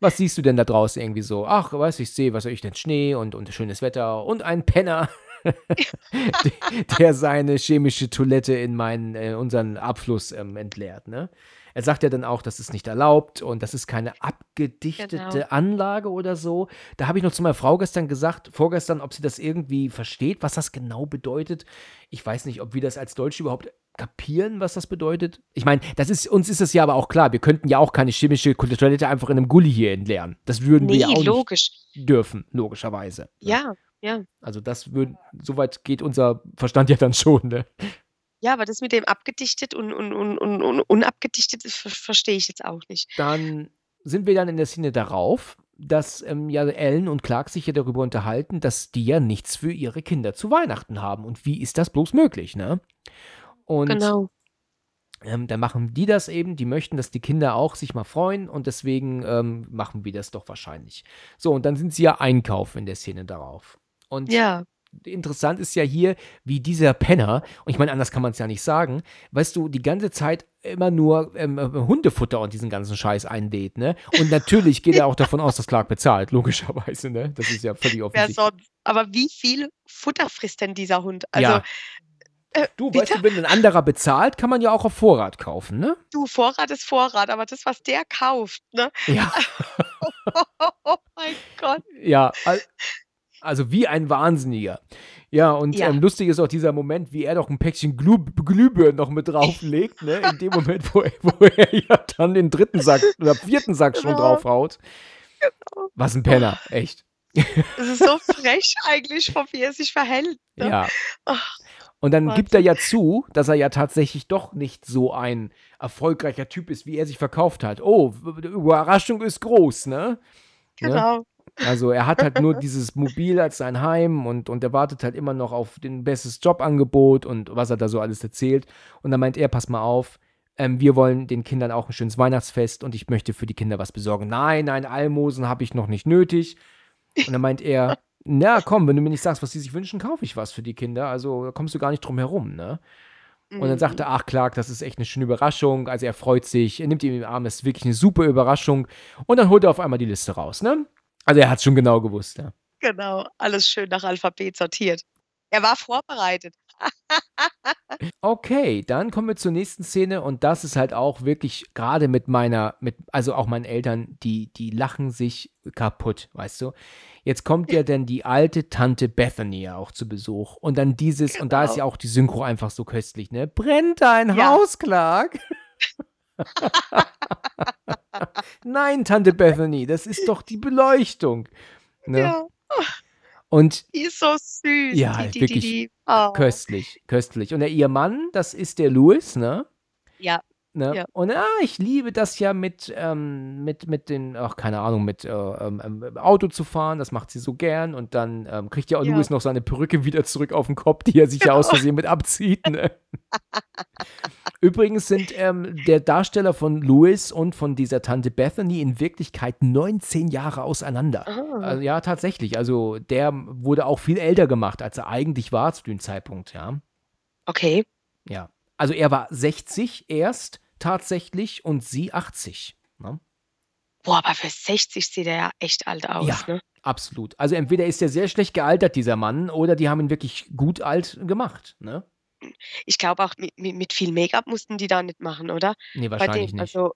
was siehst du denn da draußen irgendwie so? Ach, weißt du, ich sehe, was weiß ich denn, Schnee und und schönes Wetter und einen Penner, de der seine chemische Toilette in meinen äh, unseren Abfluss, ähm, entleert, ne? Er sagt ja dann auch, das ist nicht erlaubt und das ist keine abgedichtete Genau. Anlage oder so. Da habe ich noch zu meiner Frau gestern gesagt vorgestern, ob sie das irgendwie versteht, was das genau bedeutet. Ich weiß nicht, ob wir das als Deutsche überhaupt kapieren, was das bedeutet. Ich meine, das ist uns ist es ja aber auch klar, wir könnten ja auch keine chemische Toilette einfach in 'nem Gully hier entleeren. Das würden wir ja auch logisch. nicht dürfen, logischerweise, ne? Ja, ja. Also, das würd so weit geht unser Verstand ja dann schon, ne? Ja, aber das mit dem abgedichtet und und und und unabgedichtet, verstehe ich jetzt auch nicht. Dann sind wir dann in der Szene darauf, dass, ähm, ja Ellen und Clark sich ja darüber unterhalten, dass die ja nichts für ihre Kinder zu Weihnachten haben und wie ist das bloß möglich, ne? Und Genau. ähm, dann machen die das eben, die möchten, dass die Kinder auch sich mal freuen und deswegen, ähm, machen wir das doch wahrscheinlich. So, und dann sind sie ja einkaufen in der Szene darauf. Und Ja. interessant ist ja hier, wie dieser Penner und ich meine, anders kann man's ja nicht sagen, weißt du, die ganze Zeit immer nur, ähm, äh, Hundefutter und diesen ganzen Scheiß einlädt, ne? Und natürlich geht er auch davon aus, dass Clark bezahlt, logischerweise, ne? Das ist ja völlig offensichtlich. Aber wie viel Futter frisst denn dieser Hund? Also, Ja. Äh, Du, weißt bitte? du, wenn 'n anderer bezahlt, kann man ja auch auf Vorrat kaufen, ne? Du, Vorrat ist Vorrat, aber das, was der kauft, ne? Ja. Oh mein Gott. Ja, al also wie ein Wahnsinniger. Ja, und, Ja. ähm, lustig ist auch dieser Moment, wie er doch 'n Päckchen Glüh Glühbirnen noch mit drauflegt, ne? In dem Moment, wo er wo er ja dann den 3. Sack oder 4. Sack schon Genau. draufhaut. Genau. Was 'n Penner, echt. Es ist so frech eigentlich, von wie er sich verhält, ne? Ja. Ach, Und dann gibt er ja zu, dass er ja tatsächlich doch nicht so ein erfolgreicher Typ ist, wie er sich verkauft hat. Oh, Überraschung ist groß, ne? Ne? Genau. Also er hat halt nur dieses Mobil als sein Heim und, und er wartet halt immer noch auf den bestes Jobangebot und was er da so alles erzählt. Und dann meint er, pass mal auf, ähm, wir wollen den Kindern auch ein schönes Weihnachtsfest und ich möchte für die Kinder was besorgen. Nein, nein, Almosen habe ich noch nicht nötig. Und dann meint er, na komm, wenn du mir nicht sagst, was sie sich wünschen, kaufe ich was für die Kinder. Also da kommst du gar nicht drum herum, ne? Und dann sagt er, ach Clark, das ist echt eine schöne Überraschung. Also er freut sich, er nimmt ihn den Arm, das ist wirklich eine super Überraschung. Und dann holt er auf einmal die Liste raus, ne? Also er hat es schon genau gewusst, ja. Genau, alles schön nach Alphabet sortiert. Er war vorbereitet. Okay, dann kommen wir zur nächsten Szene und das ist halt auch wirklich gerade mit meiner, mit, also auch meinen Eltern, die, die lachen sich kaputt, weißt du. Jetzt kommt ja dann die alte Tante Bethany ja auch zu Besuch und dann dieses, und da ist Genau. ja auch die Synchro einfach so köstlich, ne? Brennt dein Ja. Haus, Clark? Nein, Tante Bethany, das ist doch die Beleuchtung. Ne? Ja, Und die ist so süß. Ja, die, die, wirklich die. Oh. köstlich, köstlich. Und der ihr Mann, das ist der Louis, ne? Ja, Ne? Ja. Und ah, ich liebe das ja mit, ähm, mit, mit den, ach, keine Ahnung, mit äh, ähm, ähm, Auto zu fahren. Das macht sie so gern. Und dann ähm, kriegt ja auch Ja. Louis noch seine Perücke wieder zurück auf den Kopf, die er sich ja aus Genau. Versehen mit abzieht. Ne? Übrigens sind ähm, der Darsteller von Louis und von dieser Tante Bethany in Wirklichkeit 19 Jahre auseinander. Ah. Also, ja, tatsächlich. Also der wurde auch viel älter gemacht, als er eigentlich war zu dem Zeitpunkt, ja. Okay. Ja. Also er war 60 erst tatsächlich und sie 80. Ne? Boah, aber für 60 sieht er ja echt alt aus, Ja. ne? Absolut. Also entweder ist er sehr schlecht gealtert, dieser Mann, oder die haben ihn wirklich gut alt gemacht. Ne? Ich glaube auch, mit, mit, viel Make-up mussten die da nicht machen, oder? Nee, wahrscheinlich dem, nicht. also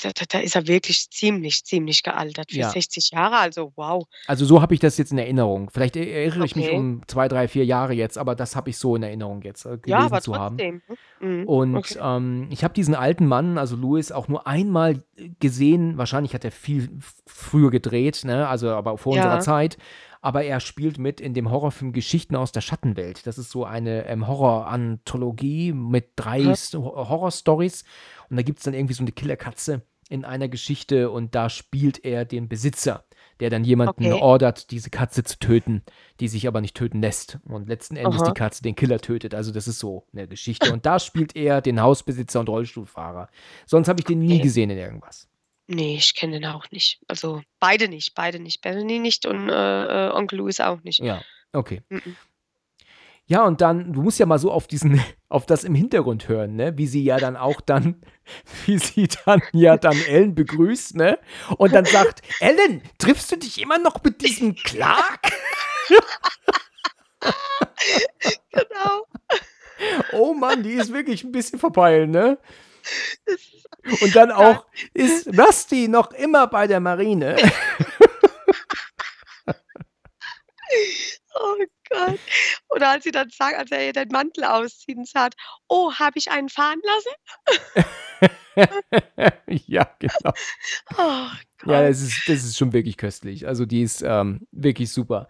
da, da, da ist er wirklich ziemlich, ziemlich gealtert für Ja. 60 Jahre. Also wow. Also so habe ich das jetzt in Erinnerung. Vielleicht er- erinnere ich mich Okay. um zwei, drei, vier Jahre jetzt, aber das habe ich so in Erinnerung jetzt äh, gelesen Ja, aber zu haben. trotzdem. Mhm. Und Okay. ähm, ich habe diesen alten Mann, also Louis, auch nur einmal gesehen. Wahrscheinlich hat er viel früher gedreht, ne? also aber vor Ja. unserer Zeit. Aber er spielt mit in dem Horrorfilm Geschichten aus der Schattenwelt. Das ist so eine ähm, Horror-Anthologie mit drei. Sto- Horror-Stories. Und da gibt es dann irgendwie so eine Killerkatze in einer Geschichte und da spielt er den Besitzer, der dann jemanden Okay. ordert, diese Katze zu töten, die sich aber nicht töten lässt. Und letzten Endes Aha. die Katze den Killer tötet. Also das ist so eine Geschichte. Und da spielt er den Hausbesitzer und Rollstuhlfahrer. Sonst habe ich den nie Okay. gesehen in irgendwas. Nee, ich kenne den auch nicht. Also beide nicht, beide nicht. Bethany nicht und äh, äh, Onkel Louis auch nicht. Ja, okay. Mhm. Ja, und dann, du musst ja mal so auf diesen, auf das im Hintergrund hören, ne? Wie sie ja dann auch dann, wie sie dann ja dann Ellen begrüßt, ne? Und dann sagt, Ellen, triffst du dich immer noch mit diesem Clark? Genau. Oh Mann, die ist wirklich ein bisschen verpeilt, ne? Und dann auch, ist Rusty noch immer bei der Marine? oh Gott. Oder als sie dann sagt, als er ihr den Mantel auszieht und sagt, oh, habe ich einen fahren lassen? ja, genau. Oh Gott. Ja, das ist, das ist schon wirklich köstlich. Also die ist ähm, wirklich super.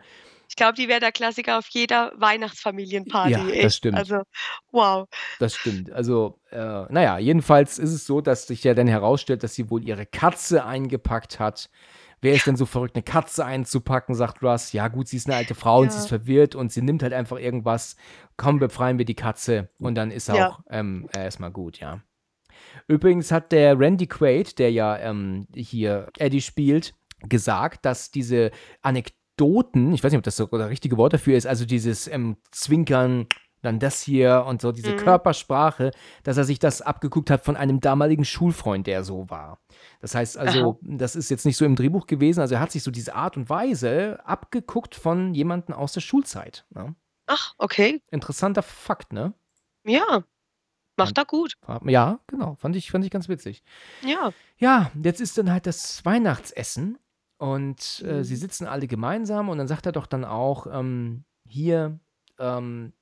Ich glaube, die wäre der Klassiker auf jeder Weihnachtsfamilienparty. Ja, das stimmt. Also, wow. Das stimmt. Also, äh, naja, jedenfalls ist es so, dass sich ja dann herausstellt, dass sie wohl ihre Katze eingepackt hat. Wer ist denn so verrückt, eine Katze einzupacken, sagt Russ. Ja, gut, sie ist eine alte Frau und sie Ja. ist verwirrt und sie nimmt halt einfach irgendwas. Komm, befreien wir die Katze und dann ist Ja. auch ähm, erstmal gut, ja. Übrigens hat der Randy Quaid, der ja ähm, hier Eddie spielt, gesagt, dass diese Anekdoten, ich weiß nicht, ob das so das richtige Wort dafür ist, also dieses ähm, Zwinkern, dann das hier und so, diese Mhm. Körpersprache, dass er sich das abgeguckt hat von einem damaligen Schulfreund, der so war. Das heißt also, das ist jetzt nicht so im Drehbuch gewesen, also er hat sich so diese Art und Weise abgeguckt von jemandem aus der Schulzeit. Ne? Ach, okay. Interessanter Fakt, ne? Ja. Macht er gut. Ja, genau, fand ich, fand ich ganz witzig. Ja. Ja, jetzt ist dann halt das Weihnachtsessen und äh, Mhm. sie sitzen alle gemeinsam und dann sagt er doch dann auch, ähm, hier, ähm,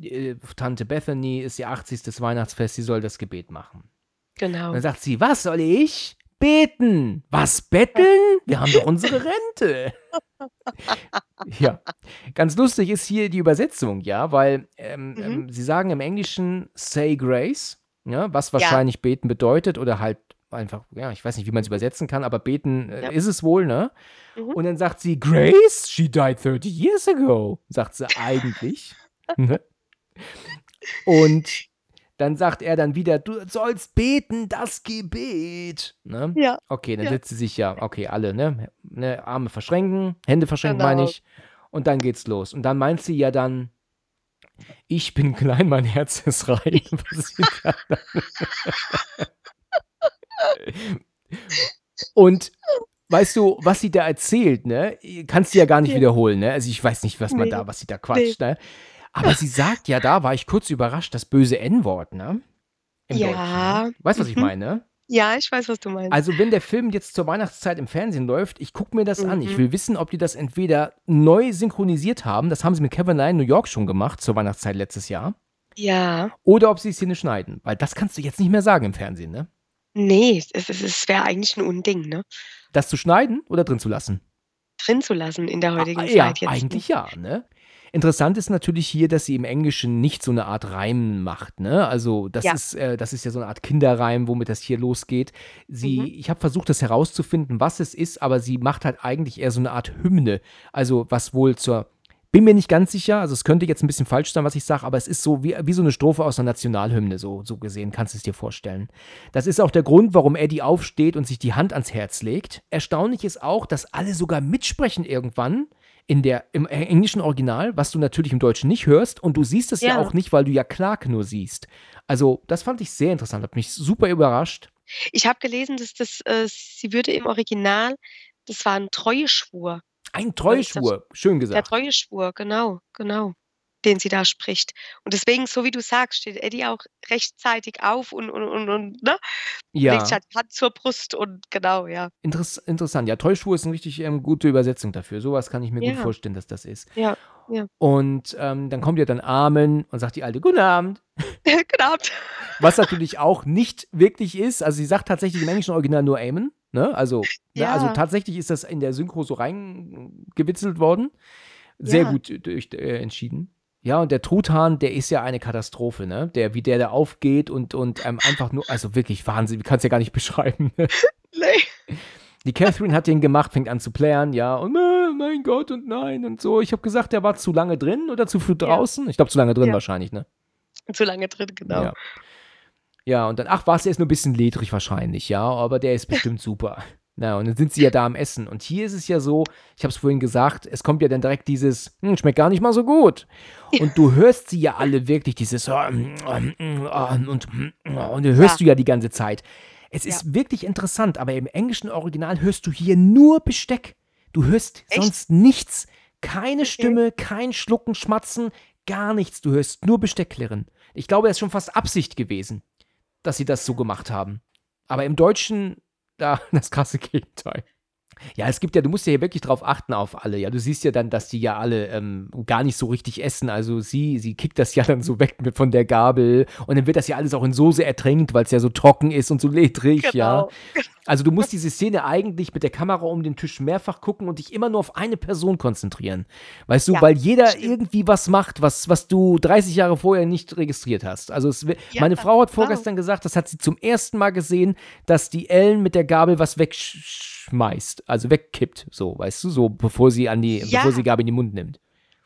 äh, Tante Bethany ist ihr 80. Weihnachtsfest, sie soll das Gebet machen. Genau. Und dann sagt sie, was soll ich? Beten. Was betteln? Wir haben doch unsere Rente. ja, ganz lustig ist hier die Übersetzung, ja, weil ähm, Mhm. ähm, sie sagen im Englischen say grace, ja, was wahrscheinlich beten bedeutet oder halt einfach, ja, ich weiß nicht, wie man es übersetzen kann, aber beten äh, Ja. ist es wohl, ne? Mhm. Und dann sagt sie, Grace, she died 30 years ago, sagt sie eigentlich. ne? Und dann sagt er dann wieder, du sollst beten, das Gebet. Ne? Ja. Okay, dann Ja. setzt sie sich ja, okay, alle, ne? ne? Arme verschränken, Hände verschränken, meine Genau. ich. Und dann geht's los. Und dann meint sie ja dann, ich bin klein, mein Herz ist rein. Und weißt du, was sie da erzählt, ne? Kannst du ja gar nicht Ja. wiederholen, ne? Also ich weiß nicht, was man Nee. da, was sie da quatscht, ne? Aber sie sagt ja, da war ich kurz überrascht, das böse N-Wort, ne? Im Ja. Deutschen, ne? Weißt du, was ich Mhm. meine? ne? Ja, ich weiß, was du meinst. Also, wenn der Film jetzt zur Weihnachtszeit im Fernsehen läuft, ich gucke mir das an. Ich Mhm. will wissen, ob die das entweder neu synchronisiert haben, das haben sie mit Kevin Allein New York schon gemacht, zur Weihnachtszeit letztes Jahr, ja. oder ob sie die Szene schneiden. Weil das kannst du jetzt nicht mehr sagen im Fernsehen, ne? Nee, es, es, es wäre eigentlich ein Unding, ne? Das zu schneiden oder drin zu lassen? Drin zu lassen in der heutigen Ah, ja, Zeit jetzt. ne? eigentlich ja, ne? Interessant ist natürlich hier, dass sie im Englischen nicht so eine Art Reim macht, ne? Also das Ja. ist, äh, das ist ja so eine Art Kinderreim, womit das hier losgeht. Sie, Mhm. ich habe versucht, das herauszufinden, was es ist, aber sie macht halt eigentlich eher so eine Art Hymne. Also was wohl zur, bin mir nicht ganz sicher, also es könnte jetzt ein bisschen falsch sein, was ich sage, aber es ist so wie, wie so eine Strophe aus einer Nationalhymne, so, so gesehen, kannst du es dir vorstellen. Das ist auch der Grund, warum Eddie aufsteht und sich die Hand ans Herz legt. Erstaunlich ist auch, dass alle sogar mitsprechen irgendwann in der, im englischen Original, was du natürlich im Deutschen nicht hörst und du siehst es ja, Ja. auch nicht, weil du ja Clark nur siehst. Also, das fand ich sehr interessant, hat mich super überrascht. Ich habe gelesen, dass das, äh, sie würde im Original, das war ein Treueschwur. Ein Treuschwur, schön Der gesagt. Treueschwur, genau, genau, den sie da spricht. Und deswegen, so wie du sagst, steht Eddie auch rechtzeitig auf und, und, und, und ne? Ja, legt halt Hand zur Brust und genau, ja. interess interessant. Ja, Treuschwur ist eine richtig ähm, gute Übersetzung dafür. Sowas kann ich mir gut Ja. vorstellen, dass das ist. Ja, ja. Und ähm, dann kommt ja dann Amen und sagt die Alte, Guten Abend. genau. Was natürlich auch nicht wirklich ist. Also sie sagt tatsächlich im englischen Original nur Amen. Ne? Also, ne? Ja. also tatsächlich ist das in der Synchro so reingewitzelt worden. Sehr gut durch, äh, entschieden. Ja, und der Truthahn, der ist ja eine Katastrophe, ne? Der, wie der da aufgeht und, und ähm, einfach nur, also wirklich Wahnsinn, ich kann es ja gar nicht beschreiben. Ne? Nee. Die Catherine hat den gemacht, fängt an zu plären, ja, und äh, mein Gott und nein und so. Ich habe gesagt, der war zu lange drin oder zu früh Ja. draußen. Ich glaube, zu lange drin Ja. wahrscheinlich, ne? Zu lange drin, genau. Ja. Ja, und dann, ach was, der ist nur ein bisschen ledrig wahrscheinlich, ja, aber der ist bestimmt super. Na, und dann sind sie ja da am Essen. Und hier ist es ja so, ich habe es vorhin gesagt, es kommt ja dann direkt dieses, hm, schmeckt gar nicht mal so gut. Und du hörst sie ja alle wirklich, dieses, ähm, ähm, ähm, und, ähm, und du hörst Ja. du ja die ganze Zeit. Es Ja. ist wirklich interessant, aber im englischen Original hörst du hier nur Besteck. Du hörst Echt? sonst nichts. Keine Stimme, kein Schlucken, Schmatzen, gar nichts. Du hörst nur Besteckklirren. Ich glaube, das ist schon fast Absicht gewesen, dass sie das so gemacht haben. Aber im Deutschen, da, das krasse Gegenteil. Ja, es gibt ja, du musst ja hier wirklich drauf achten auf alle. Ja, du siehst ja dann, dass die ja alle ähm, gar nicht so richtig essen. Also sie, sie kickt das ja dann so weg mit von der Gabel und dann wird das ja alles auch in Soße ertränkt, weil es ja so trocken ist und so ledrig, ja. Genau. Also du musst diese Szene eigentlich mit der Kamera um den Tisch mehrfach gucken und dich immer nur auf eine Person konzentrieren. Weißt du, Ja, weil jeder stimmt. irgendwie was macht, was, was du 30 Jahre vorher nicht registriert hast. Also es, Ja, meine Frau hat genau. vorgestern gesagt, das hat sie zum ersten Mal gesehen, dass die Ellen mit der Gabel was wegschmeißt, also wegkippt, so, weißt du, so bevor sie an die, Ja. bevor sie Gabel in den Mund nimmt.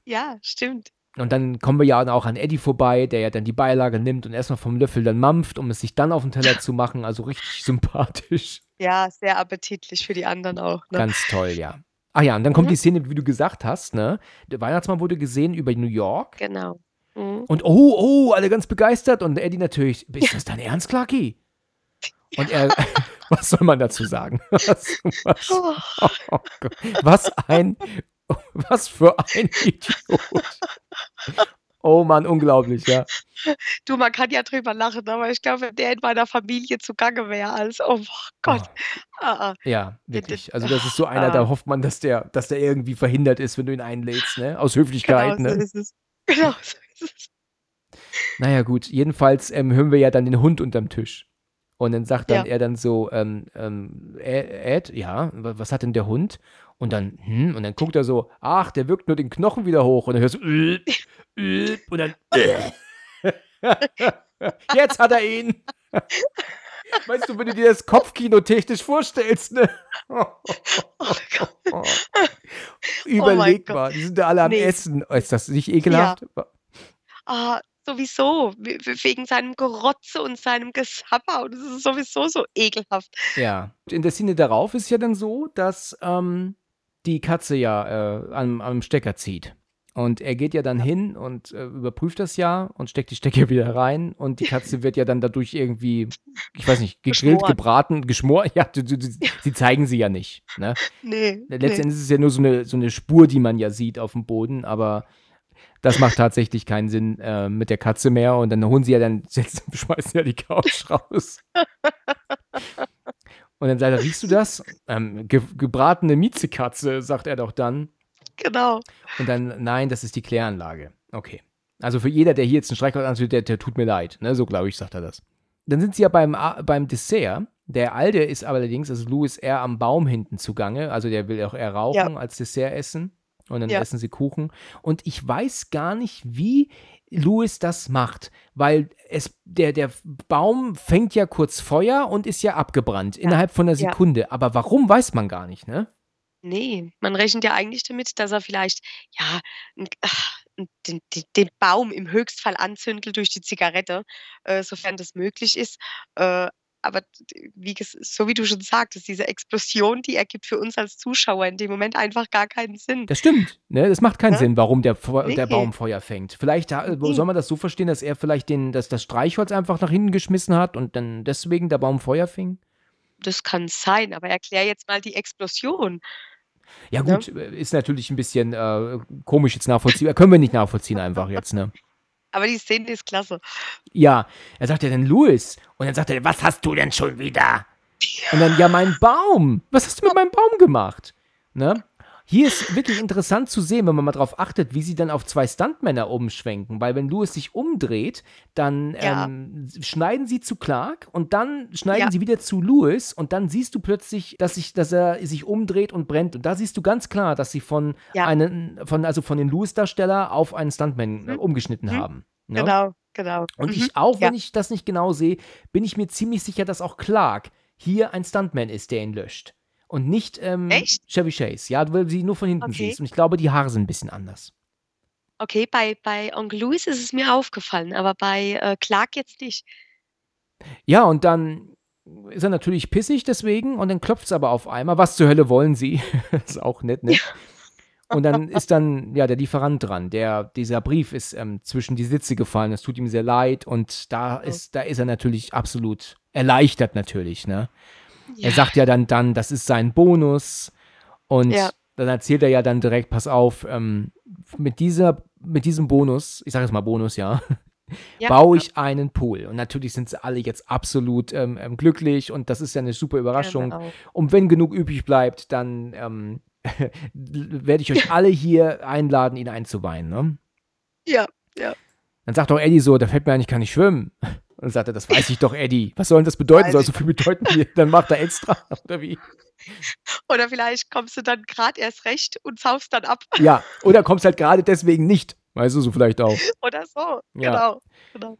Ja, stimmt. Und dann kommen wir ja auch an Eddie vorbei, der ja dann die Beilage nimmt und erstmal vom Löffel dann mampft, um es sich dann auf den Teller zu machen. Also richtig sympathisch. Ja, sehr appetitlich für die anderen auch. Ne? Ganz toll, ja. Ach ja, und dann kommt Mhm. die Szene, wie du gesagt hast, ne? Der Weihnachtsmann wurde gesehen über New York. Genau. Mhm. Und oh, oh, alle ganz begeistert. Und Eddie natürlich, ist das dein Ernst, Clarky? Und er, was soll man dazu sagen? Was, was, Oh, oh was ein, was für ein Idiot. Oh Mann, unglaublich, ja. du, man kann ja drüber lachen, aber ich glaube, wenn der in meiner Familie zugange wäre, als, oh Gott. Ah, ah. Ja, wirklich. Also das ist so einer, Ah. da hofft man, dass der, dass der irgendwie verhindert ist, wenn du ihn einlädst, ne? Aus Höflichkeit, Genau, so ne? ist es. Genau, so ist es. Naja, gut. Jedenfalls ähm, hören wir ja dann den Hund unterm Tisch. Und dann sagt dann Ja. er dann so, ähm, ähm, Ed, ja, wa- was hat denn der Hund? Und dann, hm, und dann guckt er so, ach, der wirkt nur den Knochen wieder hoch. Und dann hörst du, äh, äh, und dann, äh. jetzt hat er ihn. Weißt du, wenn du dir das Kopfkino technisch vorstellst, ne? Überleg Gott. mal, die sind da alle am Nee. Essen. Ist das nicht ekelhaft? Ah, sowieso, we wegen seinem Gerotze und seinem Gesapper und das ist sowieso so ekelhaft. Ja. In der Szene darauf ist ja dann so, dass ähm, die Katze ja äh, am, am Stecker zieht. Und er geht ja dann hin und äh, überprüft das ja und steckt die Stecker wieder rein. Und die Katze wird ja dann dadurch irgendwie, ich weiß nicht, gegrillt, Geschmoren. gebraten, geschmort. Ja, sie, sie, sie zeigen sie ja nicht. Ne? Nee, nee. Letztendlich ist es ja nur so eine, so eine Spur, die man ja sieht auf dem Boden, aber das macht tatsächlich keinen Sinn äh, mit der Katze mehr. Und dann holen sie ja dann, jetzt schmeißen ja die Couch raus. Und dann sagt er, riechst du das? Ähm, ge gebratene Miezekatze, sagt er doch dann. Genau. Und dann, nein, das ist die Kläranlage. Okay. Also für jeder, der hier jetzt einen Streichholz anzündet, der, der tut mir leid. Ne? So, glaube ich, sagt er das. Dann sind sie ja beim, beim Dessert. Der Alte ist allerdings, also Louis, eher am Baum hinten zugange. Also der will auch eher rauchen als Dessert essen. Und dann Ja. essen sie Kuchen. Und ich weiß gar nicht, wie Louis das macht. Weil es, der, der Baum fängt ja kurz Feuer und ist ja abgebrannt. Innerhalb von einer Ja. Sekunde. Aber warum, weiß man gar nicht, ne? Nee, man rechnet ja eigentlich damit, dass er vielleicht, ja, ach, den den den Baum im Höchstfall anzündet durch die Zigarette, äh, sofern das möglich ist. Äh, aber wie so wie du schon sagtest, diese Explosion, die ergibt für uns als Zuschauer in dem Moment einfach gar keinen Sinn. Das stimmt. Ne? Das macht keinen Ne? Sinn, warum der, Feu- der Nee. Baum Feuer fängt. Vielleicht Nee. soll man das so verstehen, dass er vielleicht den, dass das Streichholz einfach nach hinten geschmissen hat und dann deswegen der Baum Feuer fing? Das kann sein, aber erklär jetzt mal die Explosion. Ja, Ne? gut, äh, ist natürlich ein bisschen äh, komisch jetzt nachvollziehbar. Können wir nicht nachvollziehen einfach jetzt, ne? Aber die Szene ist klasse. Ja, er sagt ja dann Louis. Und dann sagt er, was hast du denn schon wieder? Und dann, ja, mein Baum. Was hast du mit meinem Baum gemacht? Ne? Hier ist wirklich interessant zu sehen, wenn man mal darauf achtet, wie sie dann auf zwei Stuntmänner umschwenken. Weil wenn Louis sich umdreht, dann Ja. ähm, schneiden sie zu Clark und dann schneiden Ja. sie wieder zu Louis und dann siehst du plötzlich, dass, sich, dass er sich umdreht und brennt. Und da siehst du ganz klar, dass sie von, Ja. einen, von, also von den Louis-Darsteller auf einen Stuntman äh, Mhm. umgeschnitten Mhm. haben. Ne? Genau, genau. Und Mhm. ich auch, wenn ich das nicht genau sehe, bin ich mir ziemlich sicher, dass auch Clark hier ein Stuntman ist, der ihn löscht. Und nicht ähm? Chevy Chase. Ja, weil du sie nur von hinten Okay. siehst. Und ich glaube, die Haare sind ein bisschen anders. Okay, bei bei Onkel Louis ist es mir aufgefallen, aber bei, äh, Clark jetzt nicht. Ja, und dann ist er natürlich pissig deswegen und dann klopft es aber auf einmal. Was zur Hölle wollen sie? ist auch nett, ne? Und dann ist dann ja der Lieferant dran. Der, dieser Brief ist ähm, zwischen die Sitze gefallen. Es tut ihm sehr leid und da Oh. ist, da ist er natürlich absolut erleichtert natürlich, ne? Ja. Er sagt ja dann, dann, das ist sein Bonus. Und Ja. dann erzählt er ja dann direkt, pass auf, ähm, mit, dieser, mit diesem Bonus, ich sage jetzt mal Bonus, ja, Ja, baue ja. ich einen Pool. Und natürlich sind sie alle jetzt absolut ähm, ähm, glücklich und das ist ja eine super Überraschung. Und wenn genug übrig bleibt, dann ähm, werde ich euch alle hier einladen, ihn einzuweihen. Ne? Ja, Dann sagt doch Eddie so, da fällt mir eigentlich, kann ich schwimmen. Und dann sagt er, das weiß ich doch, Eddie. Was soll denn das bedeuten? Weiß Soll so viel bedeuten? Hier? Dann macht er extra, oder wie? oder vielleicht kommst du dann grad erst recht und saufst dann ab Ja, oder kommst halt gerade deswegen nicht. Weißt du, so vielleicht auch. oder so. Ja. Genau, genau.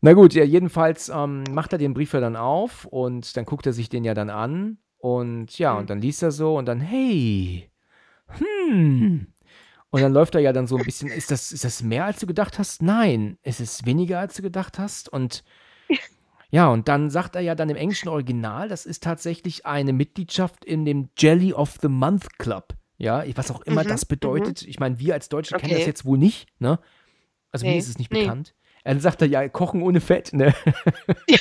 Na gut, ja, jedenfalls ähm, macht er den Brief ja dann auf und dann guckt er sich den ja dann an und ja, Mhm. und dann liest er so und dann, hey, hm. Und dann läuft er ja dann so ein bisschen, ist das, ist das mehr als du gedacht hast? Nein. Ist es weniger als du gedacht hast? Und ja, und dann sagt er ja dann im englischen Original, das ist tatsächlich eine Mitgliedschaft in dem Jelly of the Month Club. Ja, was auch immer Mhm, das bedeutet. Ich meine, wir als Deutsche kennen das Okay. jetzt wohl nicht, ne? Also mir Nee, ist es nicht nee. bekannt. Dann sagt er ja, kochen ohne Fett, ne?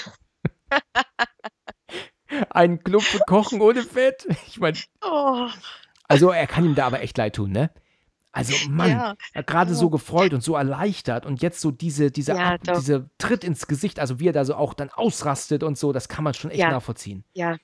Ein Club für Kochen ohne Fett. Ich meine, Oh, also er kann ihm da aber echt leid tun, ne? Also Mann, ja. er gerade so gefreut und so erleichtert und jetzt so diese, diese, Ja, Ab, diese Tritt ins Gesicht, also wie er da so auch dann ausrastet und so, das kann man schon echt Ja. nachvollziehen. Ja.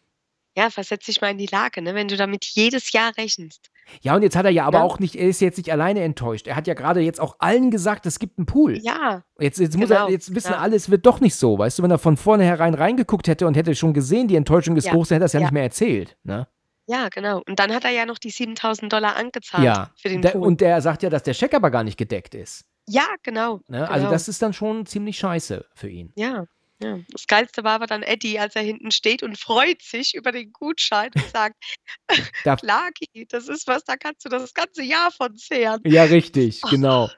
Ja, versetz dich mal in die Lage, ne, wenn du damit jedes Jahr rechnest. Ja, und jetzt hat er ja aber auch nicht, er ist jetzt nicht alleine enttäuscht. Er hat ja gerade jetzt auch allen gesagt, es gibt einen Pool. Ja, Jetzt, jetzt muss er, Genau, jetzt wissen alle, es wird doch nicht so, weißt du, wenn er von vornherein reingeguckt hätte und hätte schon gesehen, die Enttäuschung ist groß, dann hätte er es ja, ja. nicht mehr erzählt, ne? Ja, genau. Und dann hat er ja noch die 7.000 Dollar angezahlt Ja, für den der, Pool. und der sagt ja, dass der Scheck aber gar nicht gedeckt ist. ja, genau. Ne? Also genau. das ist dann schon ziemlich scheiße für ihn. Ja. Ja, das Geilste war aber dann Eddie, als er hinten steht und freut sich über den Gutschein und sagt: Da „Laki, das ist was, da kannst du das ganze Jahr von zehren.“ Ja, richtig, Ach. genau.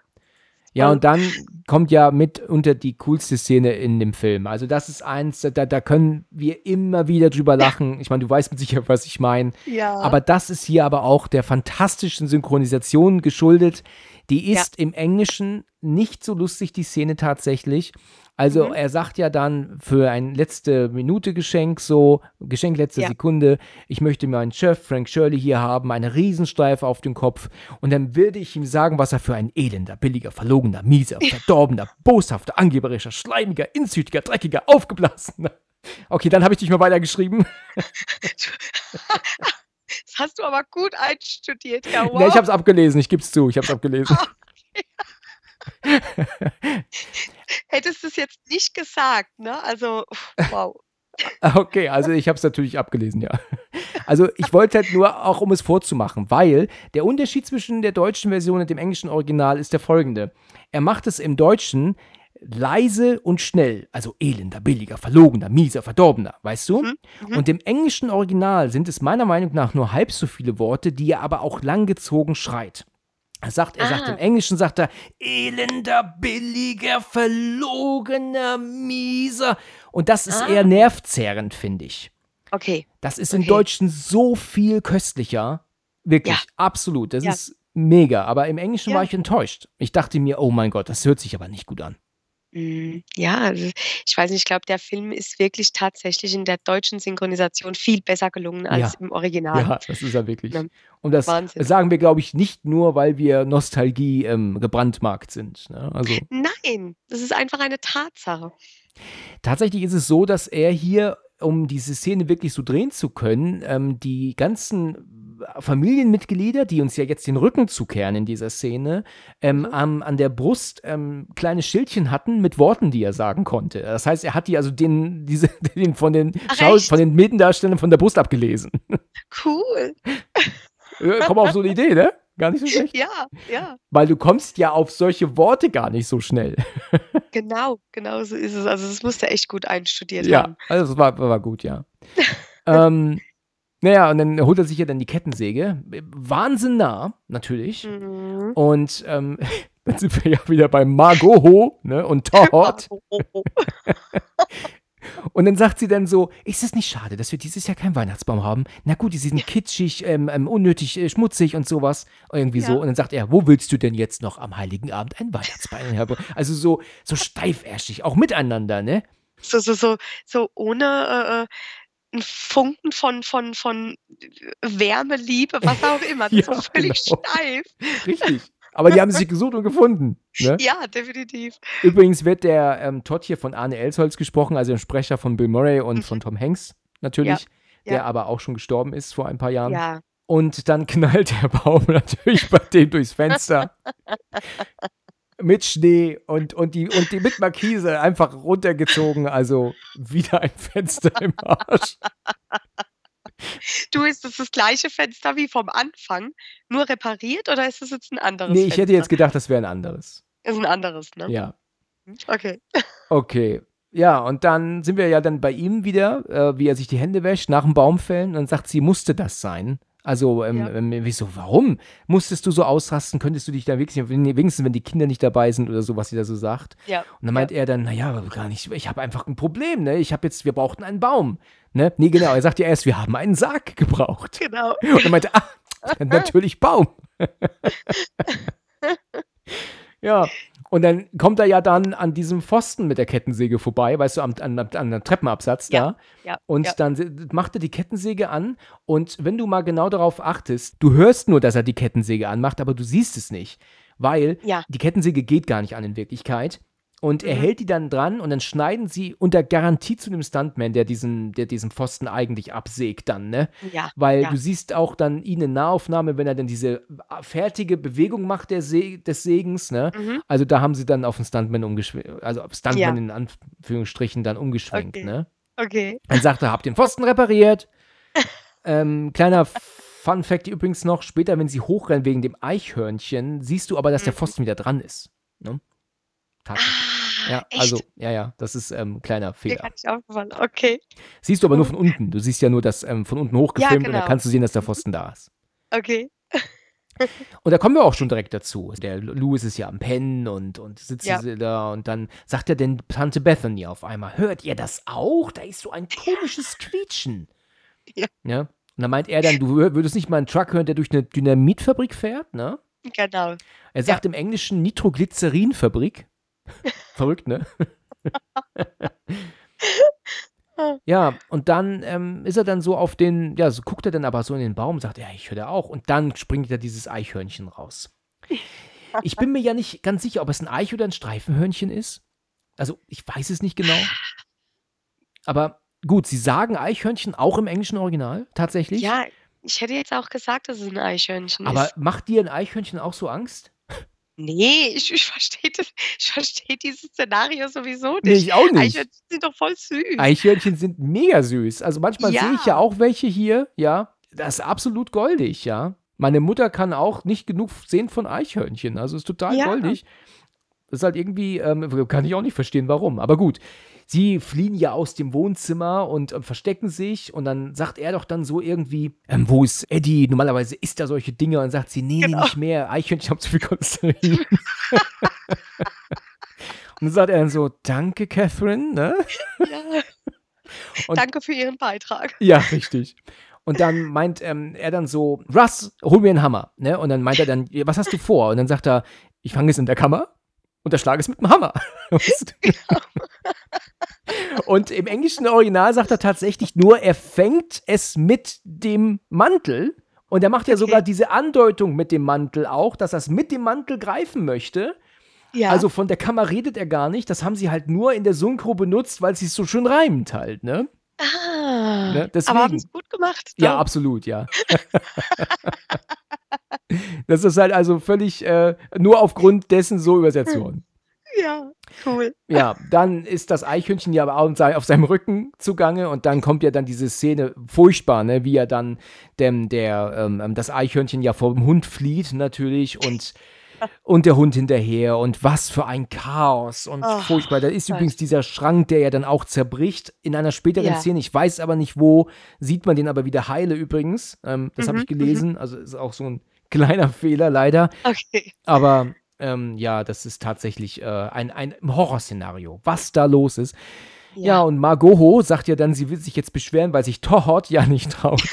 Ja, und dann kommt ja mitunter die coolste Szene in dem Film. Also, das ist eins, da da können wir immer wieder drüber lachen. Ich meine, du weißt mit Sicherheit, was ich meine. Ja. Aber das ist hier aber auch der fantastischen Synchronisation geschuldet. Die Ja. ist im Englischen nicht so lustig, die Szene tatsächlich. Also Mhm. er sagt ja dann für ein letzte Minute Geschenk so, Geschenk letzte Ja. Sekunde, ich möchte meinen Chef Frank Shirley hier haben, eine Riesenstreife auf dem Kopf und dann würde ich ihm sagen, was er für ein elender, billiger, verlogener, mieser, verdorbener, boshafter, angeberischer, schleimiger, inzüchtiger, dreckiger, aufgeblasener. Okay, dann habe ich dich mal weitergeschrieben. Das hast du aber gut einstudiert, ja, wow. Ne, ich habe es abgelesen, ich gebe es zu, ich habe es abgelesen. Hättest du es jetzt nicht gesagt, ne? Also, wow. Okay, also ich habe es natürlich abgelesen, ja. Also ich wollte halt nur auch, um es vorzumachen, weil der Unterschied zwischen der deutschen Version und dem englischen Original ist der folgende. Er macht es im Deutschen leise und schnell, also elender, billiger, verlogener, mieser, verdorbener, weißt du? Mhm, mhm. Und im englischen Original sind es meiner Meinung nach nur halb so viele Worte, die er aber auch langgezogen schreit. Er sagt, er sagt Ah. im Englischen sagt er elender, billiger, verlogener, mieser. Und das ist Ah. eher nervzehrend, finde ich. Okay. Das ist im Okay. Deutschen so viel köstlicher. Wirklich, Ja. absolut. Das Ja. ist mega. Aber im Englischen Ja. war ich enttäuscht. Ich dachte mir, oh mein Gott, das hört sich aber nicht gut an. Hm, ja, also, ich weiß nicht, ich glaube, der Film ist wirklich tatsächlich in der deutschen Synchronisation viel besser gelungen als Ja. im Original. Ja, das ist er wirklich. Ja. Und das Wahnsinn. sagen wir, glaube ich, nicht nur, weil wir Nostalgie ähm, gebrandmarkt sind. Ne? Also Nein, das ist einfach eine Tatsache. tatsächlich ist es so, dass er hier, um diese Szene wirklich so drehen zu können, ähm, die ganzen Familienmitglieder, die uns ja jetzt den Rücken zukehren in dieser Szene, ähm, Mhm. am, an der Brust ähm, kleine Schildchen hatten mit Worten, die er sagen konnte. Das heißt, er hat die also den, diese, den von den Ach, Schau echt? von den Nebendarstellern von der Brust abgelesen. Cool. Komm auf so eine Idee, ne? Gar nicht so schlecht. Ja, ja, Weil du kommst ja auf solche Worte gar nicht so schnell. genau, genau so ist es. Also, das musst du echt gut einstudiert Ja, haben. also es war, war gut, ja. ähm, naja, und dann holt er sich ja dann die Kettensäge. Wahnsinn nah, natürlich. Mhm. Und ähm, dann sind wir ja wieder bei Margot ne, und Todd. Und dann sagt sie dann so, ist es nicht schade, dass wir dieses Jahr keinen Weihnachtsbaum haben? Na gut, die sind Ja. kitschig, ähm, ähm, unnötig, äh, schmutzig und sowas. Irgendwie so. Ja. Und dann sagt er, wo willst du denn jetzt noch am Heiligen Abend einen Weihnachtsbaum haben? Also so, so steifärschig, auch miteinander, ne? So, so, so, so ohne äh, einen Funken von, von, von Wärme, Liebe, was auch immer. Das ist Ja, so völlig genau. steif. Richtig. Aber die haben sich gesucht und gefunden. Ne? Ja, definitiv. Übrigens wird der ähm, Todd hier von Arne Elsholz gesprochen, also dem Sprecher von Bill Murray und Mhm. von Tom Hanks natürlich, ja. der aber auch schon gestorben ist vor ein paar Jahren. Ja. Und dann knallt der Baum natürlich bei dem durchs Fenster. Mit Schnee und, und, die, und die mit Markise einfach runtergezogen. Also wieder ein Fenster im Arsch. Du, ist das das gleiche Fenster wie vom Anfang, nur repariert oder ist das jetzt ein anderes Nee, ich hätte jetzt Fenster? gedacht, das wäre ein anderes. Ist ein anderes, ne? Ja. Okay. Okay. Ja, und dann sind wir ja dann bei ihm wieder, äh, wie er sich die Hände wäscht, nach dem Baumfällen. Und sagt sie, musste das sein? Also, ähm, Ja. ähm, wieso, warum? Musstest du so ausrasten? Könntest du dich da wirklich, wenigstens wenn die Kinder nicht dabei sind oder so, was sie da so sagt? Ja. Und dann meint er dann, naja, gar nicht, ich habe einfach ein Problem, ne? Ich habe jetzt, wir brauchten einen Baum. Ne? Nee, genau, er sagt ja erst, wir haben einen Sarg gebraucht. Genau. Und dann meinte er, ah, natürlich Baum. ja, und dann kommt er ja dann an diesem Pfosten mit der Kettensäge vorbei, weißt du, am, an, an einem Treppenabsatz Ja, da. Ja. Und ja. dann macht er die Kettensäge an und wenn du mal genau darauf achtest, du hörst nur, dass er die Kettensäge anmacht, aber du siehst es nicht, weil Ja. die Kettensäge geht gar nicht an in Wirklichkeit. Und er Mhm. hält die dann dran und dann schneiden sie unter Garantie zu dem Stuntman, der diesen, der diesen Pfosten eigentlich absägt dann, ne? Ja. Weil ja. du siehst auch dann ihn in Nahaufnahme, wenn er dann diese fertige Bewegung macht der Se des Segens, ne? Mhm. Also da haben sie dann auf den Stuntman umgeschwenkt, also auf Stuntman Ja. in Anführungsstrichen dann umgeschwenkt, Okay. ne? Okay. Dann sagt er, hab den Pfosten repariert. ähm, kleiner Fun Fact übrigens noch, später, wenn sie hochrennen wegen dem Eichhörnchen, siehst du aber, dass der Mhm. Pfosten wieder dran ist. Ne? Tatsächlich. Ja, echt? also, ja, ja, das ist ähm, ein kleiner Mir Fehler. gar nicht aufgefallen. Okay, Siehst du aber nur von unten. Du siehst ja nur das ähm, von unten Ja, hochgefilmt und dann genau. kannst du sehen, dass der Pfosten da ist. Okay. Und da kommen wir auch schon direkt dazu. Der Louis ist ja am Pennen und, und sitzt Ja. da und dann sagt er denn Tante Bethany auf einmal, hört ihr das auch? Da ist so ein komisches Quietschen. Ja. ja. Und dann meint er dann, du wür- würdest nicht mal einen Truck hören, der durch eine Dynamitfabrik fährt, ne? Genau. Er sagt im Englischen Nitroglycerinfabrik. Verrückt, ne? ja, und dann ähm, ist er dann so auf den, ja, so guckt er dann aber so in den Baum, sagt, ja, ich höre da auch. Und dann springt da dieses Eichhörnchen raus. Ich bin mir ja nicht ganz sicher, ob es ein Eich oder ein Streifenhörnchen ist. Also, ich weiß es nicht genau. Aber gut, sie sagen Eichhörnchen auch im englischen Original, tatsächlich. Ja, ich hätte jetzt auch gesagt, dass es ein Eichhörnchen aber ist. macht dir ein Eichhörnchen auch so Angst? Nee, ich, ich verstehe verstehe dieses Szenario sowieso Nee, nicht. ich auch nicht. Eichhörnchen sind doch voll süß. Eichhörnchen sind mega süß. Also manchmal Ja. sehe ich ja auch welche hier, ja. Das ist absolut goldig, ja. Meine Mutter kann auch nicht genug sehen von Eichhörnchen. Also ist total Ja. goldig. Das ist halt irgendwie, ähm, kann ich auch nicht verstehen, warum. Aber gut. Sie fliehen ja aus dem Wohnzimmer und äh, verstecken sich und dann sagt er doch dann so irgendwie, ähm, wo ist Eddie? Normalerweise isst er solche Dinge und sagt sie, nee, nee, Genau. nicht mehr. Eichhörnchen haben zu viel Cholesterin. und dann sagt er dann so, danke, Catherine, ne? Ja. Und- Danke für Ihren Beitrag. Ja, richtig. Und dann meint ähm, er dann so, Russ, hol mir einen Hammer. Ne? Und dann meint er dann, "Ja, was hast du vor? Und dann sagt er, ich fange es in der Kammer und erschlage es mit dem Hammer. Du? Und im englischen Original sagt er tatsächlich nur, er fängt es mit dem Mantel. Und er macht ja Okay. sogar diese Andeutung mit dem Mantel auch, dass er es mit dem Mantel greifen möchte. Ja. Also von der Kammer redet er gar nicht. Das haben sie halt nur in der Synchro benutzt, weil sie es so schön reimt halt, ne? ah, ne, deswegen. aber haben es gut gemacht. Ja, doch. absolut, ja. das ist halt also völlig äh, nur aufgrund dessen so übersetzt worden. Ja, cool. Ja, dann ist das Eichhörnchen ja auf seinem Rücken zugange und dann kommt ja dann diese Szene furchtbar, ne, wie er dann dem, der, ähm, das Eichhörnchen ja vom Hund flieht natürlich und und der Hund hinterher und was für ein Chaos und Oh, furchtbar. Da ist Gott. übrigens dieser Schrank, der ja dann auch zerbricht in einer späteren Ja. Szene. Ich weiß aber nicht wo, sieht man den aber wieder heile übrigens. Ähm, das habe Mhm, ich gelesen, also ist auch so ein kleiner Fehler leider. Okay. Aber ähm, ja, das ist tatsächlich äh, ein, ein Horrorszenario, was da los ist. Ja. und Margoho sagt ja dann, sie will sich jetzt beschweren, weil sich Tohot ja nicht traut.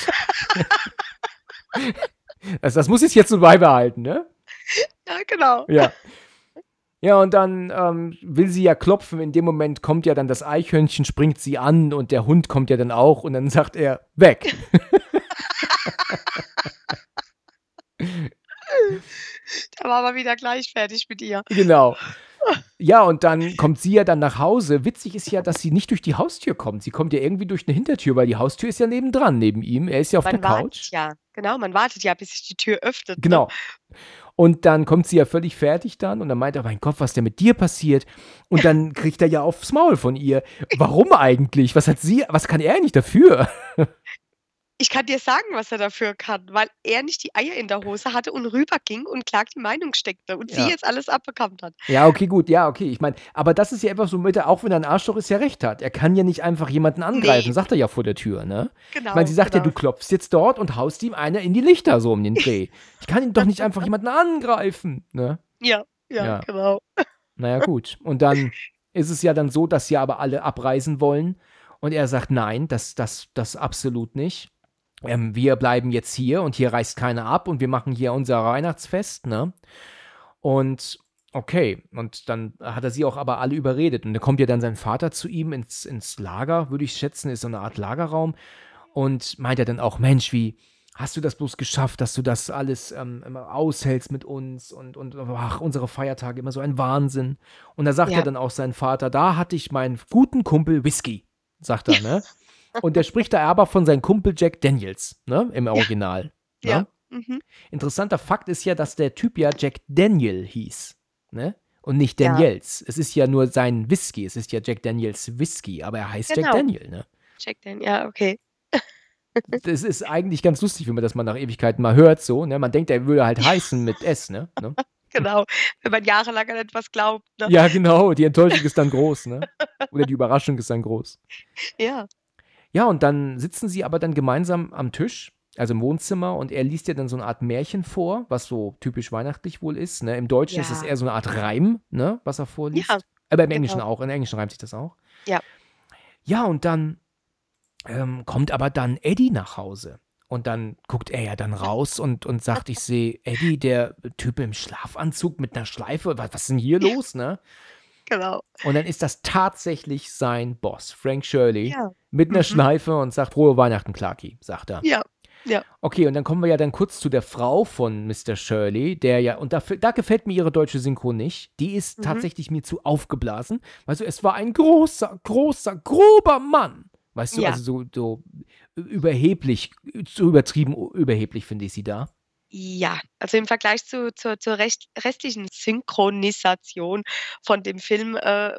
also das muss ich jetzt so beibehalten, ne? ja, genau. Ja. Ja, und dann ähm, will sie ja klopfen. In dem Moment kommt ja dann das Eichhörnchen, springt sie an und der Hund kommt ja dann auch und dann sagt er, weg. Da war aber wieder gleich fertig mit ihr. Genau. Ja, und dann kommt sie ja dann nach Hause. Witzig ist ja, dass sie nicht durch die Haustür kommt. Sie kommt ja irgendwie durch eine Hintertür, weil die Haustür ist ja nebendran, neben ihm. Er ist ja auf Man der wartet Couch. ja. Genau, man wartet ja, bis sich die Tür öffnet. ne? Genau. Und dann kommt sie ja völlig fertig dann und dann meint er, mein Gott, was denn mit dir passiert? Und dann kriegt er ja aufs Maul von ihr. Warum eigentlich? Was hat sie, was kann er eigentlich dafür? Ich kann dir sagen, was er dafür kann, weil er nicht die Eier in der Hose hatte und rüberging und Clark die Meinung steckte und Ja. sie jetzt alles abbekommen hat. Ja, okay, gut, ja, okay. Ich meine, aber das ist ja einfach so mit, er, auch wenn er ein Arschloch ist, ja recht hat. Er kann ja nicht einfach jemanden angreifen, Nee. sagt er ja vor der Tür, ne? Genau. Ich meine, sie sagt ja, genau. du klopfst jetzt dort und haust ihm eine in die Lichter so um den Dreh. Ich kann ihn doch nicht einfach jemanden angreifen, ne? Ja, ja, Ja. genau. Naja, gut. Und dann ist es ja dann so, dass sie aber alle abreisen wollen. Und er sagt, nein, das, das, das absolut nicht. Ähm, wir bleiben jetzt hier und hier reist keiner ab und wir machen hier unser Weihnachtsfest, ne? Und okay, und dann hat er sie auch aber alle überredet. Und dann kommt ja dann sein Vater zu ihm ins, ins Lager, würde ich schätzen, ist so eine Art Lagerraum. Und meint er dann auch, Mensch, wie hast du das bloß geschafft, dass du das alles ähm, immer aushältst mit uns und, und ach, unsere Feiertage immer so ein Wahnsinn. Und da sagt Ja. er dann auch sein Vater, da hatte ich meinen guten Kumpel Whisky, sagt er, ne? Und der spricht da aber von seinem Kumpel Jack Daniels, ne? Im Original. Ne? Ja. Mhm. Interessanter Fakt ist ja, dass der Typ ja Jack Daniel hieß, ne? Und nicht Ja. Daniels. Es ist ja nur sein Whisky. Es ist ja Jack Daniels Whisky, aber er heißt Jack Genau. Daniel, ne? Check den, ja, okay. Das ist eigentlich ganz lustig, wenn man das mal nach Ewigkeiten mal hört, so, ne? Man denkt, er würde halt heißen mit S, ne? ne? Genau, wenn man jahrelang an etwas glaubt, ne? Ja, genau, die Enttäuschung ist dann groß, ne? Oder die Überraschung ist dann groß. Ja. Ja, und dann sitzen sie aber dann gemeinsam am Tisch, also im Wohnzimmer, und er liest ja dann so eine Art Märchen vor, was so typisch weihnachtlich wohl ist. Ne? Im Deutschen ist es Ja. eher so eine Art Reim, ne? was er vorliest. Ja, Aber im Englischen genau. auch. In Englischen reimt sich das auch. Ja. Ja, und dann ähm, kommt aber dann Eddie nach Hause. Und dann guckt er ja dann raus und, und sagt, ich sehe Eddie, der Typ im Schlafanzug mit einer Schleife. Was, was ist denn hier los, ne? Genau. Und dann ist das tatsächlich sein Boss, Frank Shirley, Ja. mit einer Mhm. Schleife und sagt, frohe Weihnachten, Clarky, sagt er. Ja. Okay, und dann kommen wir ja dann kurz zu der Frau von Mr. Shirley, der ja, und dafür, da gefällt mir ihre deutsche Synchro nicht. Die ist Mhm. tatsächlich mir zu aufgeblasen. Weißt du, es war ein großer, großer, grober Mann. Weißt du, Ja. also so, so überheblich, zu übertrieben überheblich finde ich sie da. Ja, also im Vergleich zu, zur, zur restlichen Synchronisation von dem Film äh,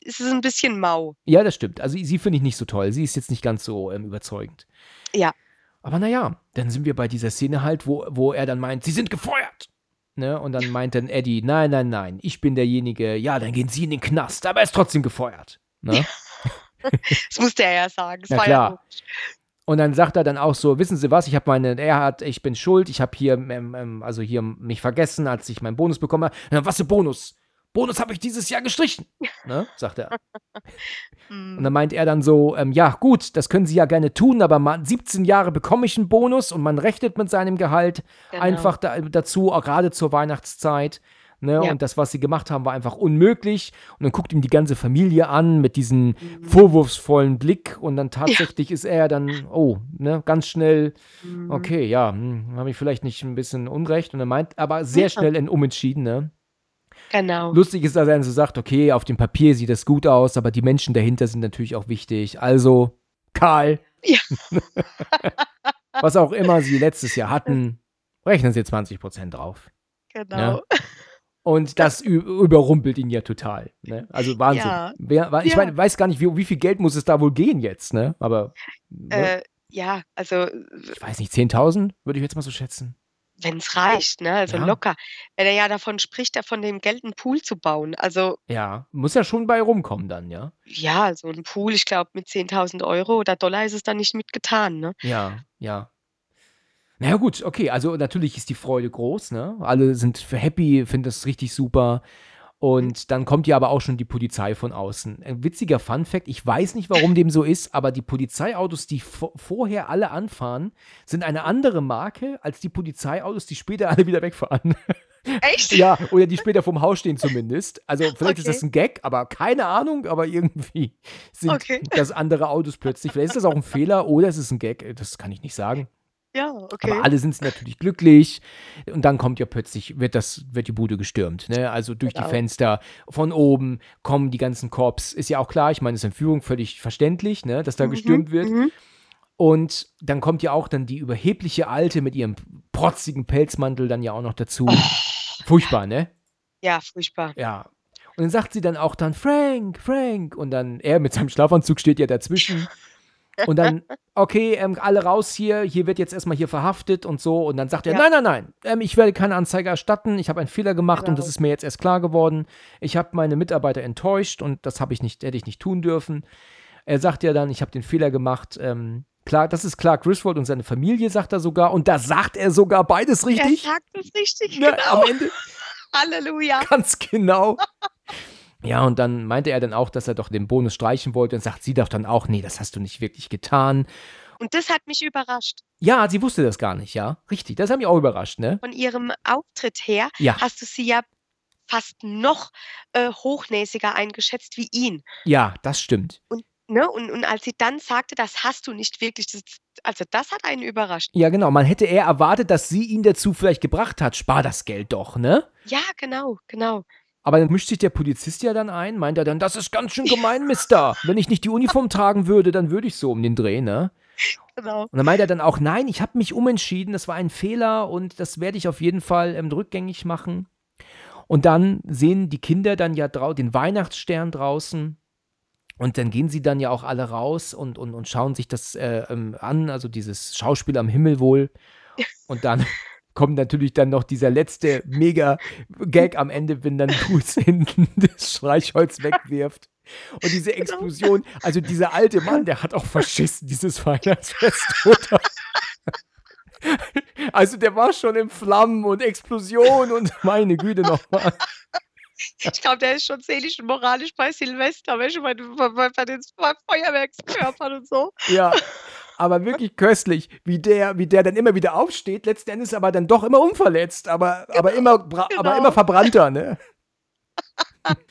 ist es ein bisschen mau. Ja, das stimmt. Also sie finde ich nicht so toll. Sie ist jetzt nicht ganz so ähm, überzeugend. Ja. Aber naja, dann sind wir bei dieser Szene halt, wo, wo er dann meint, sie sind gefeuert. Ne? Und dann meint dann Eddie, nein, nein, nein, ich bin derjenige, ja, dann gehen sie in den Knast, aber er ist trotzdem gefeuert. Ne? Das musste er ja sagen. Das Na war klar. ja Und dann sagt er dann auch so, wissen Sie was, ich habe meine, er hat, ich bin schuld, ich habe hier, ähm, ähm, also hier mich vergessen, als ich meinen Bonus bekommen habe. Na, Was für Bonus? Bonus habe ich dieses Jahr gestrichen, ne? sagt er. Und dann meint er dann so, ähm, ja gut, das können Sie ja gerne tun, aber man, 17 Jahre bekomme ich einen Bonus und man rechnet mit seinem Gehalt genau. einfach da, dazu, auch gerade zur Weihnachtszeit. Ne? Ja. Und das, was sie gemacht haben, war einfach unmöglich. Und dann guckt ihm die ganze Familie an mit diesem Mhm. vorwurfsvollen Blick und dann tatsächlich ist er dann, oh, ne, ganz schnell, Mhm. okay, ja, hm, habe ich vielleicht nicht ein bisschen Unrecht. Und er meint, aber sehr Ja. schnell ein Unentschieden, ne? Genau. Lustig ist, dass er dann so sagt, okay, auf dem Papier sieht das gut aus, aber die Menschen dahinter sind natürlich auch wichtig. Also, Karl, Ja. was auch immer sie letztes Jahr hatten, rechnen sie 20% drauf. Genau. Und das überrumpelt ihn ja total. Ne? Also Wahnsinn. Ja. Wer, ich Ja. mein, weiß gar nicht, wie, wie viel Geld muss es da wohl gehen jetzt, ne? Aber ne? Äh, ja, also ich weiß nicht, 10.000 würde ich jetzt mal so schätzen. wenn es reicht, ne? Also Ja. locker. Wenn er ja davon spricht, da von dem Geld einen Pool zu bauen. Also Ja, muss ja schon bei rumkommen dann, ja. ja, so ein Pool, ich glaube, mit 10.000 Euro oder Dollar ist es dann nicht mitgetan, ne? Ja, ja. Naja, gut, okay. Also, natürlich ist die Freude groß, ne? Alle sind für happy, finden das richtig super. Und dann kommt ja aber auch schon die Polizei von außen. Ein witziger Fun-Fact: Ich weiß nicht, warum dem so ist, aber die Polizeiautos, die vo- vorher alle anfahren, sind eine andere Marke als die Polizeiautos, die später alle wieder wegfahren. Echt? ja, oder die später vorm Haus stehen zumindest. Also, vielleicht ist Okay. das ein Gag, aber keine Ahnung, aber irgendwie sind Okay. das andere Autos plötzlich. Vielleicht ist das auch ein Fehler oder es ist ein Gag, das kann ich nicht sagen. Ja, okay. Aber alle sind natürlich glücklich. Und dann kommt ja plötzlich, wird das, wird die Bude gestürmt. Ne? Also durch Genau. die Fenster von oben kommen die ganzen Korps. Ist ja auch klar, ich meine, es ist in Führung völlig verständlich, ne? dass da Mhm, gestürmt wird. mhm. Und dann kommt ja auch dann die überhebliche Alte mit ihrem protzigen Pelzmantel dann ja auch noch dazu. Furchtbar, ne? Ja, furchtbar. Ja. Und dann sagt sie dann auch dann, Frank, Frank. Und dann er mit seinem Schlafanzug steht ja dazwischen. Und dann, okay, ähm, alle raus hier, hier wird jetzt erstmal hier verhaftet und so. Und dann sagt er, Ja. nein, nein, nein, ähm, ich werde keine Anzeige erstatten, ich habe einen Fehler gemacht und Genau. das ist mir jetzt erst klar geworden. Ich habe meine Mitarbeiter enttäuscht und das habe ich nicht, hätte ich nicht tun dürfen. Er sagt ja dann, ich habe den Fehler gemacht. Ähm, klar, das ist Clark Griswold und seine Familie, sagt er sogar. Und da sagt er sogar beides richtig. Er sagt es richtig, Ne, genau. Am Ende Halleluja. Ganz genau. Ja, und dann meinte er dann auch, dass er doch den Bonus streichen wollte und sagt sie doch dann auch, nee, das hast du nicht wirklich getan. Und das hat mich überrascht. Ja, sie wusste das gar nicht, ja. Richtig, das hat mich auch überrascht, ne? Von ihrem Auftritt her Ja, hast du sie ja fast noch äh, hochnäsiger eingeschätzt wie ihn. ja, das stimmt. Ne? Und, und als sie dann sagte, das hast du nicht wirklich, das, also das hat einen überrascht. Ja, genau. Man hätte eher erwartet, dass sie ihn dazu vielleicht gebracht hat, spar das Geld doch, ne? Ja, genau, genau. Aber dann mischt sich der Polizist ja dann ein, meint er dann, das ist ganz schön gemein, Mister. Wenn ich nicht die Uniform tragen würde, dann würde ich so um den Dreh, ne? genau. Und dann meint er dann auch, nein, ich habe mich umentschieden, das war ein Fehler und das werde ich auf jeden Fall ähm, rückgängig machen. Und dann sehen die Kinder dann ja drau den Weihnachtsstern draußen und dann gehen sie dann ja auch alle raus und, und, und schauen sich das äh, ähm, an, also dieses Schauspiel am Himmel wohl. Und dann kommt natürlich dann noch dieser letzte mega Gag am Ende, wenn dann Bruce hinten das Streichholz wegwirft. Und diese Genau. Explosion, also dieser alte Mann, der hat auch verschissen, dieses Weihnachtsfest, oder? Also der war schon in Flammen und Explosion und meine Güte nochmal. Ich glaube, der ist schon seelisch und moralisch bei Silvester, weißt du, bei, bei, bei den Feuerwerkskörpern und so. Ja, aber wirklich köstlich, wie der, wie der dann immer wieder aufsteht, letzten Endes aber dann doch immer unverletzt, aber, aber, immer, bra- aber genau. immer verbrannter, ne?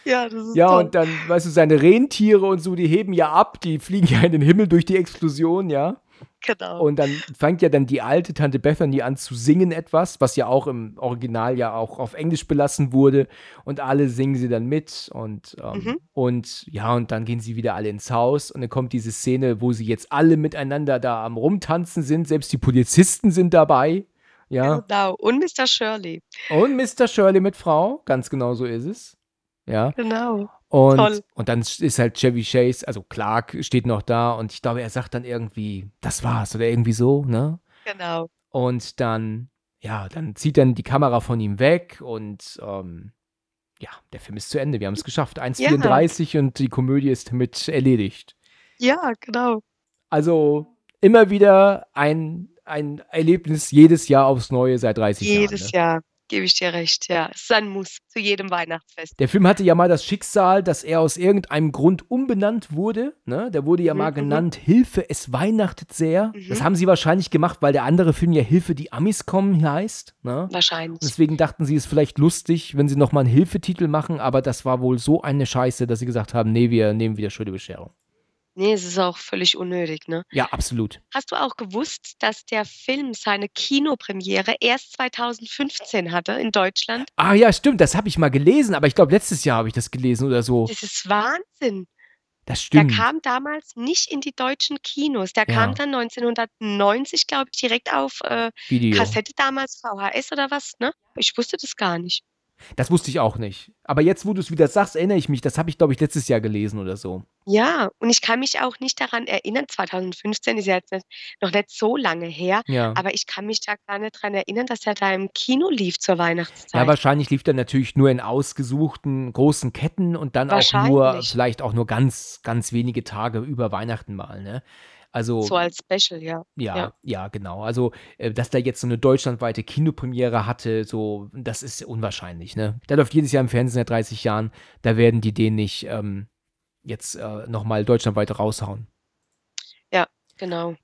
Ja, das ist Ja, toll. und dann, weißt du, seine Rentiere und so, die heben ja ab, die fliegen ja in den Himmel durch die Explosion, ja. Genau. Und dann fängt ja dann die alte Tante Bethany an zu singen etwas, was ja auch im Original ja auch auf Englisch belassen wurde. Und alle singen sie dann mit. Und, ähm, Mhm. und ja, und dann gehen sie wieder alle ins Haus. Und dann kommt diese Szene, wo sie jetzt alle miteinander da am Rumtanzen sind. Selbst die Polizisten sind dabei. Ja. Genau. Und Mr. Shirley. Und Mr. Shirley mit Frau. Ganz genau so ist es. Ja. Genau. Und, Toll. und dann ist halt Chevy Chase, also Clark steht noch da und ich glaube, er sagt dann irgendwie, das war's oder irgendwie so, ne? Genau. Und dann, ja, dann zieht dann die Kamera von ihm weg und ähm, ja, der Film ist zu Ende. Wir haben es geschafft. 1,34 und die Komödie ist damit erledigt. Ja, genau. Also immer wieder ein, ein Erlebnis jedes Jahr aufs Neue seit 30 Jedes Jahren. Ne? Jahr. Gebe ich dir recht, ja. Es ist ein Muss zu jedem Weihnachtsfest. Der Film hatte ja mal das Schicksal, dass er aus irgendeinem Grund umbenannt wurde. Ne? Der wurde ja Mhm, mal mhm. genannt Hilfe, es weihnachtet sehr. Mhm. Das haben sie wahrscheinlich gemacht, weil der andere Film ja Hilfe, die Amis kommen heißt. Ne? Wahrscheinlich. Deswegen dachten sie, es ist vielleicht lustig, wenn sie nochmal einen Hilfetitel machen, aber das war wohl so eine Scheiße, dass sie gesagt haben, nee, wir nehmen wieder Schöne Bescherung. Nee, es ist auch völlig unnötig, ne? Ja, absolut. Hast du auch gewusst, dass der Film seine Kinopremiere erst 2015 hatte in Deutschland? Ah ja, stimmt, das habe ich mal gelesen, aber ich glaube, letztes Jahr habe ich das gelesen oder so. Das ist Wahnsinn. Das Der stimmt. kam damals nicht in die deutschen Kinos. Der Ja. kam dann 1990, glaube ich, direkt auf äh. Kassette damals, VHS oder was, ne? Ich wusste das gar nicht. Das wusste ich auch nicht. Aber jetzt, wo du es wieder sagst, erinnere ich mich. Das habe ich, glaube ich, letztes Jahr gelesen oder so. Ja, und ich kann mich auch nicht daran erinnern, 2015 ist ja jetzt nicht, noch nicht so lange her, Ja. aber ich kann mich da gar nicht daran erinnern, dass er da im Kino lief zur Weihnachtszeit. Ja, wahrscheinlich lief der natürlich nur in ausgesuchten großen Ketten und dann auch nur, vielleicht auch nur ganz, ganz wenige Tage über Weihnachten mal, ne? Also, so als Special, ja. ja, ja. ja, genau. Also, äh, dass der jetzt so eine deutschlandweite Kinopremiere hatte, so, das ist unwahrscheinlich, ne? Der läuft jedes Jahr im Fernsehen seit 30 Jahren. Da werden die den nicht ähm, jetzt äh, nochmal deutschlandweit raushauen. Genau.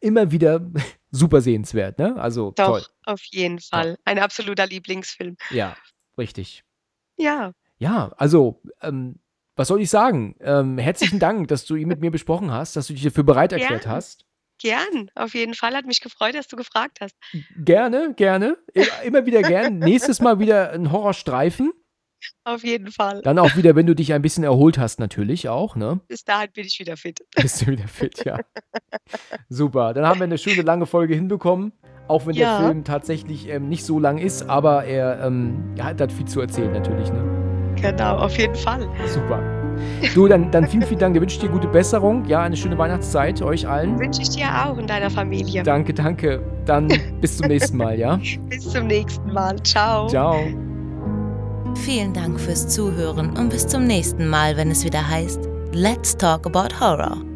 Immer wieder super sehenswert, ne? Also, Doch, toll. auf jeden Fall. Ein absoluter Lieblingsfilm. Ja, richtig. Ja, Ja, also, ähm, was soll ich sagen? Ähm, herzlichen Dank, dass du ihn mit mir besprochen hast, dass du dich dafür bereit erklärt Gerne. hast. gern. Auf jeden Fall. Hat mich gefreut, dass du gefragt hast. Gerne, gerne. Immer wieder gern. Nächstes Mal wieder ein Horrorstreifen. Auf jeden Fall. Dann auch wieder, wenn du dich ein bisschen erholt hast, natürlich auch, ne? Bis dahin bin ich wieder fit. Bist du wieder fit, ja. Super. Dann haben wir eine schöne lange Folge hinbekommen. Auch wenn Ja. der Film tatsächlich ähm, nicht so lang ist, aber er, ähm, hat hat viel zu erzählen, natürlich, ne? Genau, auf jeden Fall. Super. Du, dann, dann vielen, vielen Dank. Da wünsche ich dir gute Besserung. Ja, eine schöne Weihnachtszeit euch allen. Wünsche ich dir auch und deiner Familie. Danke, danke. Dann bis zum nächsten Mal, ja? Bis zum nächsten Mal. Ciao. Ciao. Vielen Dank fürs Zuhören und bis zum nächsten Mal, wenn es wieder heißt Let's Talk About Horror.